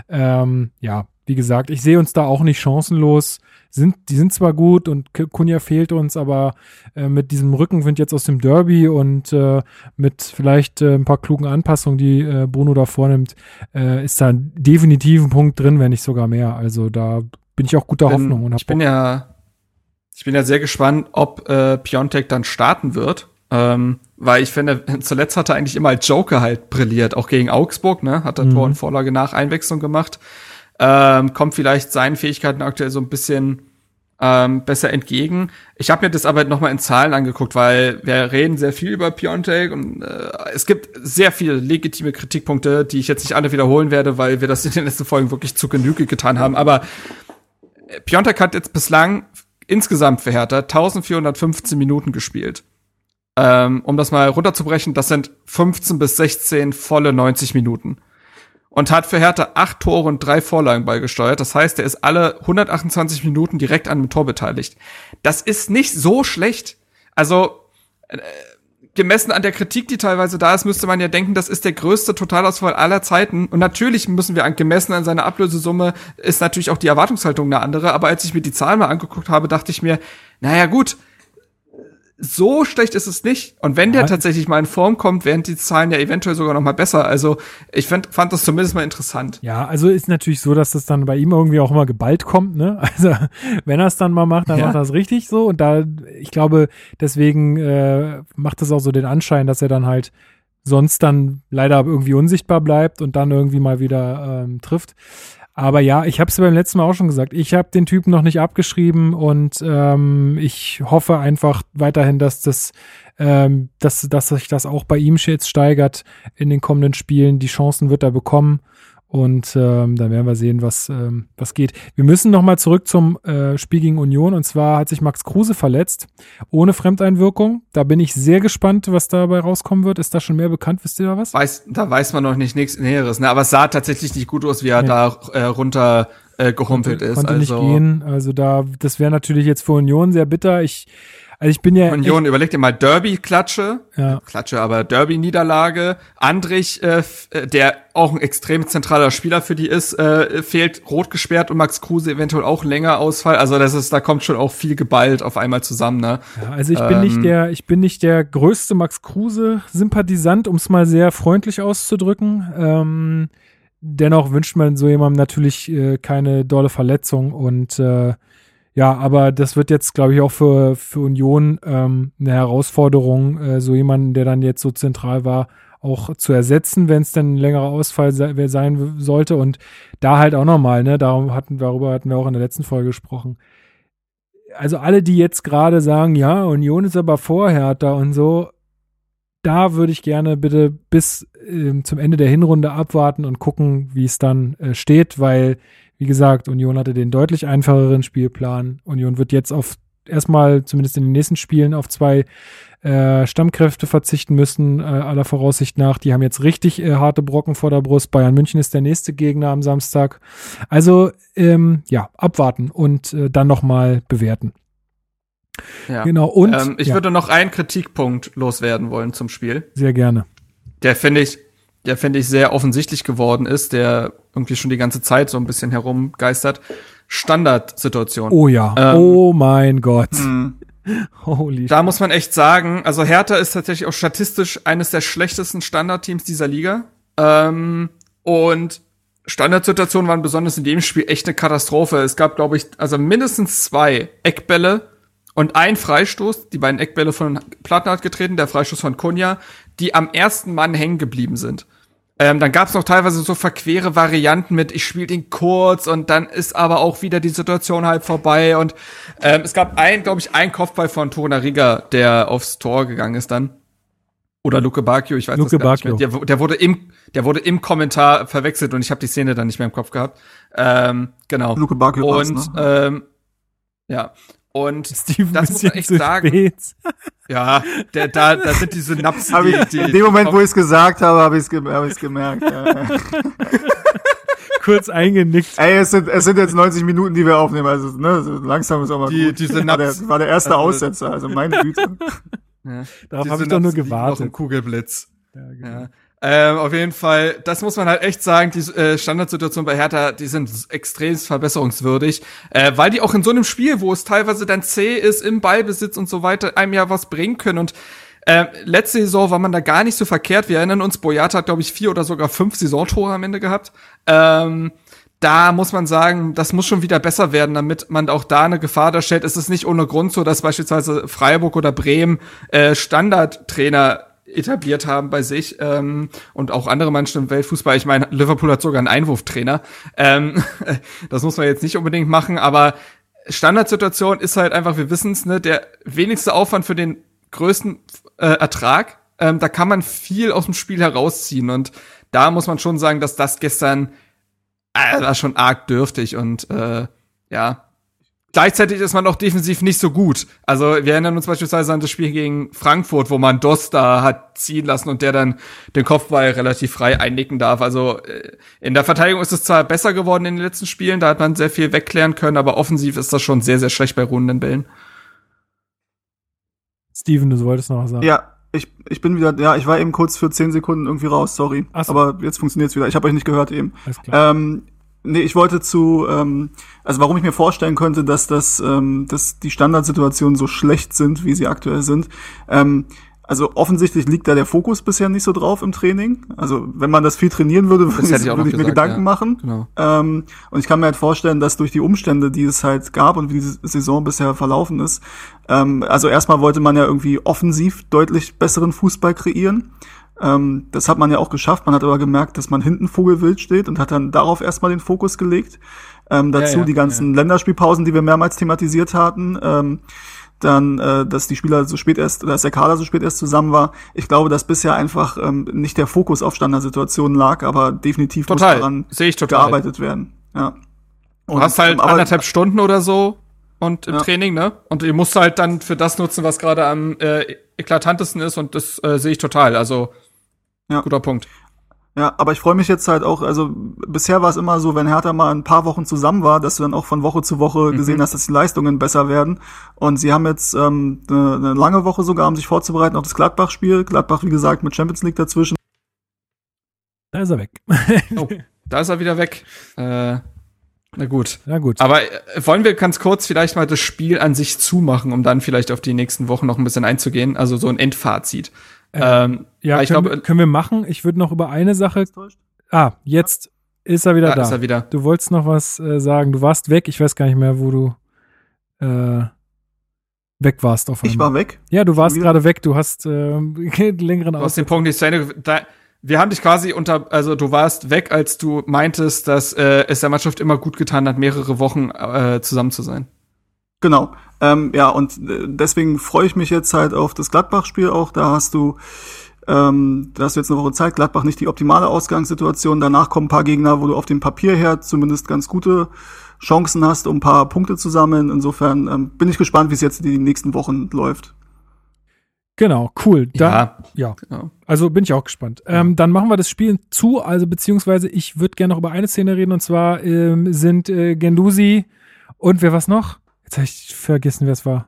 ähm, ja, wie gesagt, ich sehe uns da auch nicht chancenlos sind, die sind zwar gut und Kunja fehlt uns, aber äh, mit diesem Rückenwind jetzt aus dem Derby und äh, mit vielleicht äh, ein paar klugen Anpassungen, die äh, Bruno da vornimmt, äh, ist da definitiv ein Punkt drin, wenn nicht sogar mehr. Also da bin ich auch guter bin, Hoffnung. Und ich bin ja, ich bin ja sehr gespannt, ob äh, Piontek dann starten wird. Ähm, weil ich finde, [laughs] zuletzt hat er eigentlich immer als Joker halt brilliert, auch gegen Augsburg, ne? Hat er mhm. Tor und Vorlage nach Einwechslung gemacht ähm, kommt vielleicht seinen Fähigkeiten aktuell so ein bisschen ähm, besser entgegen. Ich habe mir das aber nochmal in Zahlen angeguckt, weil wir reden sehr viel über Piontek und äh, es gibt sehr viele legitime Kritikpunkte, die ich jetzt nicht alle wiederholen werde, weil wir das in den letzten Folgen wirklich zu Genüge getan haben. Aber äh, Piontek hat jetzt bislang insgesamt für Hertha 1415 Minuten gespielt. Ähm, um das mal runterzubrechen, das sind 15 bis 16 volle 90 Minuten und hat für Hertha acht Tore und drei Vorlagen beigesteuert. Das heißt, er ist alle 128 Minuten direkt an dem Tor beteiligt. Das ist nicht so schlecht. Also äh, gemessen an der Kritik, die teilweise da ist, müsste man ja denken, das ist der größte Totalausfall aller Zeiten. Und natürlich müssen wir an, gemessen an seiner Ablösesumme ist natürlich auch die Erwartungshaltung eine andere. Aber als ich mir die Zahlen mal angeguckt habe, dachte ich mir, naja gut, so schlecht ist es nicht. Und wenn der tatsächlich mal in Form kommt, werden die Zahlen ja eventuell sogar noch mal besser. Also ich find, fand das zumindest mal interessant. Ja, also ist natürlich so, dass das dann bei ihm irgendwie auch immer geballt kommt. Ne? [laughs] Also wenn er es dann mal macht, dann ja. macht er es richtig so. Und da, ich glaube, deswegen äh, macht es auch so den Anschein, dass er dann halt sonst dann leider irgendwie unsichtbar bleibt und dann irgendwie mal wieder ähm, trifft. Aber ja, ich habe es beim letzten Mal auch schon gesagt. Ich habe den Typen noch nicht abgeschrieben und ähm, ich hoffe einfach weiterhin, dass das, ähm, dass, dass sich das auch bei ihm jetzt steigert in den kommenden Spielen. Die Chancen wird er bekommen. Und ähm, dann werden wir sehen, was, ähm, was geht. Wir müssen nochmal zurück zum äh, Spiel gegen Union. Und zwar hat sich Max Kruse verletzt, ohne Fremdeinwirkung. Da bin ich sehr gespannt, was dabei rauskommen wird. Ist da schon mehr bekannt? Wisst ihr da was? Weiß, da weiß man noch nicht nichts Näheres. Ne? Aber es sah tatsächlich nicht gut aus, wie er nee. da äh, runter äh, gehumpelt konnte, ist. Konnte also. nicht gehen. Also da, das wäre natürlich jetzt für Union sehr bitter. Ich also ich bin ja. Union, überleg dir mal Derby-Klatsche. Ja. Klatsche, aber Derby-Niederlage. Andrich, äh, äh, der auch ein extrem zentraler Spieler für die ist, äh, fehlt rot gesperrt und Max Kruse eventuell auch länger Ausfall. Also das ist, da kommt schon auch viel geballt auf einmal zusammen, ne? Ja, also ich bin ähm, nicht der, ich bin nicht der größte Max Kruse-Sympathisant, um es mal sehr freundlich auszudrücken. Ähm, dennoch wünscht man so jemandem natürlich äh, keine dolle Verletzung und äh, ja, aber das wird jetzt, glaube ich, auch für, für Union ähm, eine Herausforderung, äh, so jemanden, der dann jetzt so zentral war, auch zu ersetzen, wenn es dann ein längerer Ausfall se sein sollte. Und da halt auch nochmal, ne, darum hatten, darüber hatten wir auch in der letzten Folge gesprochen. Also alle, die jetzt gerade sagen, ja, Union ist aber vorhärter und so, da würde ich gerne bitte bis äh, zum Ende der Hinrunde abwarten und gucken, wie es dann äh, steht, weil wie gesagt, Union hatte den deutlich einfacheren Spielplan. Union wird jetzt auf erstmal, zumindest in den nächsten Spielen, auf zwei äh, Stammkräfte verzichten müssen, äh, aller Voraussicht nach. Die haben jetzt richtig äh, harte Brocken vor der Brust. Bayern München ist der nächste Gegner am Samstag. Also, ähm, ja, abwarten und äh, dann nochmal bewerten. Ja. Genau. Und ähm, ich ja. würde noch einen Kritikpunkt loswerden wollen zum Spiel. Sehr gerne. Der finde ich der finde ich sehr offensichtlich geworden ist, der irgendwie schon die ganze Zeit so ein bisschen herumgeistert. Standardsituation. Oh ja. Ähm, oh mein Gott. Mh. [laughs] Holy da muss man echt sagen, also Hertha ist tatsächlich auch statistisch eines der schlechtesten Standardteams dieser Liga. Ähm, und Standardsituationen waren besonders in dem Spiel echt eine Katastrophe. Es gab, glaube ich, also mindestens zwei Eckbälle und ein Freistoß, die beiden Eckbälle von Plattner hat getreten, der Freistoß von Kunja, die am ersten Mann hängen geblieben sind. Ähm, dann gab es noch teilweise so verquere Varianten mit, ich spiele den kurz und dann ist aber auch wieder die Situation halb vorbei. Und ähm, es gab ein, glaube ich, ein Kopfball von Torunariga, der aufs Tor gegangen ist dann. Oder Luke Bacchio, ich weiß Luke das gar nicht mehr. Der, der, wurde im, der wurde im Kommentar verwechselt und ich habe die Szene dann nicht mehr im Kopf gehabt. Ähm, genau. Luke Bacchio und ne? ähm, ja. Und Steven das muss man echt sagen. Spät. Ja, der, da, da sind diese Synapsen. Die, ich, die, in dem Moment, wo ich es gesagt habe, habe ich es hab gemerkt. Ja. [laughs] Kurz eingenickt. Ey, es sind, es sind jetzt 90 Minuten, die wir aufnehmen. Also ne, langsam ist auch mal die, gut. Die Synapsen. War der, war der erste also, Aussetzer, also meine Güte. Ja. Darauf habe ich doch nur gewartet. Noch im Kugelblitz. Ja, genau. Ja. Ähm, auf jeden Fall, das muss man halt echt sagen, die äh, Standardsituation bei Hertha, die sind extrem verbesserungswürdig, äh, weil die auch in so einem Spiel, wo es teilweise dann zäh ist, im Ballbesitz und so weiter, einem ja was bringen können und äh, letzte Saison war man da gar nicht so verkehrt. Wir erinnern uns, Boyata hat, glaube ich, vier oder sogar fünf Saisontore am Ende gehabt. Ähm, da muss man sagen, das muss schon wieder besser werden, damit man auch da eine Gefahr darstellt. Es ist nicht ohne Grund so, dass beispielsweise Freiburg oder Bremen äh, Standardtrainer etabliert haben bei sich ähm, und auch andere Mannschaften im Weltfußball. Ich meine, Liverpool hat sogar einen Einwurftrainer. Ähm, [laughs] das muss man jetzt nicht unbedingt machen, aber Standardsituation ist halt einfach, wir wissen es, ne, der wenigste Aufwand für den größten äh, Ertrag. Ähm, da kann man viel aus dem Spiel herausziehen und da muss man schon sagen, dass das gestern äh, war schon arg dürftig und äh, ja. Gleichzeitig ist man auch defensiv nicht so gut. Also wir erinnern uns beispielsweise an das Spiel gegen Frankfurt, wo man Doss da hat ziehen lassen und der dann den Kopfball relativ frei einnicken darf. Also äh, in der Verteidigung ist es zwar besser geworden in den letzten Spielen, da hat man sehr viel wegklären können, aber offensiv ist das schon sehr, sehr schlecht bei ruhenden Bällen. Steven, du wolltest noch was sagen. Ja, ich, ich bin wieder, ja, ich war eben kurz für zehn Sekunden irgendwie raus, sorry. So. Aber jetzt funktioniert's wieder. Ich habe euch nicht gehört eben. Alles klar. Ähm, nee, ich wollte zu, ähm, also warum ich mir vorstellen könnte, dass das, ähm, dass die Standardsituationen so schlecht sind, wie sie aktuell sind. Ähm, also offensichtlich liegt da der Fokus bisher nicht so drauf im Training. Also wenn man das viel trainieren würde, würde ich, ich würde ich mir gesagt, Gedanken ja. machen. Genau. Ähm, und ich kann mir halt vorstellen, dass durch die Umstände, die es halt gab und wie die Saison bisher verlaufen ist, ähm, also erstmal wollte man ja irgendwie offensiv deutlich besseren Fußball kreieren. Ähm, das hat man ja auch geschafft. Man hat aber gemerkt, dass man hinten vogelwild steht und hat dann darauf erstmal den Fokus gelegt. Ähm, dazu ja, die ganzen Länderspielpausen, die wir mehrmals thematisiert hatten. Ähm, dann, äh, dass die Spieler so spät erst, oder dass der Kader so spät erst zusammen war. Ich glaube, dass bisher einfach ähm, nicht der Fokus auf Standardsituationen lag, aber definitiv Total. muss daran Sehe ich total. gearbeitet werden. Ja. Du hast halt anderthalb Stunden oder so und im Ja. Training, ne? Und ihr musst halt dann für das nutzen, was gerade am äh, eklatantesten ist und das äh, sehe ich total. Also Ja. guter Punkt. Ja, aber ich freue mich jetzt halt auch, also bisher war es immer so, wenn Hertha mal ein paar Wochen zusammen war, dass du dann auch von Woche zu Woche Mhm. gesehen hast, dass die Leistungen besser werden. Und sie haben jetzt ähm, eine, eine lange Woche sogar, um sich vorzubereiten auf das Gladbach-Spiel. Gladbach, wie gesagt, mit Champions League dazwischen. Da ist er weg. Oh, da ist er wieder weg. Äh, na gut. Na gut. Aber äh, wollen wir ganz kurz vielleicht mal das Spiel an sich zumachen, um dann vielleicht auf die nächsten Wochen noch ein bisschen einzugehen? Also so ein Endfazit. ähm, ja, ich können, glaube, wir, können wir machen. Ich würde noch über eine Sache. Ah, jetzt ist er wieder da da. ist er wieder. Du wolltest noch was äh, sagen. Du warst weg. Ich weiß gar nicht mehr, wo du äh, weg warst auf Ich einmal. war weg. Ja, du warst gerade weg. Du hast äh, [laughs] längeren Du hast den. Punkt nicht zu Ende. Wir haben dich quasi unter, also du warst weg, als du meintest, dass äh, es der Mannschaft immer gut getan hat, mehrere Wochen äh, zusammen zu sein. Genau. Ähm, ja, und äh, deswegen freue ich mich jetzt halt auf das Gladbach-Spiel auch. Da hast du, ähm, da hast du jetzt eine Woche Zeit. Gladbach nicht die optimale Ausgangssituation. Danach kommen ein paar Gegner, wo du auf dem Papier her zumindest ganz gute Chancen hast, um ein paar Punkte zu sammeln. Insofern ähm, bin ich gespannt, wie es jetzt die nächsten Wochen läuft. Genau, cool. Dann, ja. genau. Also bin ich auch gespannt. Ähm, dann machen wir das Spiel zu, also beziehungsweise ich würde gerne noch über eine Szene reden und zwar ähm, sind äh, Gendusi und wer was noch? Jetzt habe ich vergessen, wer es war.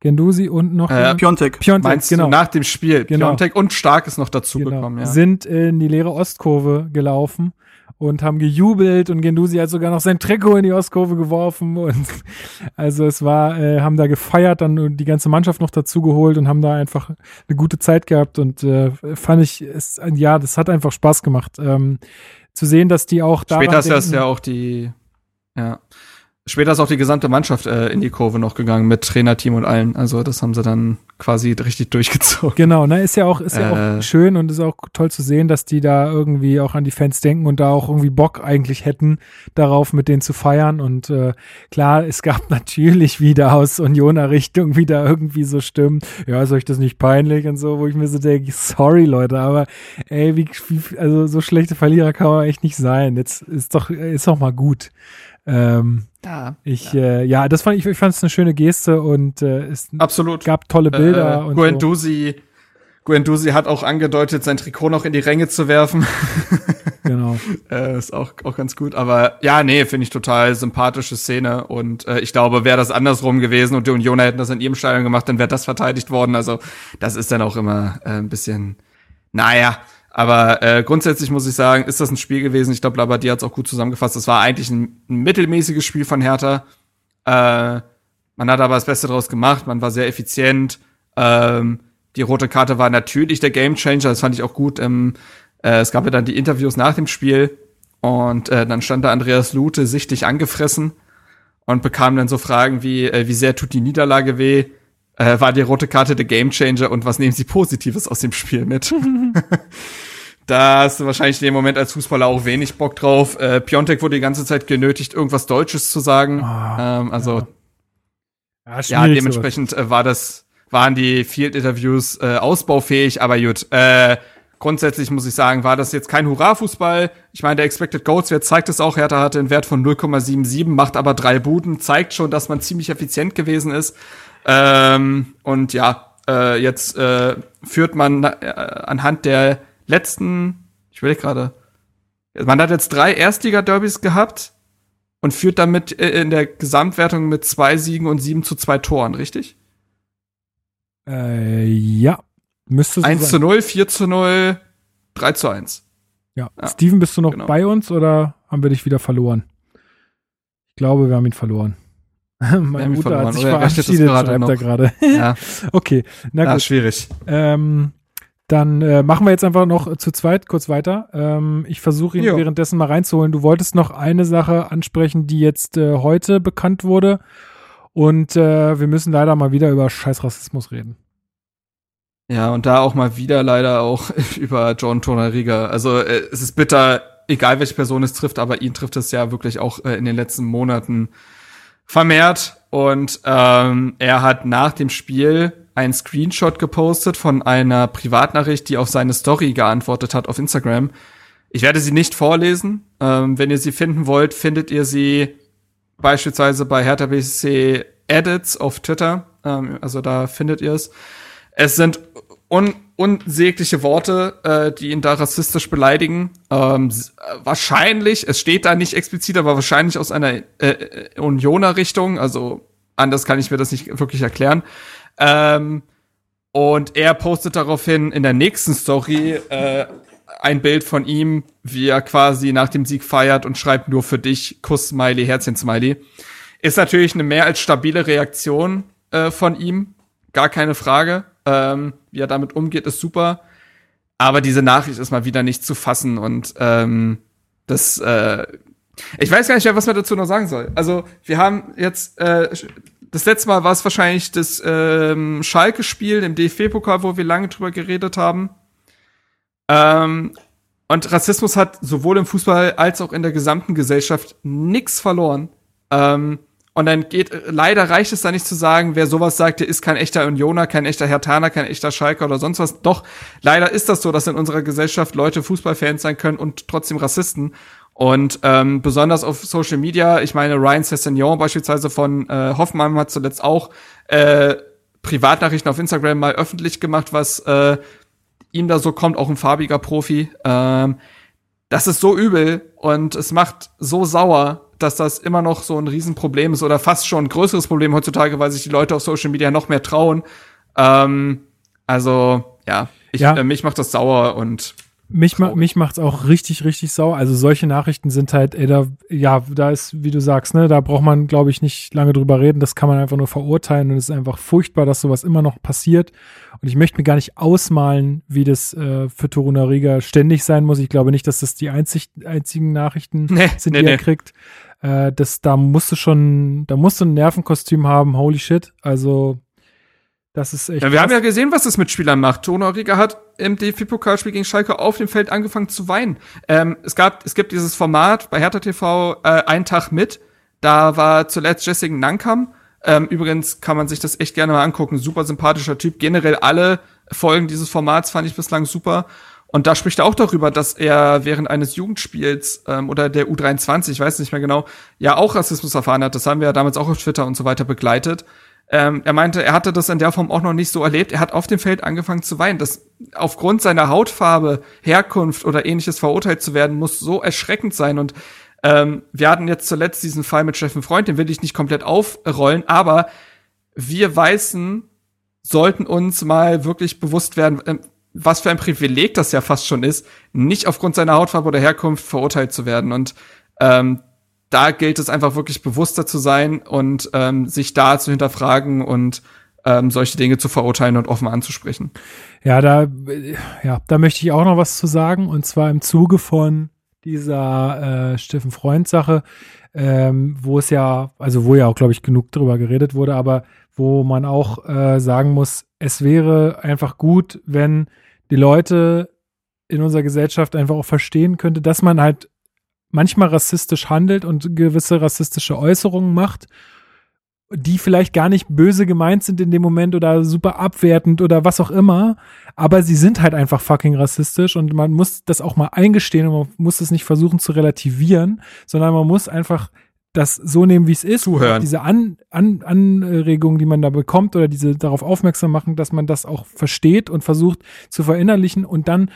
Gendusi und noch Äh? Piontek. Piontek, Meinst genau. du nach dem Spiel? Genau. Piontek und Stark ist noch dazu genau. gekommen, ja. Sind in die leere Ostkurve gelaufen und haben gejubelt und Gendusi hat sogar noch sein Trikot in die Ostkurve geworfen und [laughs] also es war, äh, haben da gefeiert, dann die ganze Mannschaft noch dazu geholt und haben da einfach eine gute Zeit gehabt und äh, fand ich, es, ja, das hat einfach Spaß gemacht, ähm, zu sehen, dass die auch da Später ist das ja auch die, ja. Später ist auch die gesamte Mannschaft äh, in die Kurve noch gegangen mit Trainerteam und allen. Also das haben sie dann quasi richtig [laughs] durchgezogen. Genau, ne, ist ja auch, ist ja auch Äh. schön und ist auch toll zu sehen, dass die da irgendwie auch an die Fans denken und da auch irgendwie Bock eigentlich hätten, darauf mit denen zu feiern. Und äh, klar, es gab [laughs] natürlich wieder aus Unioner Richtung wieder irgendwie so Stimmen, ja, ist euch das nicht peinlich und so, wo ich mir so denke, sorry Leute, aber ey, wie, wie also so schlechte Verlierer kann man echt nicht sein. Jetzt ist doch, ist doch mal gut. Ähm, Ja. ich, ja. Äh, ja, das fand ich, ich fand es eine schöne Geste und äh, es Absolut. gab tolle Bilder äh, und so. Guendouzi, Guendouzi hat auch angedeutet, sein Trikot noch in die Ränge zu werfen. [laughs] Genau. [laughs] äh, ist auch, auch ganz gut. Aber ja, nee, finde ich total sympathische Szene. Und äh, ich glaube, wäre das andersrum gewesen und die Unioner hätten das in ihrem Stadion gemacht, dann wäre das verteidigt worden. Also das ist dann auch immer äh, ein bisschen, naja. Aber äh, grundsätzlich muss ich sagen, ist das ein Spiel gewesen. Ich glaube, Labadie hat es auch gut zusammengefasst. Das war eigentlich ein, ein mittelmäßiges Spiel von Hertha. Äh, man hat aber das Beste draus gemacht. Man war sehr effizient. Ähm, die rote Karte war natürlich der Gamechanger. Das fand ich auch gut. Ähm, äh, es gab ja dann die Interviews nach dem Spiel. Und äh, dann stand da Andreas Lute sichtlich angefressen und bekam dann so Fragen wie, äh, wie sehr tut die Niederlage weh? Äh, war die rote Karte der Gamechanger und was nehmen Sie Positives aus dem Spiel mit? [laughs] da hast du wahrscheinlich in dem Moment als Fußballer auch wenig Bock drauf. Äh, Piontek wurde die ganze Zeit genötigt, irgendwas Deutsches zu sagen. Ah, ähm, also Ja, ja, schwierig dementsprechend äh, war das, waren die Field-Interviews äh, ausbaufähig, aber gut. Äh, grundsätzlich muss ich sagen, war das jetzt kein Hurra-Fußball. Ich meine, der Expected Goals-Wert zeigt es auch. Hertha hatte einen Wert von 0,77, macht aber drei Buden, zeigt schon, dass man ziemlich effizient gewesen ist. Ähm, und ja, äh, jetzt äh, führt man äh, anhand der letzten, ich will gerade, man hat jetzt drei Erstliga-Derbys gehabt und führt damit äh, in der Gesamtwertung mit zwei Siegen und sieben zu zwei Toren, richtig? Äh, ja, müsste so 1 sein. zu 0, 4 zu 0, 3 zu 1. Ja. Ja, Steven, bist du noch genau. bei uns oder haben wir dich wieder verloren? Ich glaube, wir haben ihn verloren. [laughs] mein Bruder hat sich er verabschiedet, schreibt er gerade. [laughs] Ja, [laughs] okay, na gut. schwierig. Ähm, dann äh, machen wir jetzt einfach noch zu zweit kurz weiter. Ähm, ich versuche ihn Jo. währenddessen mal reinzuholen. Du wolltest noch eine Sache ansprechen, die jetzt äh, heute bekannt wurde. Und äh, wir müssen leider mal wieder über scheiß Rassismus reden. Ja, und da auch mal wieder leider auch über John Tonariga. Also äh, es ist bitter, egal welche Person es trifft, aber ihn trifft es ja wirklich auch äh, in den letzten Monaten vermehrt. Und ähm, er hat nach dem Spiel einen Screenshot gepostet von einer Privatnachricht, die auf seine Story geantwortet hat auf Instagram. Ich werde sie nicht vorlesen. Ähm, wenn ihr sie finden wollt, findet ihr sie beispielsweise bei Hertha BSC Edits auf Twitter. Ähm, also da findet ihr es. Es sind un unsägliche Worte, äh, die ihn da rassistisch beleidigen. Ähm, äh, wahrscheinlich, es steht da nicht explizit, aber wahrscheinlich aus einer äh, äh, Unioner Richtung. Also anders kann ich mir das nicht wirklich erklären. Ähm, und er postet daraufhin in der nächsten Story äh, ein Bild von ihm, wie er quasi nach dem Sieg feiert und schreibt nur für dich, Kuss-Smiley, Herzchen-Smiley. Ist natürlich eine mehr als stabile Reaktion äh, von ihm, gar keine Frage. Ähm, wie er damit umgeht, ist super. Aber diese Nachricht ist mal wieder nicht zu fassen und ähm, das, äh, ich weiß gar nicht mehr, was man dazu noch sagen soll. Also wir haben jetzt, äh, das letzte Mal war es wahrscheinlich das ähm, Schalke-Spiel im DFB-Pokal, wo wir lange drüber geredet haben. Ähm, und Rassismus hat sowohl im Fußball als auch in der gesamten Gesellschaft nix verloren. Ähm, und dann geht, leider reicht es da nicht zu sagen, wer sowas sagt, der ist kein echter Unioner, kein echter Hertaner, kein echter Schalker oder sonst was. Doch, leider ist das so, dass in unserer Gesellschaft Leute Fußballfans sein können und trotzdem Rassisten. Und ähm, besonders auf Social Media, ich meine, Ryan Sessegnon beispielsweise von äh, Hoffmann hat zuletzt auch äh, Privatnachrichten auf Instagram mal öffentlich gemacht, was äh, ihm da so kommt, auch ein farbiger Profi. Ähm, das ist so übel und es macht so sauer, dass das immer noch so ein Riesenproblem ist oder fast schon ein größeres Problem heutzutage, weil sich die Leute auf Social Media noch mehr trauen. Ähm, also, ja, ich, Ja. Äh, mich macht das sauer und Mich, ma mich macht's auch richtig, richtig sauer. Also solche Nachrichten sind halt, ey, da, ja, da ist, wie du sagst, ne, da braucht man, glaube ich, nicht lange drüber reden. Das kann man einfach nur verurteilen und es ist einfach furchtbar, dass sowas immer noch passiert. Und ich möchte mir gar nicht ausmalen, wie das äh, für Toruna Riga ständig sein muss. Ich glaube nicht, dass das die einzig, einzigen Nachrichten Nee, sind, nee, die er nee. kriegt. Äh, das, da musst du schon, da musst du ein Nervenkostüm haben, holy shit. Also, das ist echt. Ja, wir haben ja gesehen, was das mit Spielern macht. Tono Riga hat im DFB-Pokalspiel gegen Schalke auf dem Feld angefangen zu weinen. Ähm, es gab, es gibt dieses Format bei Hertha TV, äh, ein Tag mit. Da war zuletzt Jessica Nankam. Ähm, übrigens kann man sich das echt gerne mal angucken. Super sympathischer Typ. Generell alle Folgen dieses Formats fand ich bislang super. Und da spricht er auch darüber, dass er während eines Jugendspiels ähm, oder der U23, ich weiß nicht mehr genau, ja auch Rassismus erfahren hat. Das haben wir ja damals auch auf Twitter und so weiter begleitet. Ähm, er meinte, er hatte das in der Form auch noch nicht so erlebt. Er hat auf dem Feld angefangen zu weinen. Das aufgrund seiner Hautfarbe, Herkunft oder ähnliches verurteilt zu werden, muss so erschreckend sein. Und ähm, wir hatten jetzt zuletzt diesen Fall mit Steffen Freund, den will ich nicht komplett aufrollen, aber wir Weißen sollten uns mal wirklich bewusst werden, ähm, was für ein Privileg das ja fast schon ist, nicht aufgrund seiner Hautfarbe oder Herkunft verurteilt zu werden. Und ähm, da gilt es einfach wirklich bewusster zu sein und ähm, sich da zu hinterfragen und ähm, solche Dinge zu verurteilen und offen anzusprechen. Ja, da, ja, da möchte ich auch noch was zu sagen. Und zwar im Zuge von dieser äh, Steffen Freund-Sache, ähm, wo es ja, also wo ja auch, glaube ich, genug drüber geredet wurde, aber wo man auch äh, sagen muss, es wäre einfach gut, wenn die Leute in unserer Gesellschaft einfach auch verstehen könnte, dass man halt manchmal rassistisch handelt und gewisse rassistische Äußerungen macht die vielleicht gar nicht böse gemeint sind in dem Moment oder super abwertend oder was auch immer, aber sie sind halt einfach fucking rassistisch und man muss das auch mal eingestehen und man muss es nicht versuchen zu relativieren, sondern man muss einfach das so nehmen, wie es ist. Zuhören. Diese An An Anregungen, die man da bekommt oder diese darauf aufmerksam machen, dass man das auch versteht und versucht zu verinnerlichen und dann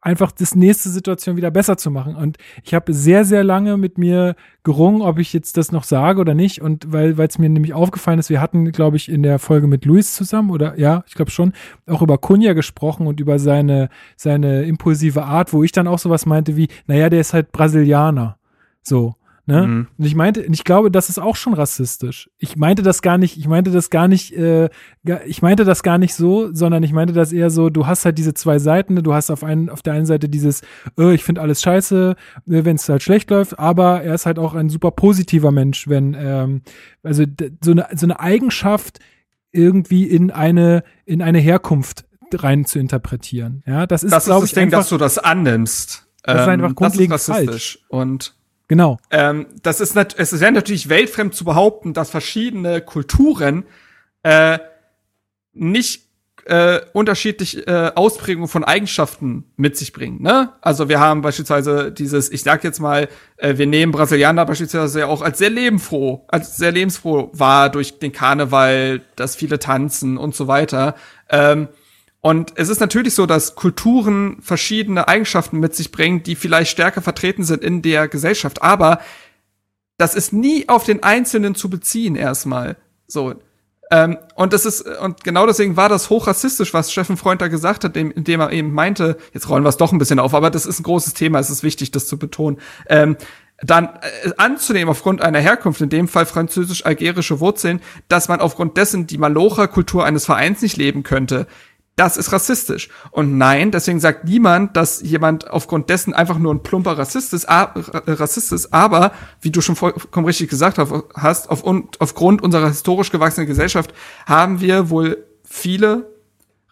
einfach das nächste Situation wieder besser zu machen. Und ich habe sehr, sehr lange mit mir gerungen, ob ich jetzt das noch sage oder nicht. Und weil es mir nämlich aufgefallen ist, wir hatten, glaube ich, in der Folge mit Luis zusammen, oder ja, ich glaube schon, auch über Kunja gesprochen und über seine, seine impulsive Art, wo ich dann auch sowas meinte wie, naja, der ist halt Brasilianer. So. Ne? Mhm. Und ich meinte, ich glaube, das ist auch schon rassistisch. Ich meinte das gar nicht, ich meinte das gar nicht, äh, ich meinte das gar nicht so, sondern ich meinte das eher so, du hast halt diese zwei Seiten, ne? du hast auf einen, auf der einen Seite dieses, äh, ich finde alles scheiße, äh, wenn es halt schlecht läuft, aber er ist halt auch ein super positiver Mensch, wenn, ähm, also so eine, so eine Eigenschaft irgendwie in eine, in eine Herkunft rein zu interpretieren. Ja, das ist, das ist glaube das ich, Ding, einfach, dass du das annimmst. Das ist einfach grundlegend rassistisch. Und genau. ähm, das ist nat es wäre natürlich weltfremd zu behaupten, dass verschiedene Kulturen äh, nicht äh, unterschiedlich äh, Ausprägungen von Eigenschaften mit sich bringen. Ne? Also wir haben beispielsweise dieses, ich sag jetzt mal, äh, wir nehmen Brasilianer beispielsweise ja auch als sehr lebensfroh, als sehr lebensfroh wahr durch den Karneval, das viele tanzen und so weiter. Ähm, und es ist natürlich so, dass Kulturen verschiedene Eigenschaften mit sich bringen, die vielleicht stärker vertreten sind in der Gesellschaft. Aber das ist nie auf den Einzelnen zu beziehen erstmal. So. Ähm, und das ist, und genau deswegen war das hochrassistisch, was Steffen Freund da gesagt hat, dem- indem er eben meinte, jetzt rollen wir es doch ein bisschen auf, aber das ist ein großes Thema, es ist wichtig, das zu betonen. Ähm, dann äh, anzunehmen aufgrund einer Herkunft, in dem Fall französisch-algerische Wurzeln, dass man aufgrund dessen die Malocha-Kultur eines Vereins nicht leben könnte, das ist rassistisch. Und nein, deswegen sagt niemand, dass jemand aufgrund dessen einfach nur ein plumper Rassist ist, äh, Rassist ist aber, wie du schon vollkommen richtig gesagt hast, auf, und aufgrund unserer historisch gewachsenen Gesellschaft haben wir wohl viele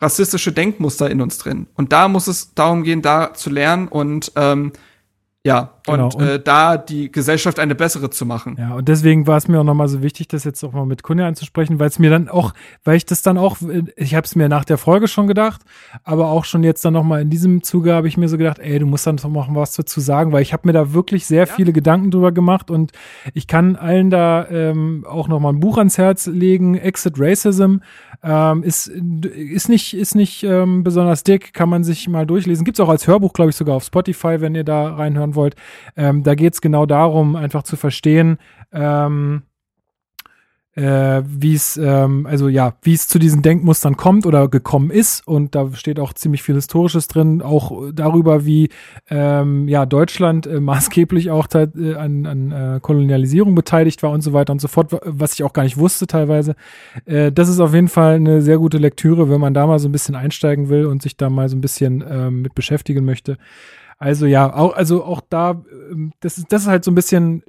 rassistische Denkmuster in uns drin. Und da muss es darum gehen, da zu lernen und ähm, ja, Genau, und, äh, da die Gesellschaft eine bessere zu machen. Ja, und deswegen war es mir auch nochmal so wichtig, das jetzt auch mal mit Kunde anzusprechen, weil es mir dann auch, weil ich das dann auch, ich habe es mir nach der Folge schon gedacht, aber auch schon jetzt dann nochmal in diesem Zuge habe ich mir so gedacht, ey, du musst dann noch mal was dazu sagen, weil ich habe mir da wirklich sehr viele Gedanken drüber gemacht und ich kann allen da ähm, auch nochmal ein Buch ans Herz legen, Exit Racism, ähm, ist, ist nicht, ist nicht ähm, besonders dick, kann man sich mal durchlesen. Gibt's auch als Hörbuch, glaube ich, sogar auf Spotify, wenn ihr da reinhören wollt. Ähm, da geht's genau darum, einfach zu verstehen, ähm, äh, wie es, ähm, also ja, wie es zu diesen Denkmustern kommt oder gekommen ist. Und da steht auch ziemlich viel Historisches drin, auch darüber, wie ähm, ja Deutschland äh, maßgeblich auch äh, an, an äh, Kolonialisierung beteiligt war und so weiter und so fort, wa- was ich auch gar nicht wusste teilweise. Äh, das ist auf jeden Fall eine sehr gute Lektüre, wenn man da mal so ein bisschen einsteigen will und sich da mal so ein bisschen ähm, mit beschäftigen möchte. Also ja, auch, also auch da, ähm, das ist, das ist halt so ein bisschen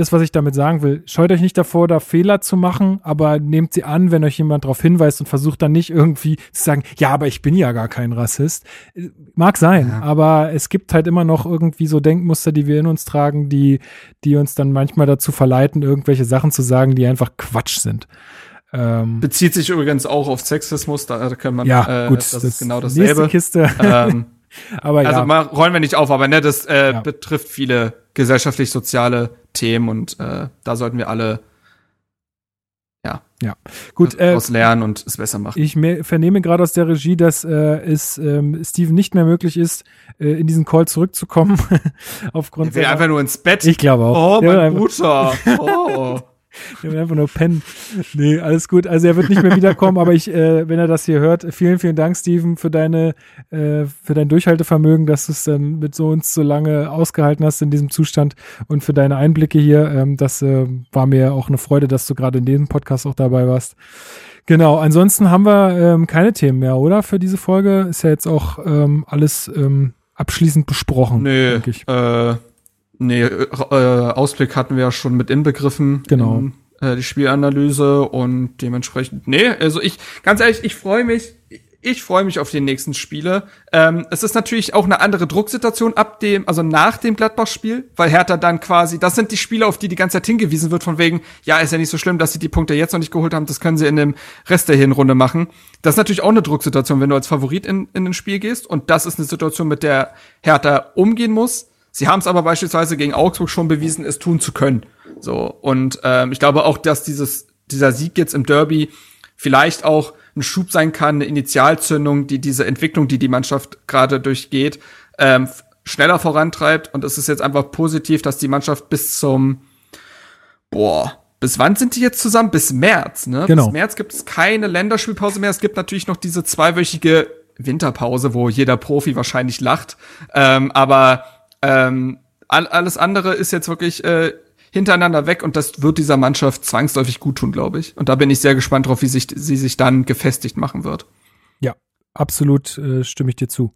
das, was ich damit sagen will. Scheut euch nicht davor, da Fehler zu machen, aber nehmt sie an, wenn euch jemand darauf hinweist und versucht dann nicht irgendwie zu sagen, ja, aber ich bin ja gar kein Rassist. Äh, Mag sein, aber es gibt halt immer noch irgendwie so Denkmuster, die wir in uns tragen, die, die uns dann manchmal dazu verleiten, irgendwelche Sachen zu sagen, die einfach Quatsch sind. Ähm, Bezieht sich übrigens auch auf Sexismus, da kann man, ja, äh, gut, das, ist genau nächste dasselbe. Kiste. ähm, [laughs] aber Also ja. mal rollen wir nicht auf, aber ne, das äh, Ja. betrifft viele gesellschaftlich-soziale Themen und äh, da sollten wir alle Gut, äh, daraus lernen und es besser machen. Ich me- vernehme gerade aus der Regie, dass äh, es ähm, Steven nicht mehr möglich ist, äh, in diesen Call zurückzukommen. [laughs] Aufgrund Ich will einfach nur ins Bett. ich glaube auch. oh, mein Bruder. [laughs] Oh. Der will einfach nur pennen. Nee, alles gut. Also er wird nicht mehr wiederkommen, aber ich, äh, wenn er das hier hört, vielen, vielen Dank, Steven, für deine, äh, für dein Durchhaltevermögen, dass du es dann mit so uns so lange ausgehalten hast in diesem Zustand und für deine Einblicke hier. Ähm, das äh, war mir auch eine Freude, dass du gerade in diesem Podcast auch dabei warst. Genau, ansonsten haben wir ähm, keine Themen mehr, oder? Für diese Folge ist ja jetzt auch ähm, alles ähm, abschließend besprochen, Nö, denke ich. äh, nee, äh, Ausblick hatten wir ja schon mit inbegriffen. Genau. In, äh, die Spielanalyse und dementsprechend, nee, also ich, ganz ehrlich, ich freue mich, Ich freue mich auf die nächsten Spiele. Ähm, es ist natürlich auch eine andere Drucksituation ab dem, also nach dem Gladbach-Spiel, weil Hertha dann quasi, das sind die Spiele, auf die die ganze Zeit hingewiesen wird, von wegen, ja, ist ja nicht so schlimm, dass sie die Punkte jetzt noch nicht geholt haben, das können sie in dem Rest der Hinrunde machen. Das ist natürlich auch eine Drucksituation, wenn du als Favorit in, in ein Spiel gehst. Und das ist eine Situation, mit der Hertha umgehen muss. Sie haben es aber beispielsweise gegen Augsburg schon bewiesen, es tun zu können. So und ähm, ich glaube auch, dass dieses dieser Sieg jetzt im Derby vielleicht auch ein Schub sein kann, eine Initialzündung, die diese Entwicklung, die die Mannschaft gerade durchgeht, ähm, schneller vorantreibt. Und es ist jetzt einfach positiv, dass die Mannschaft bis zum, boah, bis wann sind die jetzt zusammen? Bis März, ne? Genau. Bis März gibt es keine Länderspielpause mehr. Es gibt natürlich noch diese zweiwöchige Winterpause, wo jeder Profi wahrscheinlich lacht. Ähm, aber ähm, alles andere ist jetzt wirklich äh, hintereinander weg und das wird dieser Mannschaft zwangsläufig gut tun, glaube ich. Und da bin ich sehr gespannt drauf, wie sich, sie sich dann gefestigt machen wird. Ja, absolut äh, stimme ich dir zu.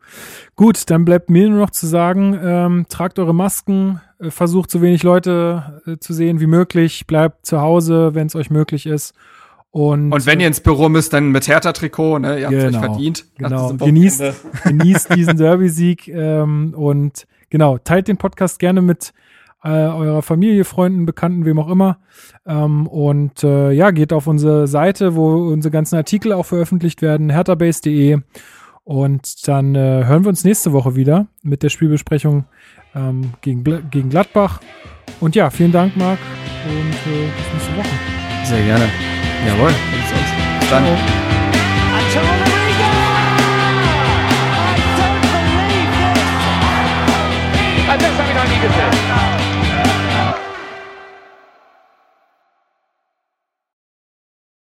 Gut, dann bleibt mir nur noch zu sagen, ähm, tragt eure Masken, äh, versucht so wenig Leute äh, zu sehen wie möglich, bleibt zu Hause, wenn es euch möglich ist. Und, und wenn ihr ins Büro müsst, dann mit Hertha-Trikot, ne? Ihr habt genau, euch verdient. Genau. Genießt, genießt diesen [laughs] Derby-Sieg ähm, und genau, teilt den Podcast gerne mit äh, eurer Familie, Freunden, Bekannten, wem auch immer. Ähm, und äh, ja, geht auf unsere Seite, wo unsere ganzen Artikel auch veröffentlicht werden, herterbase.de. Und dann äh, hören wir uns nächste Woche wieder mit der Spielbesprechung ähm, gegen, gegen Gladbach. Und ja, vielen Dank, Marc. Und äh, bis nächste Woche. Sehr gerne. Jawohl. Bis dann. Ciao. and that's something I needed to.